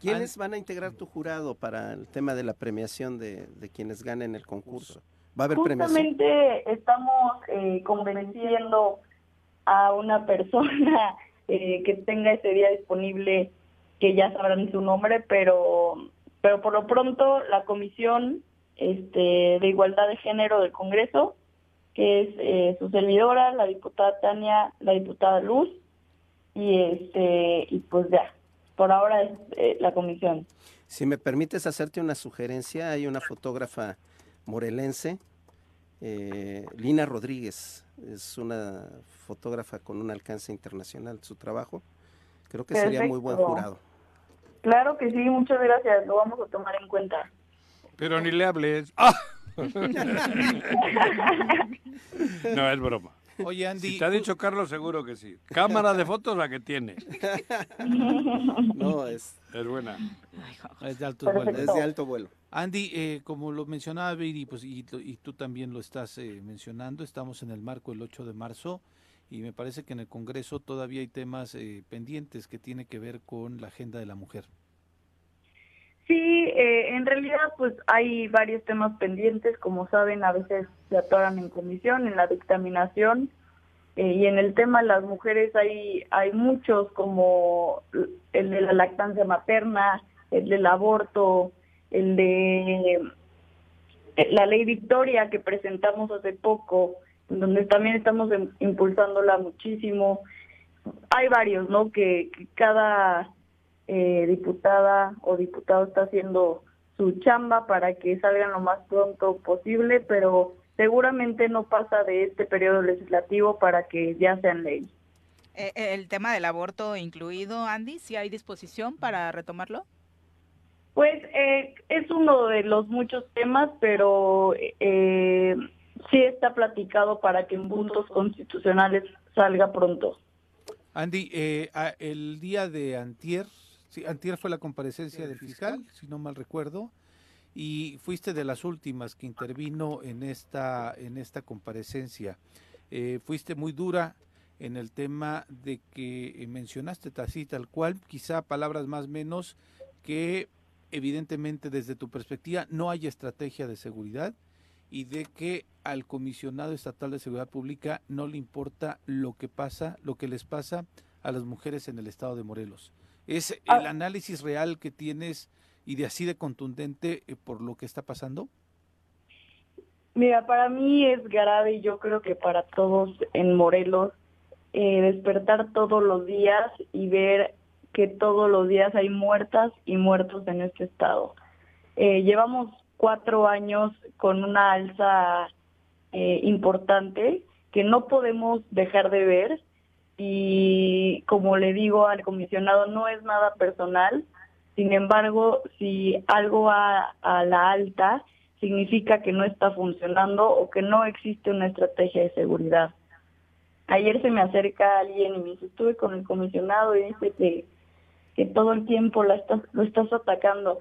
Speaker 6: ¿Quiénes van a integrar tu jurado para el tema de la premiación de, de quienes ganen el concurso? ¿Va a haber premiación?
Speaker 8: Justamente estamos eh, convenciendo a una persona [LAUGHS] eh, que tenga ese día disponible, que ya sabrán su nombre, pero, pero por lo pronto la Comisión este, de Igualdad de Género del Congreso, que es eh, su servidora, la diputada Tania, la diputada Luz, y este y pues ya, por ahora es eh, la comisión.
Speaker 6: Si me permites hacerte una sugerencia, hay una fotógrafa morelense, eh, Lina Rodríguez, es una fotógrafa con un alcance internacional su trabajo. Creo que sería muy buen jurado.
Speaker 8: Claro que sí, muchas gracias, lo vamos a tomar en cuenta.
Speaker 3: Pero ni le hables. ¡Ah! [LAUGHS] [LAUGHS] no, es broma. [LAUGHS]
Speaker 4: Oye, Andy,
Speaker 3: Si te ha dicho Carlos, seguro que sí. Cámara de fotos la que tiene. [LAUGHS]
Speaker 6: No, es,
Speaker 3: Es buena.
Speaker 4: es de alto vuelo.
Speaker 8: Perfecto.
Speaker 6: es de alto vuelo.
Speaker 4: Andy, eh, como lo mencionaba Viri, pues, y, lo- y tú también lo estás eh, mencionando, estamos en el marco del 8 de marzo y me parece que en el Congreso todavía hay temas eh, pendientes que tiene que ver con la agenda de la mujer.
Speaker 8: Sí, eh, en realidad pues hay varios temas pendientes, como saben, a veces se atoran en comisión, en la dictaminación, eh, y en el tema de las mujeres hay, hay muchos, como el de la lactancia materna, el del aborto, el de eh, la ley Victoria que presentamos hace poco, donde también estamos impulsándola muchísimo. Hay varios, ¿no? Que cada eh, diputada o diputado está haciendo su chamba para que salgan lo más pronto posible, pero seguramente no pasa de este periodo legislativo para que ya sean ley.
Speaker 2: Eh, eh, el tema del aborto incluido, Andy, ¿si hay disposición para retomarlo?
Speaker 8: Pues eh, es uno de los muchos temas, pero eh, sí está platicado para que en puntos constitucionales salga pronto.
Speaker 4: Andy, eh, a- el día de antier, sí, antier fue la comparecencia del fiscal, si no mal recuerdo, y fuiste de las últimas que intervino en esta, en esta comparecencia. Eh, fuiste muy dura en el tema de que eh, mencionaste así tal cual, quizá palabras más menos, que evidentemente desde tu perspectiva no hay estrategia de seguridad y de que al comisionado estatal de seguridad pública no le importa lo que pasa, lo que les pasa a las mujeres en el estado de Morelos. ¿Es
Speaker 8: Ah.
Speaker 4: el análisis real que tienes y de así de contundente eh, por lo que está pasando?
Speaker 8: Mira, para mí es grave y yo creo que para todos en Morelos eh, despertar todos los días y ver que todos los días hay muertas y muertos en este estado. Eh, llevamos cuatro años con una alza eh, importante que no podemos dejar de ver y como le digo al comisionado no es nada personal, sin embargo si algo va a la alta significa que no está funcionando o que no existe una estrategia de seguridad. Ayer se me acerca alguien y me dice, estuve con el comisionado y dice que, que todo el tiempo la estás, lo estás atacando.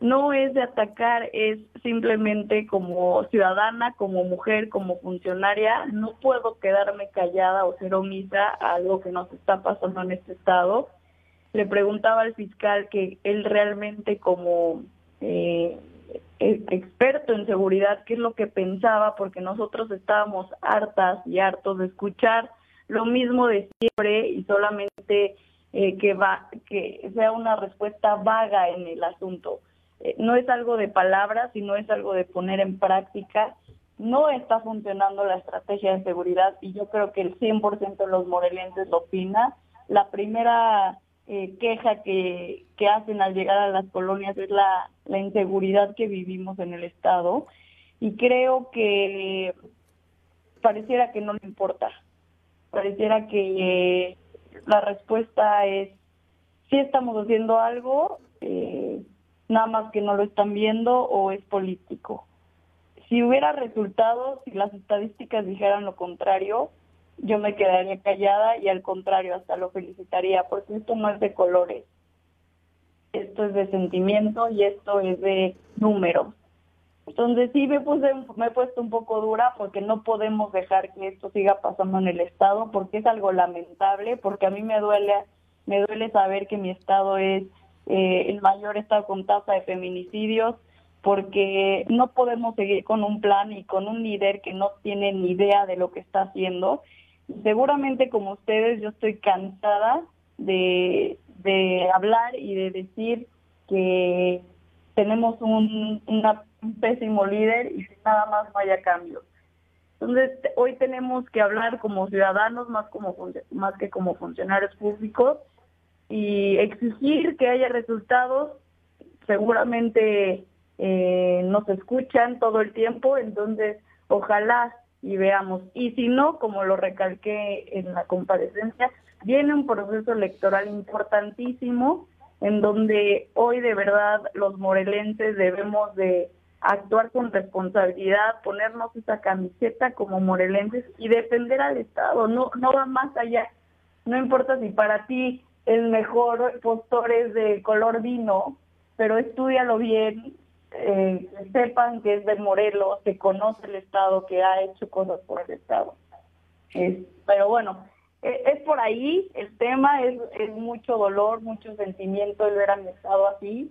Speaker 8: No es de atacar, es simplemente como ciudadana, como mujer, como funcionaria, no puedo quedarme callada o ser omisa a algo que nos está pasando en este estado. Le preguntaba al fiscal que él realmente como eh, eh, experto en seguridad qué es lo que pensaba, porque nosotros estábamos hartas y hartos de escuchar lo mismo de siempre y solamente eh, que va que sea una respuesta vaga en el asunto. Eh, no es algo de palabras, sino es algo de poner en práctica. No está funcionando la estrategia de seguridad y yo creo que el 100% de los morelenses lo opina. La primera eh, queja que, que hacen al llegar a las colonias es la, la inseguridad que vivimos en el Estado y creo que pareciera que no le importa, pareciera que eh, la respuesta es si estamos haciendo algo, eh, nada más que no lo están viendo o es político. Si hubiera resultados, si las estadísticas dijeran lo contrario, yo me quedaría callada y al contrario, hasta lo felicitaría, porque esto no es de colores, esto es de sentimiento y esto es de números. Entonces sí me puse, me he puesto un poco dura porque no podemos dejar que esto siga pasando en el estado, porque es algo lamentable, porque a mí me duele, me duele saber que mi estado es eh, el mayor estado con tasa de feminicidios, porque no podemos seguir con un plan y con un líder que no tiene ni idea de lo que está haciendo. Seguramente como ustedes yo estoy cansada de, de hablar y de decir que tenemos un, un pésimo líder y que nada más no haya cambios. Entonces hoy tenemos que hablar como ciudadanos más como más que como funcionarios públicos y exigir que haya resultados. Seguramente eh, nos escuchan todo el tiempo, entonces ojalá y veamos. Y si no, como lo recalqué en la comparecencia, viene un proceso electoral importantísimo en donde hoy de verdad los morelenses debemos de actuar con responsabilidad, ponernos esa camiseta como morelenses y defender al Estado, no, no va más allá. No importa si para ti el mejor postor es de color vino, pero estudialo bien, eh, que sepan que es de Morelos, que conoce el Estado, que ha hecho cosas por el Estado. Es- pero bueno, eh, es por ahí el tema, es, es mucho dolor, mucho sentimiento el ver a mi Estado así,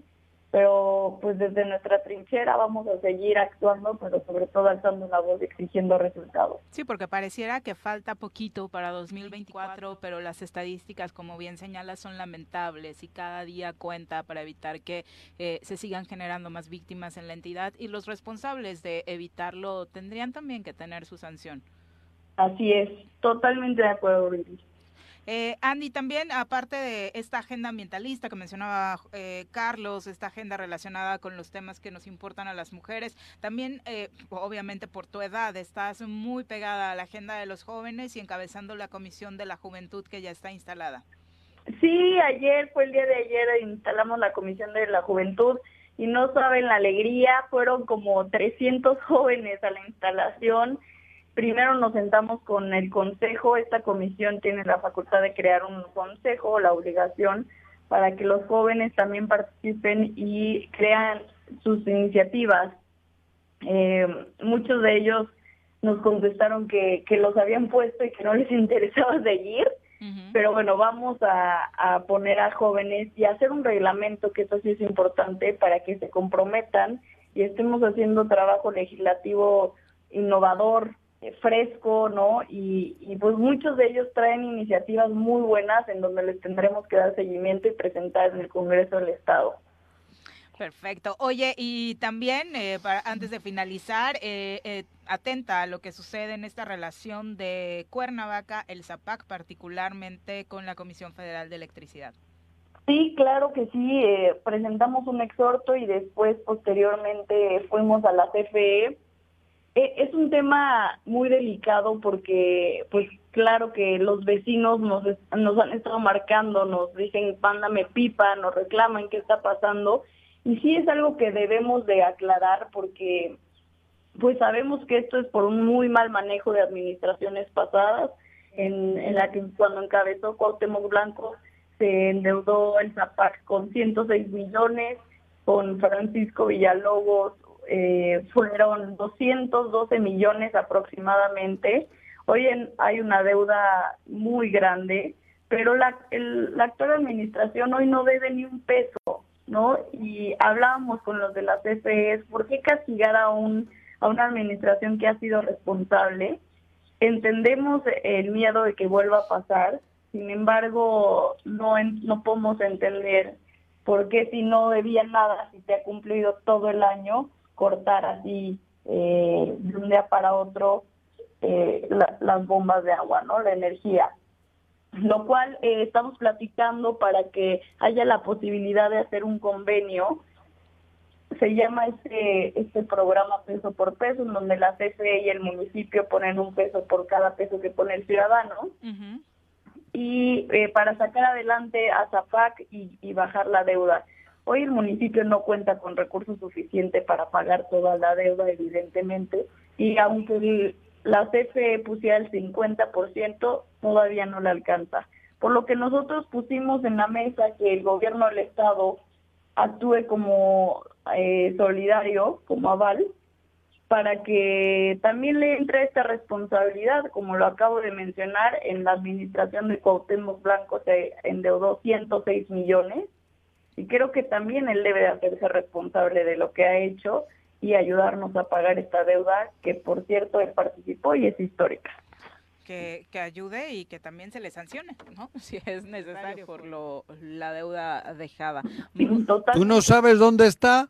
Speaker 8: pero pues desde nuestra trinchera vamos a seguir actuando, pero sobre todo alzando la voz y exigiendo resultados.
Speaker 2: Sí, porque pareciera que falta poquito para 2024, pero las estadísticas, como bien señalas, son lamentables y cada día cuenta para evitar que eh, se sigan generando más víctimas en la entidad y los responsables de evitarlo tendrían también que tener su sanción.
Speaker 8: Así es, totalmente de acuerdo.
Speaker 2: Eh, Andy, también, aparte de esta agenda ambientalista que mencionaba eh, Carlos, esta agenda relacionada con los temas que nos importan a las mujeres, también, eh, obviamente por tu edad, estás muy pegada a la agenda de los jóvenes y encabezando la Comisión de la Juventud que ya está instalada.
Speaker 8: Sí, ayer fue el día de ayer, instalamos la Comisión de la Juventud y no saben la alegría, fueron como 300 jóvenes a la instalación. Primero nos sentamos con el consejo, esta comisión tiene la facultad de crear un consejo, la obligación para que los jóvenes también participen y crean sus iniciativas. Eh, muchos de ellos nos contestaron que, que los habían puesto y que no les [LAUGHS] interesaba seguir pero bueno, vamos a, poner a jóvenes y hacer un reglamento, que eso sí es importante, para que se comprometan y estemos haciendo trabajo legislativo innovador, fresco, ¿no? Y, y pues muchos de ellos traen iniciativas muy buenas en donde les tendremos que dar seguimiento y presentar en el Congreso del Estado.
Speaker 2: Perfecto. Oye, y también, eh, para, antes de finalizar, eh, eh, atenta a lo que sucede en esta relación de Cuernavaca, el ZAPAC, particularmente con la Comisión Federal de Electricidad.
Speaker 8: Sí, claro que sí. presentamos un exhorto y después, posteriormente, fuimos a la CFE. Es un tema muy delicado porque, pues, claro que los vecinos nos, nos han estado marcando, nos dicen, mándame pipa, nos reclaman qué está pasando y sí es algo que debemos de aclarar porque pues sabemos que esto es por un muy mal manejo de administraciones pasadas, en, en la que cuando encabezó Cuauhtémoc Blanco se endeudó el ZAPAC con 106 millones, con Francisco Villalobos eh, fueron 212 millones aproximadamente. Hoy en, hay una deuda muy grande, pero la, la actual administración hoy no debe ni un peso. ¿no? Y hablábamos con los de las CFEs, ¿por qué castigar a, un, a una administración que ha sido responsable? Entendemos el miedo de que vuelva a pasar, sin embargo, no, no podemos entender por qué si no debía nada, si te ha cumplido todo el año, cortar así eh, de un día para otro eh, las bombas de agua, ¿no? La energía lo cual eh, estamos platicando para que haya la posibilidad de hacer un convenio. Se llama este, este programa peso por peso, en donde la CFE y el municipio ponen un peso por cada peso que pone el ciudadano. Y eh, para sacar adelante a ZAPAC y, y bajar la deuda. Hoy el municipio no cuenta con recursos suficientes para pagar toda la deuda, evidentemente, y aunque la CFE pusiera el 50%, todavía no le alcanza. Por lo que nosotros pusimos en la mesa que el gobierno del Estado actúe como eh, solidario, como aval, para que también le entre esta responsabilidad, como lo acabo de mencionar, en la administración de Cuauhtémoc Blanco se endeudó 106 millones y creo que también él debe hacerse responsable de lo que ha hecho y ayudarnos a pagar esta deuda que por cierto él participó y es histórica.
Speaker 2: Que, que, ayude y que también se le sancione, ¿no? [LAUGHS] Si es necesario por lo, la deuda dejada.
Speaker 3: ¿Tú no sabes dónde está?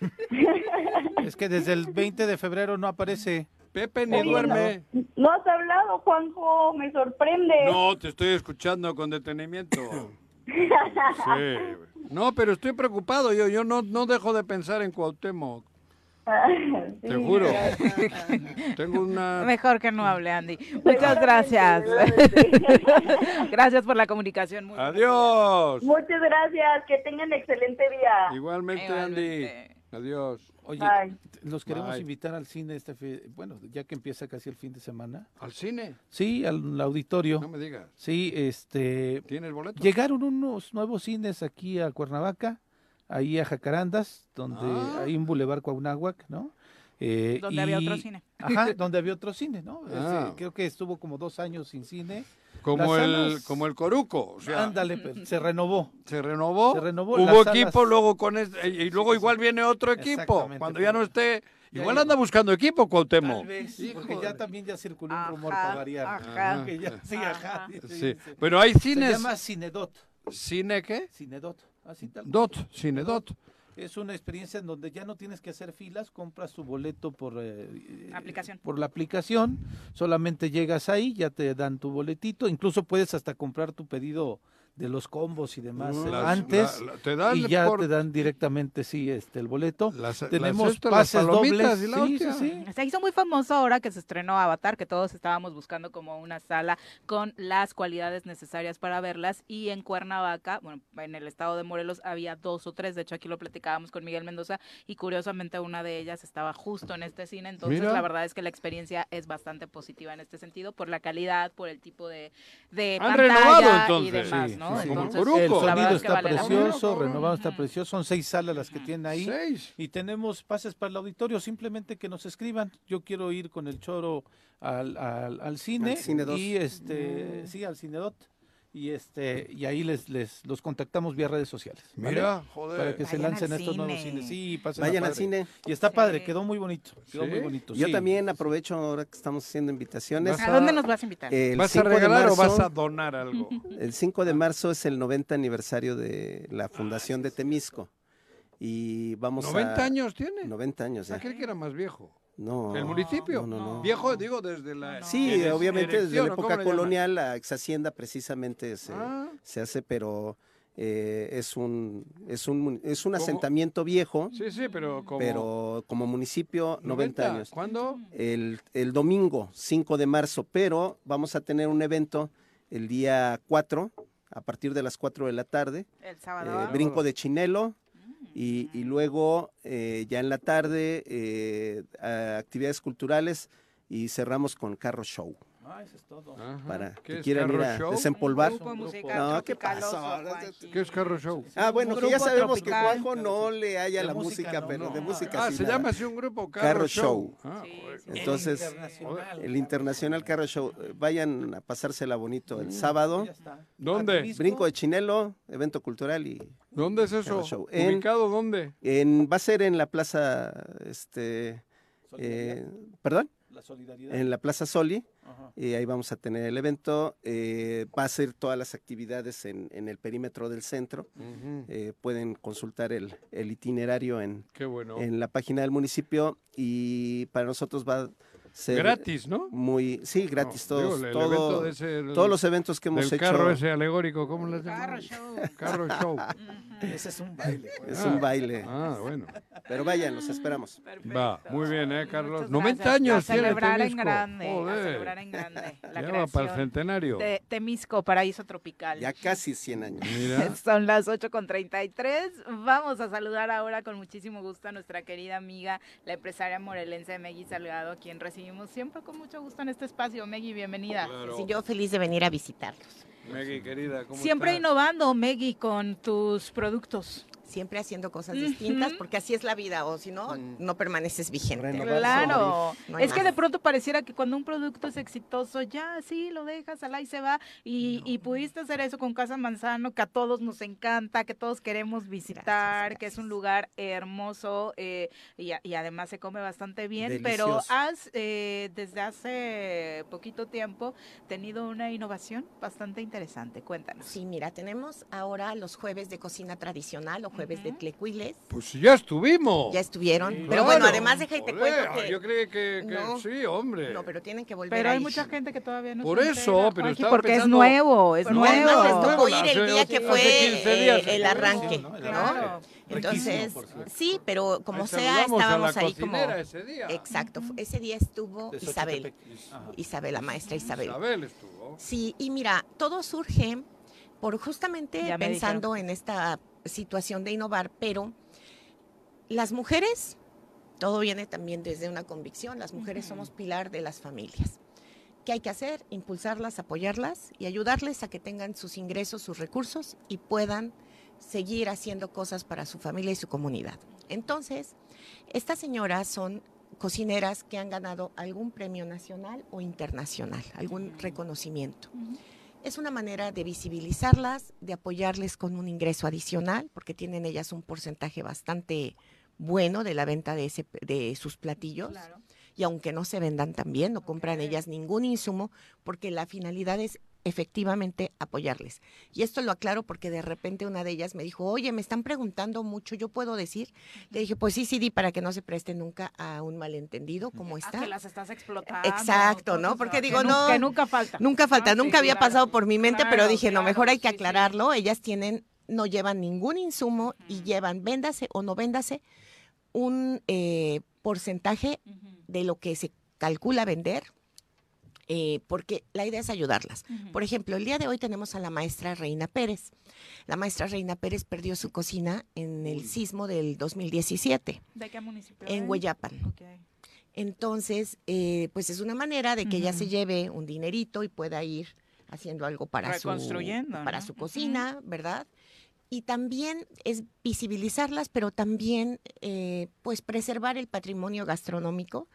Speaker 3: [LAUGHS]
Speaker 4: es que desde el 20 de febrero no aparece.
Speaker 3: Pepe ni duerme.
Speaker 8: No, no, has hablado, Juanjo, me sorprende.
Speaker 3: No, te estoy escuchando con detenimiento. [LAUGHS] No, pero estoy preocupado. Yo, yo no, no dejo de pensar en Cuauhtémoc. [LAUGHS] Te juro. [LAUGHS] Tengo una...
Speaker 2: Mejor que no hable, Andy. Muchas gracias. [LAUGHS] gracias por la comunicación.
Speaker 3: Adiós.
Speaker 8: Muchas gracias. Que tengan excelente día.
Speaker 3: Igualmente, Andy. Adiós.
Speaker 4: Oye, los queremos invitar al cine este bueno, ya que empieza casi el fin de semana.
Speaker 3: ¿Al cine?
Speaker 4: Sí, al auditorio.
Speaker 3: No me digas.
Speaker 4: Sí, este
Speaker 3: ¿Tienes boleto?
Speaker 4: Llegaron unos nuevos cines aquí a Cuernavaca ahí a Jacarandas, donde
Speaker 2: ah.
Speaker 4: hay un Boulevard Cuauhnáhuac, ¿no?
Speaker 2: Eh, donde había otro cine.
Speaker 4: Ajá, [LAUGHS] donde había otro cine, ¿no?
Speaker 3: Ah.
Speaker 4: creo que estuvo como dos años sin cine.
Speaker 3: Como el, como el Coruco. O sea,
Speaker 4: ándale, pues, se renovó.
Speaker 3: ¿Se renovó?
Speaker 4: Se renovó.
Speaker 3: Hubo equipo, luego con este, y luego igual viene otro equipo. Cuando ya no esté, igual anda buscando equipo, Cuauhtémoc.
Speaker 4: Tal vez, porque ya también ya circuló un rumor para variar.
Speaker 2: Ajá.
Speaker 4: Que ya, sí, ajá.
Speaker 3: Sí. Pero hay cines.
Speaker 4: Se llama Cinedot.
Speaker 3: ¿Cine qué?
Speaker 4: Cinedot. Así tal.
Speaker 3: Dot, Cinedot.
Speaker 4: Es una experiencia en donde ya no tienes que hacer filas, compras tu boleto por, eh, eh,
Speaker 2: Aplicación.
Speaker 4: por la aplicación, solamente llegas ahí, ya te dan tu boletito, incluso puedes hasta comprar tu pedido de los combos y demás eh,
Speaker 3: Las-
Speaker 4: antes
Speaker 3: la- la- te dan
Speaker 4: y ya
Speaker 3: por-
Speaker 4: te dan directamente sí este el boleto.
Speaker 3: Las,
Speaker 4: Tenemos
Speaker 3: las las
Speaker 4: pases
Speaker 3: palomitas
Speaker 4: dobles,
Speaker 3: y la
Speaker 4: sí, sí.
Speaker 2: Se hizo muy famoso ahora que se estrenó Avatar, que todos estábamos buscando como una sala con las cualidades necesarias para verlas. Y en Cuernavaca, bueno, en el estado de Morelos había dos o tres. De hecho, aquí lo platicábamos con Miguel Mendoza y curiosamente una de ellas estaba justo en este cine. Entonces,
Speaker 3: Mira.
Speaker 2: la verdad es que la experiencia es bastante positiva en este sentido por la calidad, por el tipo de, de
Speaker 3: Han
Speaker 2: pantalla
Speaker 3: renovado,
Speaker 2: y
Speaker 3: entonces.
Speaker 2: demás,
Speaker 4: Sí,
Speaker 2: ¿no?
Speaker 4: sí,
Speaker 2: Entonces.
Speaker 4: El
Speaker 2: verdad
Speaker 4: sonido está
Speaker 2: vale
Speaker 4: precioso, renovado está precioso, son seis salas las que tienen ahí.
Speaker 3: Seis.
Speaker 4: Y tenemos pases para el auditorio, simplemente que nos escriban. Yo quiero ir con el choro al, al, al cine.
Speaker 6: Al Cine dos.
Speaker 4: Y este, sí, al Cinedot. Y este, y ahí les, les los contactamos vía redes sociales. ¿vale?
Speaker 3: Mira, joder.
Speaker 4: Para que se lancen estos nuevos
Speaker 2: cine.
Speaker 4: cines. Sí, pasen
Speaker 6: Vayan al cine.
Speaker 4: Y está
Speaker 2: Sí.
Speaker 4: padre, quedó muy bonito. Quedó
Speaker 3: ¿Sí?
Speaker 4: muy bonito.
Speaker 6: Yo
Speaker 4: sí.
Speaker 6: también aprovecho ahora que estamos haciendo invitaciones.
Speaker 2: ¿A dónde nos vas a invitar?
Speaker 6: El
Speaker 3: ¿Vas a
Speaker 6: 5 de
Speaker 3: regalar o vas a donar algo? [LAUGHS]
Speaker 6: El 5 de marzo es el 90 aniversario de la fundación de Temisco. Y vamos a...
Speaker 3: ¿90 años tiene?
Speaker 6: 90 años
Speaker 3: Ah,
Speaker 6: ya.
Speaker 3: creí que era más viejo.
Speaker 6: No.
Speaker 3: ¿El municipio?
Speaker 6: No, no, no.
Speaker 3: Viejo, digo, desde la...
Speaker 6: Sí,
Speaker 3: eres-
Speaker 6: obviamente desde la
Speaker 3: ¿o cómo
Speaker 6: época colonial la ex hacienda precisamente se,
Speaker 3: Ah,
Speaker 6: se hace, pero eh, es un es un es un
Speaker 3: ¿Cómo?
Speaker 6: asentamiento viejo,
Speaker 3: sí, sí, pero como...
Speaker 6: pero como municipio 90, años.
Speaker 3: ¿Cuándo?
Speaker 6: El, el domingo 5 de marzo, pero vamos a tener un evento el día 4 a partir de las 4 de la tarde,
Speaker 2: El
Speaker 6: eh,
Speaker 2: sábado.
Speaker 6: brinco de chinelo. Y, y luego eh, ya en la tarde eh, actividades culturales y cerramos con carro show
Speaker 4: Ah, eso es todo.
Speaker 3: Ajá.
Speaker 6: para
Speaker 3: ¿Qué
Speaker 6: que quieran ir a
Speaker 3: Show?
Speaker 6: desempolvar.
Speaker 2: Un grupo musical
Speaker 6: No, ¿qué pasó?
Speaker 2: Juanji.
Speaker 3: ¿Qué es Carro Show?
Speaker 6: Ah, bueno, que ya sabemos que
Speaker 2: tropical.
Speaker 6: Juanjo no le haya
Speaker 4: De
Speaker 6: la
Speaker 4: música
Speaker 6: música,
Speaker 4: no,
Speaker 6: pero
Speaker 4: no.
Speaker 6: de música
Speaker 3: Ah,
Speaker 6: sí
Speaker 3: se
Speaker 6: nada.
Speaker 3: llama así un grupo, Carro,
Speaker 6: Carro
Speaker 3: Show.
Speaker 6: Show.
Speaker 3: Ah,
Speaker 2: Sí.
Speaker 6: Entonces,
Speaker 4: Internacional.
Speaker 6: El Internacional Carro Show. eh, Vayan a pasársela bonito el sábado.
Speaker 4: Ya está.
Speaker 3: ¿Dónde?
Speaker 6: Brinco de Chinelo, evento cultural y
Speaker 3: ¿Dónde es eso?
Speaker 6: Carro Show. En-
Speaker 3: ¿Ubicado dónde?
Speaker 6: en, va a ser en la plaza, este, eh, perdón,
Speaker 4: La solidaridad.
Speaker 6: en la plaza Soli. Y ahí vamos a tener el evento. eh, va a ser todas las actividades en, en el perímetro del centro. Eh, pueden consultar el, el itinerario en,
Speaker 3: Qué bueno.
Speaker 6: en la página del municipio y para nosotros va
Speaker 3: Gratis, ¿no?
Speaker 6: muy sí gratis
Speaker 3: No,
Speaker 6: todos
Speaker 3: el
Speaker 6: todo-
Speaker 3: evento de ese, el-
Speaker 6: todos los eventos que hemos hecho
Speaker 3: carro ese alegórico, ¿cómo les
Speaker 2: Carro
Speaker 3: llaman?
Speaker 2: show.
Speaker 3: Carro Show. [LAUGHS]
Speaker 4: Ese es un baile. pues.
Speaker 6: es
Speaker 3: Ah.
Speaker 6: un baile
Speaker 3: Ah, bueno.
Speaker 6: pero vayan los esperamos
Speaker 2: Perfecto.
Speaker 3: Va, muy bien, ¿eh, Carlos?
Speaker 2: Muchas
Speaker 3: 90
Speaker 2: gracias.
Speaker 3: años
Speaker 2: a
Speaker 3: tiene
Speaker 2: celebrar en grande, a celebrar en grande la
Speaker 3: Ya va para el centenario.
Speaker 2: de Temisco, Paraíso Tropical.
Speaker 6: ya casi 100 años
Speaker 3: Mira. [LAUGHS]
Speaker 2: Son las 8 con 33. Vamos a saludar ahora con muchísimo gusto a nuestra querida amiga, la empresaria morelense Meggy Salgado, quien recibimos siempre con mucho gusto en este espacio. Meggy, bienvenida.
Speaker 3: Claro.
Speaker 9: Sí, yo feliz de venir a visitarlos.
Speaker 3: Meggy, querida, ¿cómo
Speaker 2: Siempre
Speaker 3: estás?
Speaker 2: innovando, Meggy, con tus productos.
Speaker 9: Siempre haciendo cosas distintas, porque así es la vida, o si no, no permaneces vigente.
Speaker 6: Renovar,
Speaker 2: Claro,
Speaker 9: No
Speaker 2: es que de pronto pareciera que cuando un producto es exitoso, ya sí, lo dejas, al ahí se va, y, y pudiste hacer eso con Casa Manzano, que a todos nos encanta, que todos queremos visitar,
Speaker 9: Gracias,
Speaker 2: que es un lugar hermoso eh, y, a- y además se come bastante bien, pero has eh, desde hace poquito tiempo tenido una innovación bastante interesante, cuéntanos.
Speaker 9: Sí, mira, tenemos ahora los jueves de cocina tradicional o jueves de tlecuiles.
Speaker 3: Pues ya estuvimos.
Speaker 9: Ya estuvieron. Pero bueno, además deja y te cuento que...
Speaker 3: Yo creí que, que
Speaker 9: No.
Speaker 3: sí, hombre.
Speaker 9: No, pero tienen que volver
Speaker 2: Pero
Speaker 9: a
Speaker 2: hay
Speaker 9: ir.
Speaker 2: mucha gente que todavía no
Speaker 3: Por
Speaker 2: se
Speaker 3: eso,
Speaker 2: entera,
Speaker 3: pero estaba
Speaker 2: porque
Speaker 3: pensando-
Speaker 2: es nuevo, es
Speaker 9: Pero
Speaker 2: nuevo.
Speaker 9: además les tocó ir el día que fue
Speaker 3: 15 días,
Speaker 9: el arranque. Entonces, sí, pero como
Speaker 3: Ahí
Speaker 9: sea, estábamos ahí como...
Speaker 3: cocinera ese día.
Speaker 9: Exacto, ese día estuvo Isabel. Isabel, la maestra Isabel.
Speaker 3: Isabel estuvo.
Speaker 9: Sí, y mira, todo surge por justamente
Speaker 2: Ya
Speaker 9: pensando en esta situación de innovar, pero las mujeres, todo viene también desde una convicción, las mujeres
Speaker 2: Ujú.
Speaker 9: somos pilar de las familias. ¿Qué hay que hacer? Impulsarlas, apoyarlas y ayudarles a que tengan sus ingresos, sus recursos y puedan seguir haciendo cosas para su familia y su comunidad. Entonces, estas señoras son cocineras que han ganado algún premio nacional o internacional, algún reconocimiento. Es una manera de visibilizarlas, de apoyarles con un ingreso adicional, porque tienen ellas un porcentaje bastante bueno de la venta de, ese, de sus platillos.
Speaker 2: Claro.
Speaker 9: Y aunque no se vendan también, no compran ellas ningún insumo, porque la finalidad es efectivamente apoyarles. Y esto lo aclaro porque de repente una de ellas me dijo, oye, me están preguntando mucho, ¿yo puedo decir? Le dije, pues sí, sí, di para que no se preste nunca a un malentendido como
Speaker 2: Ah,
Speaker 9: está.
Speaker 2: que las estás explotando.
Speaker 9: Exacto, ¿no? Porque
Speaker 2: que
Speaker 9: digo, no.
Speaker 2: Que nunca falta.
Speaker 9: Nunca falta,
Speaker 2: ¿no?
Speaker 9: nunca
Speaker 2: Sí,
Speaker 9: había
Speaker 2: claro.
Speaker 9: pasado por mi mente, pero
Speaker 2: Claro,
Speaker 9: dije, no, mejor hay que
Speaker 2: sí, sí.
Speaker 9: aclararlo. Ellas tienen, no llevan ningún insumo y llevan, véndase o no véndase, un eh, porcentaje de lo que se calcula vender, eh, porque la idea es ayudarlas. Por ejemplo, el día de hoy tenemos a la maestra Reina Pérez. La maestra Reina Pérez perdió su cocina en el sismo del 2017
Speaker 2: ¿De qué municipio?
Speaker 9: en? Hueyapan. Entonces, eh, pues es una manera de que ella se lleve un dinerito y pueda ir haciendo algo para su, para
Speaker 2: ¿no?
Speaker 9: su cocina, ¿verdad? Y también es visibilizarlas, pero también eh, pues preservar el patrimonio gastronómico.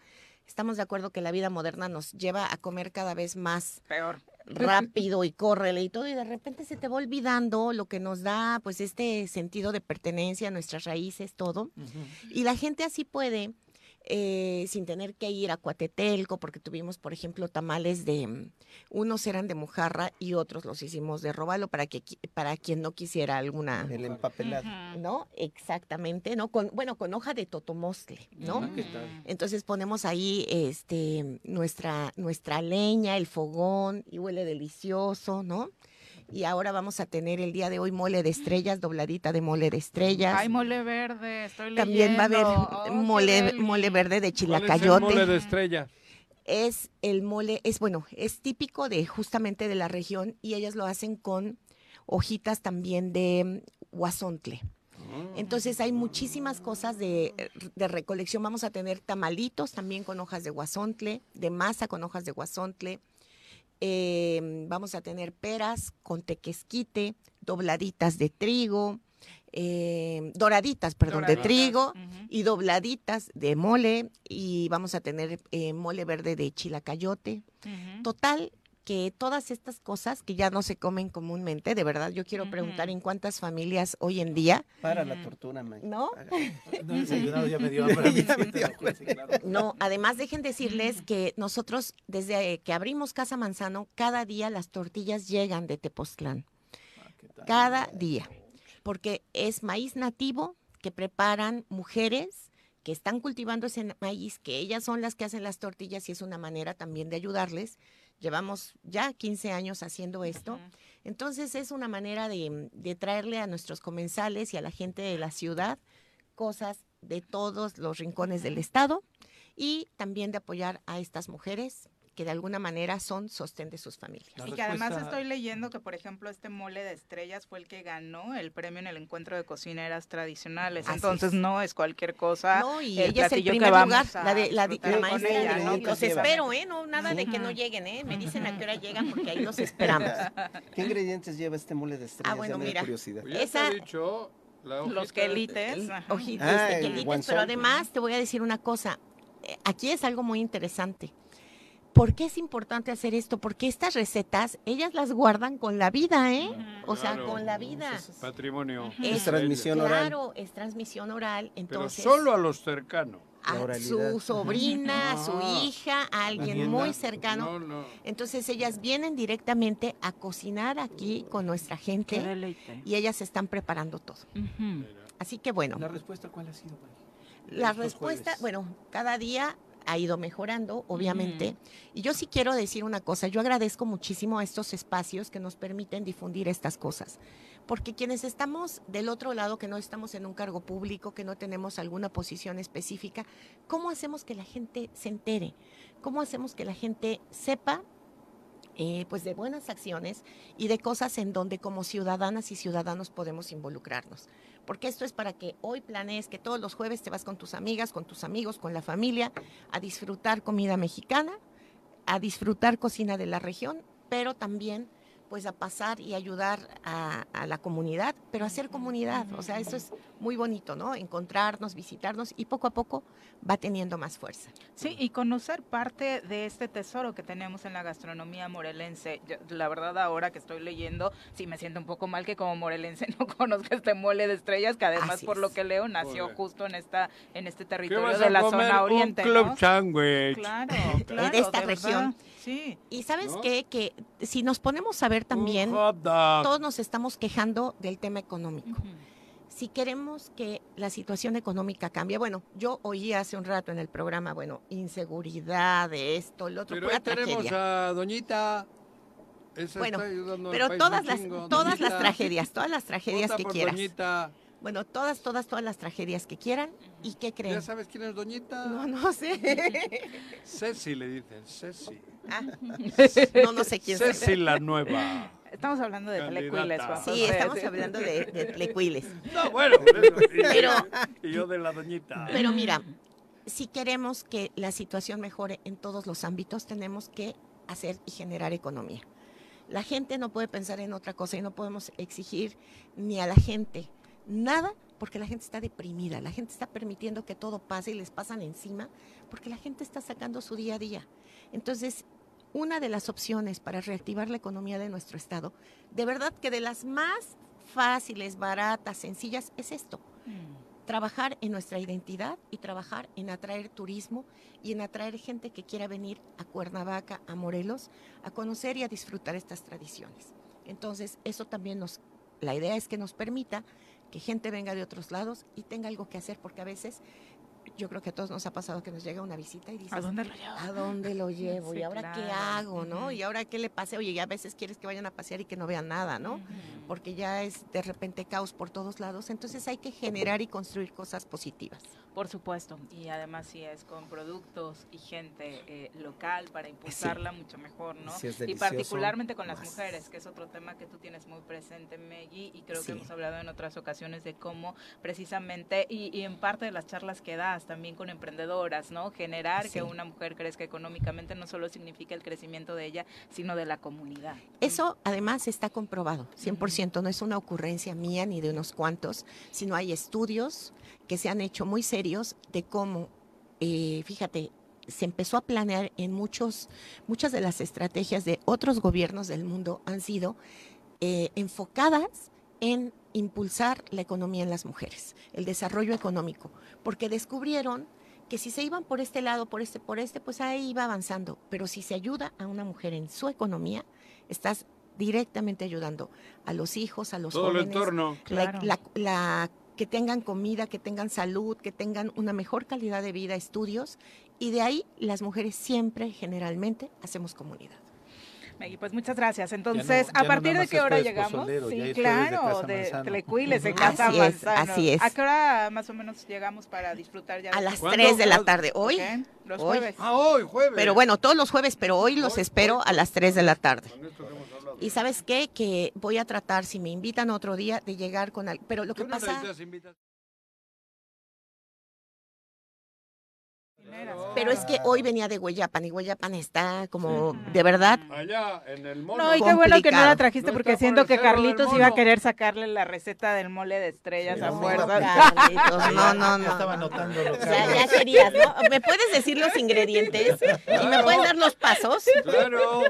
Speaker 9: Estamos de acuerdo que la vida moderna nos lleva a comer cada vez más
Speaker 2: Peor.
Speaker 9: rápido y córrele y todo, y de repente se te va olvidando lo que nos da pues este sentido de pertenencia, nuestras raíces, todo. Y la gente así puede, eh, sin tener que ir a Cuatetelco, porque tuvimos, por ejemplo, tamales de, mm, unos eran de mojarra y otros los hicimos de robalo para que para quien no quisiera alguna,
Speaker 6: El empapelado.
Speaker 9: ¿no? Exactamente, ¿no? Con, bueno, con hoja de totomostle, ¿no?
Speaker 6: Ah, ¿qué tal?
Speaker 9: Entonces ponemos ahí este nuestra nuestra leña, el fogón y huele delicioso, ¿no? Y ahora vamos a tener el día de hoy mole de estrellas, dobladita de mole de estrellas.
Speaker 2: Hay mole verde, estoy leyendo.
Speaker 9: También va a haber
Speaker 2: Oh,
Speaker 9: mole, mole verde de
Speaker 3: ¿Cuál es el
Speaker 9: chilacayote.
Speaker 3: mole de estrella?
Speaker 9: Es el mole, es bueno, es típico de justamente de la región y ellas lo hacen con hojitas también de guasontle. Entonces hay muchísimas cosas de, de recolección. Vamos a tener tamalitos también con hojas de guasontle, de masa con hojas de guasontle. Eh, vamos a tener peras con tequesquite, dobladitas de trigo, eh, doraditas, perdón, de trigo y dobladitas de mole y vamos a tener eh, mole verde de chilacayote. Total, que todas estas cosas que ya no se comen comúnmente, de verdad, yo quiero preguntar en cuántas familias hoy en día,
Speaker 6: Para la tortura, May.
Speaker 9: ¿no? [LAUGHS]
Speaker 4: No ya me dio [LAUGHS] hambre.
Speaker 6: Ya me dio
Speaker 9: además dejen decirles que nosotros, desde que abrimos Casa Manzano, cada día las tortillas llegan de Tepoztlán.
Speaker 4: Ah.
Speaker 9: Cada día. Porque es maíz nativo que preparan mujeres que están cultivando ese maíz, que ellas son las que hacen las tortillas y es una manera también de ayudarles. Llevamos ya 15 años haciendo esto. Entonces es una manera de, de traerle a nuestros comensales y a la gente de la ciudad cosas de todos los rincones del estado y también de apoyar a estas mujeres que de alguna manera son sostén de sus familias.
Speaker 4: La
Speaker 2: Y que además estoy leyendo que, por ejemplo, este mole de estrellas fue el que ganó el premio en el encuentro de cocineras tradicionales.
Speaker 9: Así
Speaker 2: Entonces
Speaker 9: es.
Speaker 2: no es cualquier cosa.
Speaker 9: No, y
Speaker 2: el
Speaker 9: ella es el primer lugar, la de la, la maestra
Speaker 2: ella,
Speaker 9: de-
Speaker 2: ¿no?
Speaker 9: Los espero, ¿eh? No, nada de que no lleguen, ¿eh? Me dicen a qué hora llegan porque ahí los esperamos. [LAUGHS]
Speaker 6: ¿Qué ingredientes lleva este mole de estrellas?
Speaker 9: Ah, bueno,
Speaker 6: Ya
Speaker 9: mira.
Speaker 6: curiosidad.
Speaker 3: Pues
Speaker 9: Esa-
Speaker 3: dicho,
Speaker 2: Los quelites.
Speaker 9: El
Speaker 6: Ah,
Speaker 9: de quelites, pero además te voy a decir una cosa. eh, Aquí es algo muy interesante. ¿Por qué es importante hacer esto? Porque estas recetas, ellas las guardan con la vida, ¿eh? O sea,
Speaker 3: Claro.
Speaker 9: con la vida.
Speaker 3: Patrimonio.
Speaker 9: Es
Speaker 6: transmisión oral.
Speaker 9: Claro, es transmisión oral.
Speaker 3: Pero
Speaker 9: Entonces,
Speaker 3: solo a los cercanos.
Speaker 9: a su sobrina, a su hija, a alguien muy cercano.
Speaker 3: No, no.
Speaker 9: Entonces ellas vienen directamente a cocinar aquí con nuestra
Speaker 2: Qué
Speaker 9: gente
Speaker 2: deleite.
Speaker 9: y ellas están preparando todo. Así que bueno,
Speaker 4: ¿La respuesta cuál ha sido,
Speaker 9: la
Speaker 4: estos
Speaker 9: respuesta,
Speaker 4: jueves?
Speaker 9: bueno, cada día ha ido mejorando, obviamente. Y yo sí quiero decir una cosa, yo agradezco muchísimo a estos espacios que nos permiten difundir estas cosas. Porque quienes estamos del otro lado, que no estamos en un cargo público, que no tenemos alguna posición específica, ¿cómo hacemos que la gente se entere? ¿Cómo hacemos que la gente sepa eh, pues de buenas acciones y de cosas en donde como ciudadanas y ciudadanos podemos involucrarnos. Porque esto es para que hoy planees que todos los jueves te vas con tus amigas, con tus amigos, con la familia, a disfrutar comida mexicana, a disfrutar cocina de la región, pero también pues a pasar y ayudar a, a la comunidad, pero hacer comunidad, o sea, eso es muy bonito, ¿no? Encontrarnos, visitarnos y poco a poco va teniendo más fuerza.
Speaker 2: Sí, y conocer parte de este tesoro que tenemos en la gastronomía morelense. Yo, la verdad, ahora que estoy leyendo, sí me siento un poco mal que como morelense [LAUGHS] no conozca este mole de estrellas, que además,
Speaker 9: Así
Speaker 2: por
Speaker 9: es.
Speaker 2: lo que leo, nació
Speaker 3: Joder.
Speaker 2: justo en esta en este
Speaker 3: ¿Qué
Speaker 2: territorio
Speaker 3: vas
Speaker 2: de
Speaker 3: a
Speaker 2: la
Speaker 3: comer?
Speaker 2: zona oriente,
Speaker 3: Un club
Speaker 2: ¿no?
Speaker 3: sandwich.
Speaker 2: Claro, [LAUGHS] claro,
Speaker 9: de esta
Speaker 2: verdad.
Speaker 9: región.
Speaker 2: Sí.
Speaker 9: Y sabes
Speaker 3: ¿No?
Speaker 9: qué? Que si nos ponemos a ver también, todos nos estamos quejando del tema económico. Si queremos que la situación económica cambie, bueno, yo oí hace un rato en el programa, bueno, inseguridad, de esto, lo otro,
Speaker 3: Pero
Speaker 9: pura
Speaker 3: ahí tenemos
Speaker 9: tragedia.
Speaker 3: a Doñita. Esa
Speaker 9: Bueno,
Speaker 3: está ayudando al
Speaker 9: Pero
Speaker 3: país
Speaker 9: todas las,
Speaker 3: chingo.
Speaker 9: todas las tragedias, todas las tragedias
Speaker 3: vota
Speaker 9: que
Speaker 3: por
Speaker 9: quieras.
Speaker 3: Doñita.
Speaker 9: Bueno, todas, todas, todas las tragedias que quieran. ¿Y qué creen?
Speaker 3: ¿Ya sabes quién es Doñita?
Speaker 9: No, no sé. [LAUGHS]
Speaker 3: Ceci le dicen, Ceci.
Speaker 9: Ah, no, no sé quién sea.
Speaker 3: Ceci la nueva.
Speaker 2: Estamos hablando de
Speaker 3: Candidata.
Speaker 2: Telecuiles, Juan
Speaker 9: Sí, estamos
Speaker 2: sí.
Speaker 9: hablando de, de tlecuiles. [LAUGHS]
Speaker 3: No, bueno. Y,
Speaker 9: Pero-
Speaker 3: y yo de la Doñita.
Speaker 9: Pero mira, si queremos que la situación mejore en todos los ámbitos, tenemos que hacer y generar economía. La gente no puede pensar en otra cosa y no podemos exigir ni a la gente nada porque la gente está deprimida, la gente está permitiendo que todo pase y les pasan encima porque la gente está sacando su día a día. Entonces, una de las opciones para reactivar la economía de nuestro estado, de verdad que de las más fáciles, baratas, sencillas, es esto trabajar en nuestra identidad y trabajar en atraer turismo y en atraer gente que quiera venir a Cuernavaca, a Morelos, a conocer y a disfrutar estas tradiciones. Entonces, eso también nos, la idea es que nos permita que gente venga de otros lados y tenga algo que hacer, porque a veces yo creo que a todos nos ha pasado que nos llega una visita y dices,
Speaker 2: ¿A dónde lo llevo?
Speaker 9: ¿a dónde lo [LAUGHS] llevo?
Speaker 2: Sí,
Speaker 9: ¿Y ahora qué hago? ¿no? ¿Y ahora qué le pase? Oye, y a veces quieres que vayan a pasear y que no vean nada, ¿no? Porque ya es de repente caos por todos lados. Entonces hay que generar y construir cosas positivas.
Speaker 2: Por supuesto, y además si es con productos y gente eh, local para impulsarla mucho mejor, ¿no?
Speaker 6: Es
Speaker 2: y particularmente con las
Speaker 6: más.
Speaker 2: mujeres, que es otro tema que tú tienes muy presente, Meggy, y creo
Speaker 9: Sí.
Speaker 2: que hemos hablado en otras ocasiones de cómo precisamente, y, y en parte de las charlas que das también con emprendedoras, ¿no? Generar
Speaker 9: Sí.
Speaker 2: que una mujer crezca económicamente no solo significa el crecimiento de ella, sino de la comunidad.
Speaker 9: Eso además está comprobado, 100%, no es una ocurrencia mía ni de unos cuantos, sino hay estudios que se han hecho muy serios de cómo, eh, fíjate, se empezó a planear en muchos, muchas de las estrategias de otros gobiernos del mundo han sido eh, enfocadas en impulsar la economía en las mujeres, el desarrollo económico, porque descubrieron que si se iban por este lado, por este, por este, pues ahí iba avanzando, pero si se ayuda a una mujer en su economía, estás directamente ayudando a los hijos, a los
Speaker 3: Todo el
Speaker 9: jóvenes,
Speaker 3: entorno.
Speaker 9: la-
Speaker 2: Claro.
Speaker 9: la- la- que tengan comida, que tengan salud, que tengan una mejor calidad de vida, estudios, y de ahí las mujeres siempre, generalmente, hacemos comunidad.
Speaker 2: Meggy, pues muchas gracias. Entonces, ¿a partir de qué hora llegamos? Sí,
Speaker 4: de
Speaker 2: claro, de. Telecuiles, de. Casa
Speaker 9: Así es,
Speaker 2: Manzano.
Speaker 9: así es.
Speaker 2: ¿A qué hora más o menos llegamos para disfrutar ya?
Speaker 9: A
Speaker 2: de
Speaker 9: las
Speaker 2: esto?
Speaker 3: ¿Cuándo?
Speaker 9: 3 de la tarde. Hoy,
Speaker 2: Los
Speaker 9: hoy.
Speaker 2: jueves.
Speaker 3: Ah, hoy, jueves.
Speaker 9: pero bueno, todos los jueves, pero hoy los
Speaker 3: Hoy,
Speaker 9: espero
Speaker 3: hoy.
Speaker 9: a las 3 de la tarde.
Speaker 3: Con esto que hemos hablado.
Speaker 9: Y sabes qué, que voy a tratar, si me invitan otro día, de llegar con algo. Pero lo que pasa, pero es que hoy venía de Hueyapan y Hueyapan está como, de verdad,
Speaker 3: Allá, en el mono.
Speaker 2: No, y qué bueno que no la trajiste
Speaker 3: No
Speaker 2: porque
Speaker 3: por
Speaker 2: siento que Carlitos iba a querer sacarle la receta del mole de estrellas
Speaker 4: Sí,
Speaker 2: a
Speaker 4: no,
Speaker 2: fuerza.
Speaker 9: Carlitos, [LAUGHS] no, no,
Speaker 4: Ya
Speaker 9: no.
Speaker 4: estaba
Speaker 9: no.
Speaker 4: anotando lo que
Speaker 9: Ya, ya querías, ¿no? ¿Me puedes decir los ingredientes? [LAUGHS] ¿Y me puedes dar los pasos?
Speaker 3: Claro,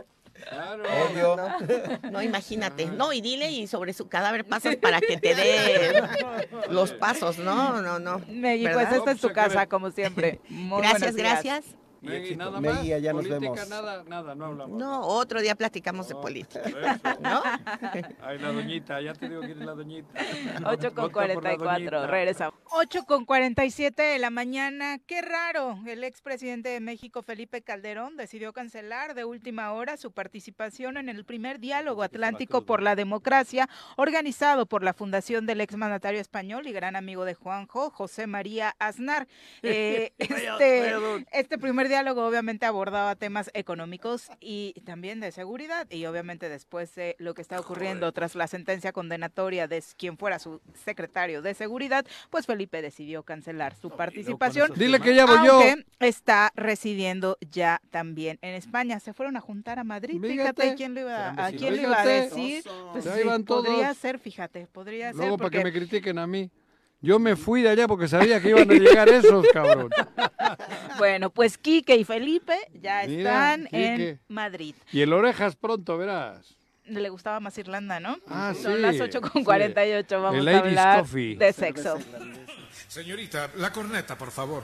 Speaker 3: claro.
Speaker 4: Obvio.
Speaker 9: No, no, imagínate. No, y dile y sobre su cadáver pasas para que te dé [LAUGHS] los pasos. No, no, no.
Speaker 2: Meggy, pues esta es tu casa, como siempre. [LAUGHS] Muy
Speaker 9: Gracias,
Speaker 2: buenos
Speaker 3: nada más.
Speaker 6: allá nos
Speaker 3: Política,
Speaker 6: vemos.
Speaker 3: nada, nada, no hablamos.
Speaker 9: No, otro día platicamos de
Speaker 3: No,
Speaker 9: política.
Speaker 3: eso.
Speaker 9: ¿No? [LAUGHS]
Speaker 3: Ay, la doñita, ya te digo quién es la doñita. [LAUGHS]
Speaker 2: 8 con
Speaker 3: Vota por la
Speaker 2: 44,
Speaker 3: doñita.
Speaker 2: regresamos. 8 con 47 de la mañana. Qué raro, el expresidente de México, Felipe Calderón, decidió cancelar de última hora su participación en el primer diálogo atlántico por la democracia, organizado por la fundación del exmandatario español y gran amigo de Juanjo, José María Aznar. [LAUGHS] Eh, este, este primer diálogo obviamente abordaba temas económicos y también de seguridad y obviamente después de lo que está ocurriendo tras la sentencia condenatoria de quien fuera su secretario de seguridad, pues Felipe decidió cancelar su participación.
Speaker 3: Dile que ya voy yo.
Speaker 2: está residiendo ya también en España. Se fueron a juntar a Madrid, fíjate,
Speaker 3: Fíjate.
Speaker 2: ¿quién lo iba, ¿a
Speaker 4: vecinos.
Speaker 2: quién le iba a decir? Pues sí, podría ser, fíjate, podría
Speaker 3: Luego
Speaker 2: ser
Speaker 3: para que
Speaker 2: porque
Speaker 3: me critiquen a mí. Yo me fui de allá porque sabía que iban a llegar esos, cabrón. [LAUGHS]
Speaker 2: Bueno, pues Quique y Felipe ya
Speaker 3: Mira,
Speaker 2: están en. Madrid.
Speaker 3: Y el orejas pronto, verás.
Speaker 2: Le gustaba más Irlanda, ¿no?
Speaker 3: Ah,
Speaker 2: Son
Speaker 3: sí,
Speaker 2: las 8 con
Speaker 3: sí.
Speaker 2: 48. Vamos
Speaker 3: El
Speaker 2: a hablar
Speaker 3: Coffee.
Speaker 2: de sexo.
Speaker 10: Señorita, la corneta, por favor.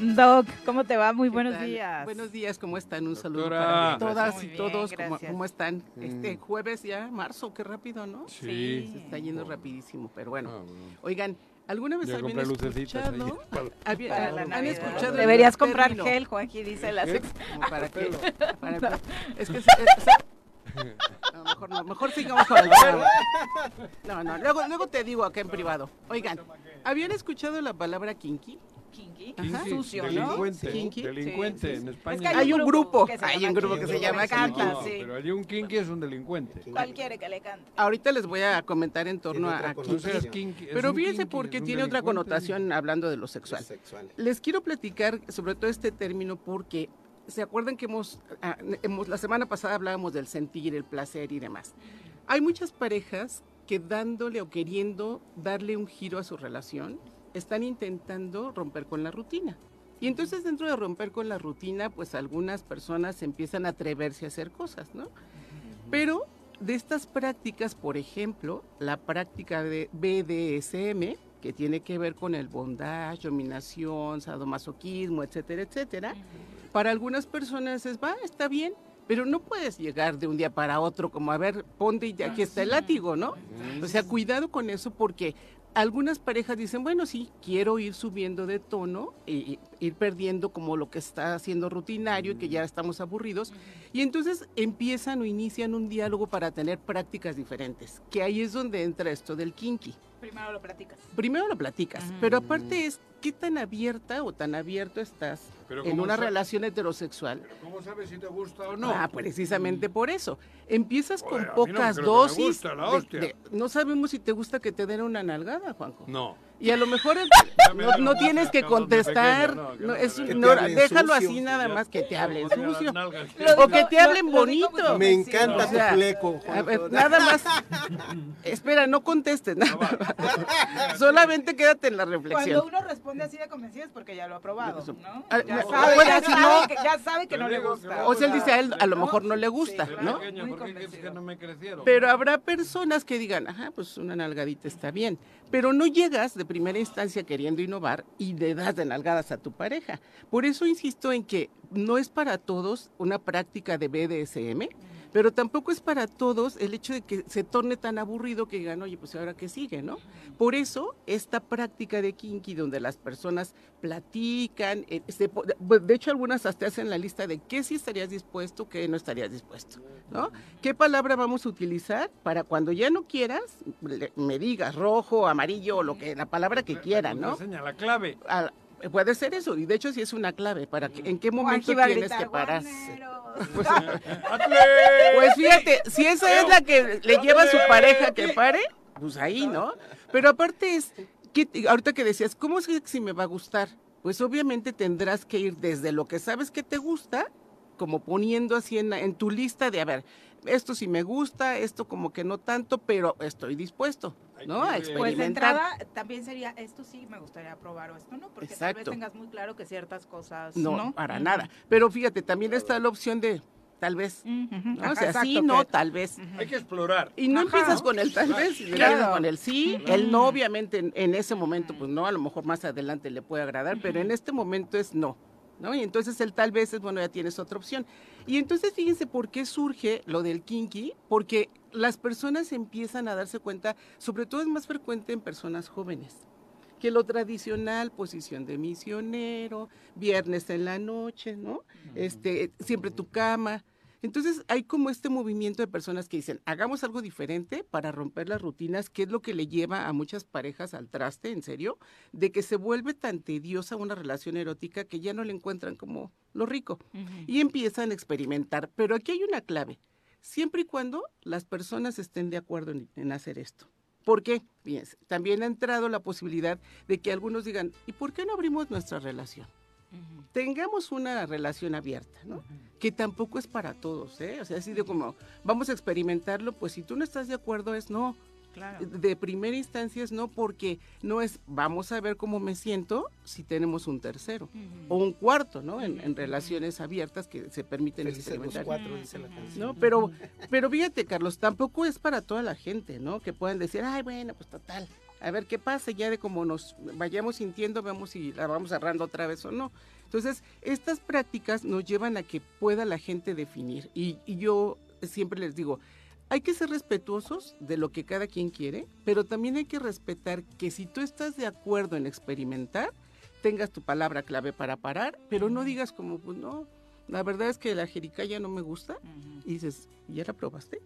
Speaker 2: Doc, ¿cómo te va? Muy
Speaker 11: ¿Qué
Speaker 2: buenos
Speaker 11: tal?
Speaker 2: días.
Speaker 11: Buenos días, ¿cómo están? Un saludo
Speaker 3: Doctora.
Speaker 11: para todas
Speaker 2: Muy
Speaker 11: y
Speaker 2: bien,
Speaker 11: todos. ¿Cómo, están? Este
Speaker 3: Mm.
Speaker 11: jueves ya, marzo, qué rápido, ¿no?
Speaker 3: Sí.
Speaker 11: Se está yendo rapidísimo, pero bueno.
Speaker 3: Ah, bueno.
Speaker 11: Oigan, ¿alguna vez habían escuchado? [LAUGHS]
Speaker 3: para- [LAUGHS]
Speaker 11: había-
Speaker 2: Para la
Speaker 11: ¿Han
Speaker 2: Navidad.
Speaker 11: escuchado?
Speaker 2: Deberías comprar
Speaker 11: término?
Speaker 2: gel, Juanji, dice la
Speaker 3: ¿Qué?
Speaker 2: sex.
Speaker 11: ¿Para qué?
Speaker 3: pelo.
Speaker 11: Para- es que se- se- [LAUGHS] no, mejor no, mejor sigamos con el tema. No, no, luego, luego te digo acá en privado. Oigan, ¿habían escuchado la palabra kinky?
Speaker 2: Kinky.
Speaker 3: Kinky,
Speaker 2: Sucio, ¿no?
Speaker 3: delincuente,
Speaker 11: Kinky.
Speaker 3: delincuente
Speaker 2: Sí, sí, sí.
Speaker 3: en
Speaker 2: Es
Speaker 3: España.
Speaker 2: que hay
Speaker 11: Hay un grupo,
Speaker 2: que se
Speaker 11: hay
Speaker 2: llama
Speaker 11: un grupo que
Speaker 2: kinky,
Speaker 11: se llama
Speaker 3: No,
Speaker 2: sí.
Speaker 3: pero allí un kinky es un delincuente.
Speaker 2: ¿Cuál quiere que le cante?
Speaker 11: Ahorita les voy a comentar en torno a, kinky.
Speaker 3: kinky.
Speaker 11: Pero fíjense
Speaker 3: kinky,
Speaker 11: porque tiene otra connotación hablando de lo sexual. Les quiero platicar sobre todo este término porque se acuerdan que hemos, ah, hemos- la semana pasada hablábamos del sentir, el placer y demás. Hay muchas parejas que dándole o queriendo darle un giro a su relación están intentando romper con la rutina. Y entonces dentro de romper con la rutina, pues algunas personas empiezan a atreverse a hacer cosas, ¿no? Pero de estas prácticas, por ejemplo, la práctica de BDSM, que tiene que ver con el bondage, dominación, sadomasoquismo, etcétera, etcétera, para algunas personas es, va, está bien, pero no puedes llegar de un día para otro como, a ver, ponte y aquí está el látigo, ¿no? O sea, cuidado con eso porque algunas parejas dicen, bueno, sí, quiero ir subiendo de tono y ir perdiendo como lo que está haciendo rutinario y que ya estamos aburridos. Y entonces empiezan o inician un diálogo para tener prácticas diferentes, que ahí es donde entra esto del kinky.
Speaker 2: Primero lo platicas.
Speaker 11: Primero lo platicas, pero aparte es qué tan abierta o tan abierto estás en
Speaker 3: ¿cómo
Speaker 11: una relación heterosexual.
Speaker 3: ¿Cómo sabes si te gusta o no?
Speaker 11: Ah, precisamente por eso. Empiezas con
Speaker 3: no
Speaker 11: pocas
Speaker 3: me
Speaker 11: dosis.
Speaker 3: gusta la
Speaker 11: de-
Speaker 3: hostia.
Speaker 11: de- no sabemos si te gusta que te den una nalgada, Juanjo.
Speaker 3: No.
Speaker 11: Y a lo mejor [LAUGHS] el- no, no tienes que contestar,
Speaker 3: no,
Speaker 11: no,
Speaker 3: no
Speaker 11: es no, déjalo
Speaker 6: sucio.
Speaker 11: así nada más que te hablen sucio. O que te hablen bonito.
Speaker 6: Me encanta tu fleco,
Speaker 11: a
Speaker 6: Juanjo.
Speaker 11: ver, nada más. [LAUGHS] Espera, no contestes nada. [LAUGHS] Solamente quédate en la reflexión.
Speaker 2: Cuando uno responde así de convencido es porque ya lo ha probado. ¿no?
Speaker 11: Ah,
Speaker 2: Ya sabe,
Speaker 11: bueno,
Speaker 2: ya
Speaker 11: si
Speaker 2: sabe
Speaker 11: no-
Speaker 2: que, ya sabe que
Speaker 3: Te
Speaker 2: no le gusta.
Speaker 11: O sea, él dice a él, a lo mejor no le gusta,
Speaker 2: Sí,
Speaker 11: ¿no?
Speaker 3: Pequeño,
Speaker 2: Muy
Speaker 3: ¿por qué crees que
Speaker 2: convencido.
Speaker 3: no me crecieron?
Speaker 11: Pero habrá personas que digan, ajá, pues una nalgadita está bien. Pero no llegas de primera instancia queriendo innovar y le das de nalgadas a tu pareja. Por eso insisto en que no es para todos una práctica de BDSM, pero tampoco es para todos el hecho de que se torne tan aburrido que digan, oye, pues ahora qué sigue, ¿no? Por eso esta práctica de kinky donde las personas platican, eh, de hecho algunas hasta hacen la lista de qué sí estarías dispuesto, qué no estarías dispuesto, ¿no? ¿Qué palabra vamos a utilizar para cuando ya no quieras, me digas rojo, amarillo, o lo que, la palabra que quieran, ¿no?
Speaker 3: Enseña la clave.
Speaker 11: Puede ser eso, y de hecho sí es una clave para que, en qué momento tienes
Speaker 2: gritar,
Speaker 11: que parar.
Speaker 2: "Guaneros". [LAUGHS]
Speaker 11: Pues fíjate, si esa es la que le lleva a su pareja que pare, pues ahí, ¿no? Pero aparte es, que, ahorita que decías, ¿cómo sé si me va a gustar? Pues obviamente tendrás que ir desde lo que sabes que te gusta, como poniendo así en, en tu lista de, a ver, esto sí me gusta, esto como que no tanto, pero estoy dispuesto, ¿no? A
Speaker 2: Pues de
Speaker 11: experimentar.
Speaker 2: entrada también sería, esto sí me gustaría probar o esto no, porque tal vez tengas muy claro que ciertas cosas
Speaker 11: no,
Speaker 2: no.
Speaker 11: para nada. Pero fíjate, también está la opción de, tal vez, O sea, sí, no, tal vez.
Speaker 3: Hay que explorar.
Speaker 11: Y no
Speaker 2: Ajá.
Speaker 11: empiezas con el tal vez, y
Speaker 2: Claro.
Speaker 11: empiezas con el sí, el no, obviamente en, en ese momento, pues no, a lo mejor más adelante le puede agradar, pero en este momento es no. ¿no? Y entonces el tal vez es, bueno, ya tienes otra opción. Y entonces fíjense por qué surge lo del kinky, porque las personas empiezan a darse cuenta, sobre todo es más frecuente en personas jóvenes, que lo tradicional, posición de misionero, viernes en la noche, ¿no? Este, siempre tu cama. Entonces hay como este movimiento de personas que dicen, hagamos algo diferente para romper las rutinas, que es lo que le lleva a muchas parejas al traste, en serio, de que se vuelve tan tediosa una relación erótica que ya no le encuentran como lo rico y empiezan a experimentar. Pero aquí hay una clave, siempre y cuando las personas estén de acuerdo en, en hacer esto. ¿Por qué? Fíjense, también ha entrado la posibilidad de que algunos digan, ¿y por qué no abrimos nuestra relación? Tengamos una relación abierta, ¿no? Que tampoco es para todos, ¿eh? O sea, así de como, vamos a experimentarlo, pues si tú no estás de acuerdo es no.
Speaker 2: Claro.
Speaker 11: De primera instancia es no, porque no es, vamos a ver cómo me siento si tenemos un tercero o un cuarto, ¿no? En, en relaciones abiertas que se permiten
Speaker 6: Felices los
Speaker 11: experimentar.
Speaker 6: cuatro, dice la canción.
Speaker 11: ¿no? Pero, pero fíjate, Carlos, tampoco es para toda la gente, ¿no? Que puedan decir, ay, bueno, pues total, a ver qué pasa, ya de cómo nos vayamos sintiendo, vemos si la vamos cerrando otra vez o no. Entonces, estas prácticas nos llevan a que pueda la gente definir. Y, y yo siempre les digo, hay que ser respetuosos de lo que cada quien quiere, pero también hay que respetar que si tú estás de acuerdo en experimentar, tengas tu palabra clave para parar, pero no digas como, pues no, la verdad es que la jericaya no me gusta, y dices, ¿ya la probaste?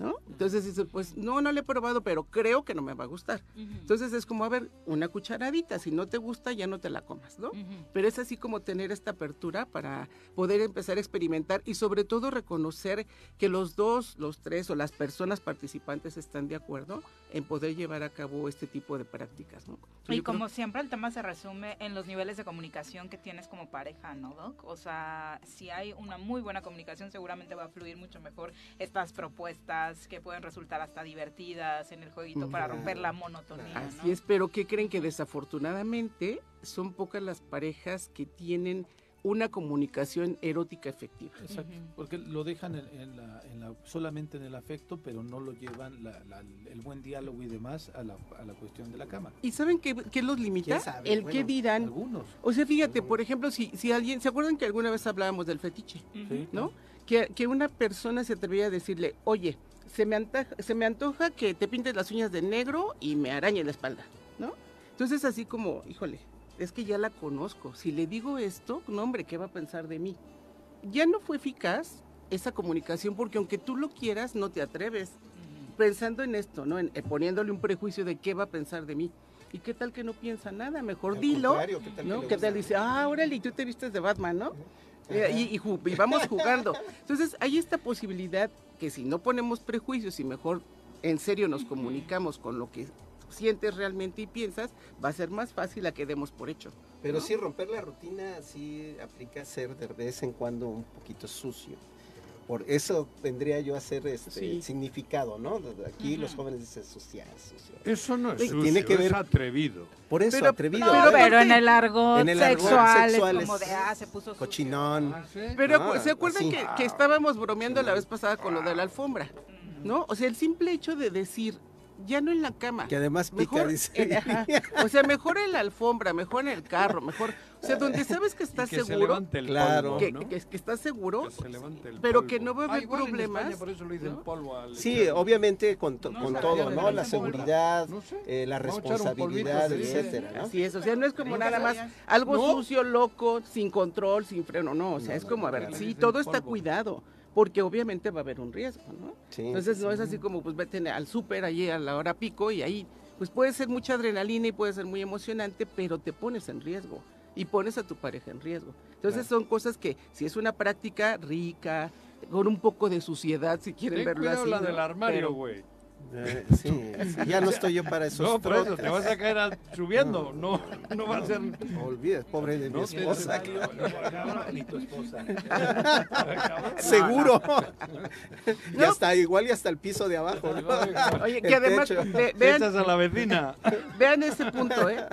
Speaker 11: ¿No? Entonces dices, pues no, no la he probado, pero creo que no me va a gustar. Entonces es como, a ver, una cucharadita, si no te gusta ya no te la comas, ¿no? Pero es así como tener esta apertura para poder empezar a experimentar y sobre todo reconocer que los dos, los tres o las personas participantes están de acuerdo en poder llevar a cabo este tipo de prácticas, ¿no?
Speaker 2: Y
Speaker 11: creo-
Speaker 2: como siempre el tema se resume en los niveles de comunicación que tienes como pareja, ¿no, Doc? O sea, si hay una muy buena comunicación seguramente va a fluir mucho mejor estas propuestas que pueden resultar hasta divertidas en el jueguito para romper la monotonía, ¿no?
Speaker 11: Así es, pero ¿qué creen que desafortunadamente son pocas las parejas que tienen una comunicación erótica efectiva?
Speaker 4: Exacto, porque lo dejan en, en la, en la- solamente en el afecto, pero no lo llevan la- la- el buen diálogo y demás a la, a la cuestión de la cama.
Speaker 11: ¿Y saben qué, qué los limita?
Speaker 4: ¿Quién sabe?
Speaker 11: El qué
Speaker 4: Bueno,
Speaker 11: dirán.
Speaker 4: Algunos.
Speaker 11: O sea, fíjate, por ejemplo, si, si alguien, ¿se acuerdan que alguna vez hablábamos del fetiche?
Speaker 4: Sí.
Speaker 11: ¿No? Que, que una persona se atrevía a decirle, oye, se me, antoja, se me antoja que te pintes las uñas de negro y me arañe la espalda, ¿no? Entonces así como, híjole, es que ya la conozco. Si le digo esto, no hombre, ¿qué va a pensar de mí? Ya no fue eficaz esa comunicación porque aunque tú lo quieras, no te atreves. Pensando en esto, ¿no? En, eh, poniéndole un prejuicio de qué va a pensar de mí. ¿Y qué tal que no piensa nada? Mejor
Speaker 6: Al
Speaker 11: dilo.
Speaker 6: ¿qué tal que
Speaker 11: ¿no?
Speaker 6: le
Speaker 11: ¿Qué tal? Dice, ah, órale, y tú te vistes de Batman, ¿no? Eh, Y, y y vamos jugando. [LAUGHS] Entonces, hay esta posibilidad que si no ponemos prejuicios y mejor en serio nos comunicamos con lo que sientes realmente y piensas, va a ser más fácil a que demos por hecho.
Speaker 6: Pero
Speaker 11: ¿no?
Speaker 6: sí, romper la rutina sí aplica ser de vez en cuando un poquito sucio. Por eso vendría yo a ser este
Speaker 11: Sí.
Speaker 6: significado, ¿no? Aquí los jóvenes dicen sucio.
Speaker 3: Eso no es sucio,
Speaker 6: tiene que
Speaker 3: es atrevido.
Speaker 6: Por eso,
Speaker 11: Pero-
Speaker 6: atrevido.
Speaker 2: No,
Speaker 11: Pero
Speaker 2: en el argot
Speaker 6: En el argot
Speaker 2: sexual,
Speaker 6: sexual
Speaker 2: es como de, ah, se puso.
Speaker 6: Cochinón.
Speaker 3: Ah, ¿sí?
Speaker 11: Pero
Speaker 6: Ah,
Speaker 11: ¿se acuerdan que estábamos bromeando la vez pasada con lo de la alfombra? ¿No? O sea, el simple hecho de decir, ya no en la cama.
Speaker 6: Que además pica,
Speaker 11: Mejor,
Speaker 6: dice.
Speaker 11: en- ajá. O sea, mejor en la alfombra, mejor en el carro, mejor. O sea, donde sabes que
Speaker 3: Y
Speaker 11: estás
Speaker 3: que
Speaker 11: seguro,
Speaker 3: el
Speaker 6: Claro.
Speaker 3: polvo,
Speaker 11: que,
Speaker 3: ¿no?
Speaker 11: que- que estás seguro,
Speaker 3: Que se levante el
Speaker 11: pero
Speaker 3: polvo.
Speaker 11: que no va a
Speaker 3: Ah,
Speaker 11: haber problemas,
Speaker 3: España, por eso le dicen
Speaker 11: ¿no?
Speaker 3: polvo al
Speaker 6: Sí, obviamente con, to-
Speaker 2: No
Speaker 6: con todo, ¿no?
Speaker 2: la
Speaker 6: seguridad,
Speaker 3: No sé.
Speaker 6: eh, la responsabilidad,
Speaker 3: polvito, sí.
Speaker 6: etcétera, ¿no?
Speaker 11: Así es, o sea, no es como nada más algo
Speaker 6: No.
Speaker 11: sucio, loco, sin control, sin freno, no, o sea,
Speaker 6: No,
Speaker 11: es como, a ver, sí, todo está cuidado, porque obviamente va a haber un riesgo, ¿no?
Speaker 6: Sí,
Speaker 11: Entonces
Speaker 6: sí,
Speaker 11: no es así como, pues vete al súper allí a la hora pico y ahí, pues puede ser mucha adrenalina y puede ser muy emocionante, pero te pones en riesgo y pones a tu pareja en riesgo. Entonces son cosas que, si es una práctica rica, con un poco de suciedad, si quieren
Speaker 3: Ten
Speaker 11: verlo así.
Speaker 3: la
Speaker 11: ¿no?
Speaker 3: del armario,
Speaker 11: Pero-
Speaker 3: güey.
Speaker 6: Eh, [LAUGHS] sí, ya no estoy yo para esos
Speaker 3: No, por eso, te vas a caer a- subiendo. No, no va a ser...
Speaker 6: Olvides, pobre de mi
Speaker 3: No te-
Speaker 6: esposa.
Speaker 4: Ni tu esposa. [LAUGHS]
Speaker 6: Seguro. y
Speaker 11: No.
Speaker 6: hasta igual y hasta el piso de abajo. ¿no? [LAUGHS]
Speaker 11: Oye, que además, ve- vean,
Speaker 3: a la vecina.
Speaker 11: Vean ese punto, ¿eh?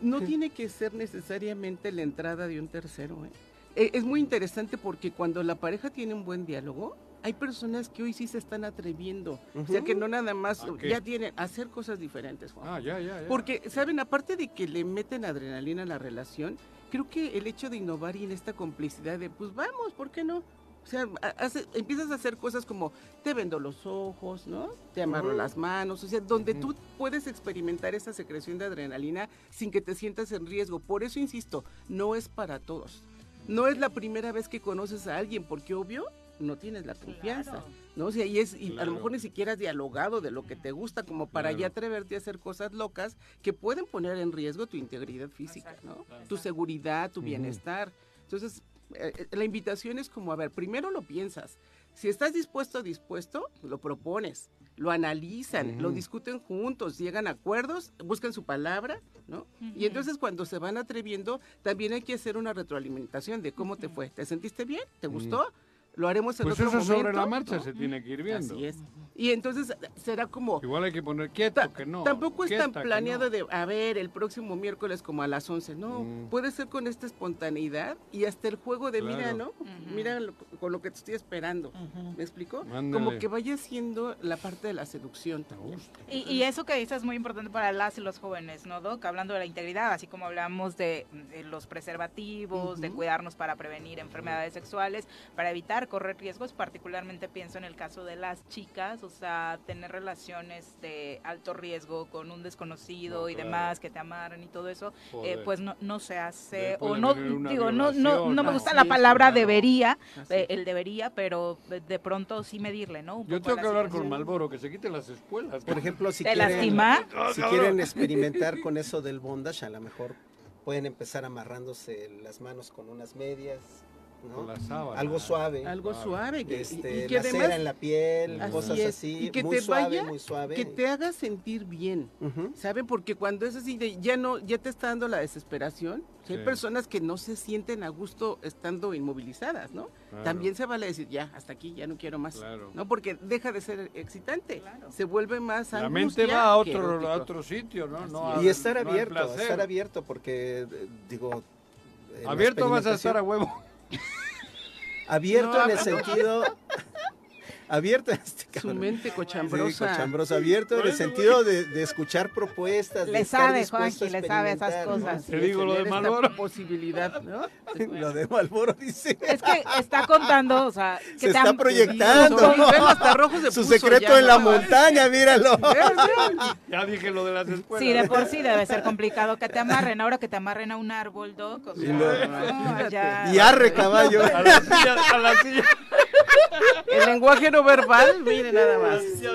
Speaker 11: No tiene que ser necesariamente la entrada de un tercero, ¿eh? Eh, Es muy interesante porque cuando la pareja tiene un buen diálogo, hay personas que hoy sí se están atreviendo. O sea, que no nada más,
Speaker 3: ¿A qué?
Speaker 11: ya tienen, hacer cosas diferentes, Juan.
Speaker 3: Ah, ya, ya, ya.
Speaker 11: Porque, ¿saben? Aparte de que le meten adrenalina a la relación, creo que el hecho de innovar y en esta complicidad de, pues vamos, ¿por qué no? O sea, ha- hace- empiezas a hacer cosas como te vendo los ojos, ¿no? Te amarro
Speaker 3: Ujú.
Speaker 11: las manos, o sea, donde tú puedes experimentar esa secreción de adrenalina sin que te sientas en riesgo. Por eso insisto, no es para todos. No es la primera vez que conoces a alguien, porque obvio no tienes la confianza, ¿no? O sea, y, es, y a lo mejor ni siquiera has dialogado de lo que te gusta como para
Speaker 3: Claro.
Speaker 11: ya atreverte a hacer cosas locas que pueden poner en riesgo tu integridad física, ¿no? Tu seguridad, tu bienestar. Entonces, eh, eh, la invitación es como, a ver, primero lo piensas. Si estás dispuesto dispuesto, lo propones, lo analizan, lo discuten juntos, llegan a acuerdos, buscan su palabra, ¿no? Y entonces cuando se van atreviendo, también hay que hacer una retroalimentación de cómo te fue. ¿Te sentiste bien? ¿Te gustó? Lo haremos en
Speaker 3: Pues
Speaker 11: otro
Speaker 3: eso sobre la marcha
Speaker 11: ¿no?
Speaker 3: se tiene que ir viendo.
Speaker 11: Así es. Y entonces será como...
Speaker 3: Igual hay que poner quieto, que no.
Speaker 11: Tampoco es tan
Speaker 3: quieta,
Speaker 11: planeado
Speaker 3: no.
Speaker 11: de, a ver, el próximo miércoles como a las 11. No,
Speaker 3: Mm.
Speaker 11: puede ser con esta espontaneidad y hasta el juego de, mira. ¿no? Mira lo- con lo que te estoy esperando. ¿Me explico? Como que vaya siendo la parte de la seducción también.
Speaker 2: Y, y eso que dices es muy importante para las y los jóvenes, ¿no, Doc? Hablando de la integridad, así como hablamos de, de los preservativos, de cuidarnos para prevenir enfermedades sexuales, para evitar correr riesgos, particularmente pienso en el caso de las chicas, o sea, tener relaciones de alto riesgo con un desconocido
Speaker 3: No,
Speaker 2: y
Speaker 3: claro.
Speaker 2: demás que te amarran y todo eso, eh, pues no, no se hace, o no, digo, no, no, no me gusta
Speaker 11: Así
Speaker 2: la palabra
Speaker 3: claro.
Speaker 2: debería,
Speaker 11: Así
Speaker 2: eh, el debería, pero de- pronto sí medirle, ¿no? Un
Speaker 3: Yo
Speaker 2: poco
Speaker 3: tengo que hablar con. Malboro, que se quite las espuelas.
Speaker 6: Por ejemplo, si
Speaker 2: ¿Te
Speaker 6: quieren,
Speaker 2: lastima? [LAUGHS]
Speaker 6: si quieren [LAUGHS] experimentar con eso del bondage, a lo mejor pueden empezar amarrándose las manos con unas medias, ¿no?
Speaker 3: Con la sábana.
Speaker 6: Algo suave.
Speaker 11: Algo suave. Que,
Speaker 6: Este,
Speaker 11: y, que
Speaker 6: la
Speaker 11: además
Speaker 6: cera en la piel,
Speaker 11: Así
Speaker 6: cosas
Speaker 11: es,
Speaker 6: así,
Speaker 11: y que
Speaker 6: muy
Speaker 11: te
Speaker 6: suave,
Speaker 11: vaya-
Speaker 6: muy suave.
Speaker 11: que te haga sentir bien. ¿Saben? Porque cuando es así de ya no, ya te está dando la desesperación, sea, hay
Speaker 3: Sí.
Speaker 11: personas que no se sienten a gusto estando inmovilizadas, ¿no?
Speaker 3: Claro.
Speaker 11: También se vale decir, ya, hasta aquí, ya no quiero más.
Speaker 3: Claro.
Speaker 11: ¿No? Porque deja de ser excitante.
Speaker 2: Claro.
Speaker 11: Se vuelve más
Speaker 3: La mente va a otro, a otro sitio, ¿no? no a-
Speaker 6: Y estar abierto, estar abierto, porque eh, digo.
Speaker 3: Abierto vas a estar a huevo.
Speaker 6: Abierto
Speaker 11: No,
Speaker 6: en el sentido. Abierto en este
Speaker 11: Su mente
Speaker 6: Sí,
Speaker 11: cochambrosa.
Speaker 6: cochambroso, abierto en el sentido de, de escuchar propuestas. de
Speaker 2: Le
Speaker 6: estar
Speaker 2: sabe, Juanji, le sabe esas
Speaker 6: ¿no?
Speaker 2: cosas.
Speaker 3: Te digo lo de Malboro.
Speaker 11: posibilidad, ¿no? [LAUGHS]
Speaker 6: Lo de Malboro dice.
Speaker 2: Es que está contando, o sea, que
Speaker 6: Se
Speaker 2: te
Speaker 6: está proyectando.
Speaker 11: Ven, hasta rojo se
Speaker 6: Su
Speaker 11: puso
Speaker 6: secreto
Speaker 11: ya,
Speaker 6: en la
Speaker 11: ¿no?
Speaker 6: montaña, míralo. [LAUGHS]
Speaker 3: Ya dije lo de las espuelas.
Speaker 2: Sí, de por sí debe ser complicado que te amarren. Ahora que te amarren a un árbol, Doc. O sea,
Speaker 6: Y lo-
Speaker 2: no, ya-
Speaker 6: Y arre, caballo.
Speaker 3: A la silla, a la silla.
Speaker 11: El lenguaje no verbal, mire nada más.
Speaker 2: Se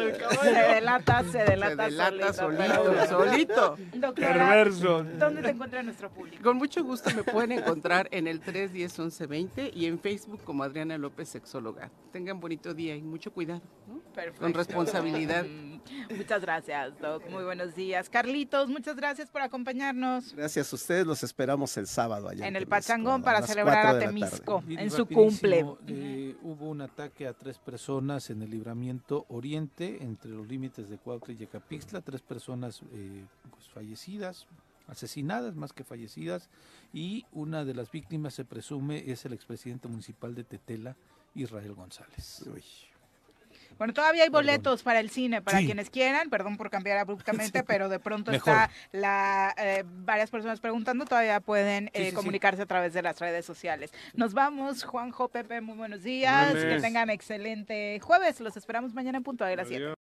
Speaker 2: delata, se delata,
Speaker 11: Se delata
Speaker 2: solito.
Speaker 11: solito, [LAUGHS] solito.
Speaker 2: Doctora,
Speaker 3: Perverso.
Speaker 2: ¿dónde te encuentra nuestro público?
Speaker 11: Con mucho gusto me pueden encontrar en el 310 1120 y en Facebook como Adriana López Sexóloga. Tengan bonito día y mucho cuidado, ¿no?
Speaker 2: Perfecto.
Speaker 11: Con responsabilidad. [LAUGHS]
Speaker 2: Muchas gracias, Doc. Muy buenos días. Carlitos, muchas gracias por acompañarnos
Speaker 6: Gracias a ustedes, los esperamos el sábado allá.
Speaker 2: en el
Speaker 6: Temisco,
Speaker 2: Pachangón para celebrar a. Temisco en su cumple.
Speaker 4: eh, hubo un ataque a tres personas en el libramiento oriente, entre los límites de Cuautla y Yecapixtla, tres personas eh, pues, fallecidas, asesinadas más que fallecidas, y una de las víctimas se presume es el expresidente municipal de Tetela, Israel González.
Speaker 6: Uy.
Speaker 2: Bueno, todavía hay
Speaker 4: Perdón.
Speaker 2: boletos para el cine, para
Speaker 4: Sí.
Speaker 2: quienes quieran, perdón por cambiar abruptamente,
Speaker 4: Sí.
Speaker 2: pero de pronto
Speaker 4: Mejor.
Speaker 2: está la eh, varias personas preguntando, todavía pueden eh,
Speaker 4: Sí, sí, sí.
Speaker 2: comunicarse a través de las redes sociales. Nos vamos, Juanjo, Pepe, muy buenos días, que tengan excelente jueves, los esperamos mañana en punto de las 7.
Speaker 3: Adiós.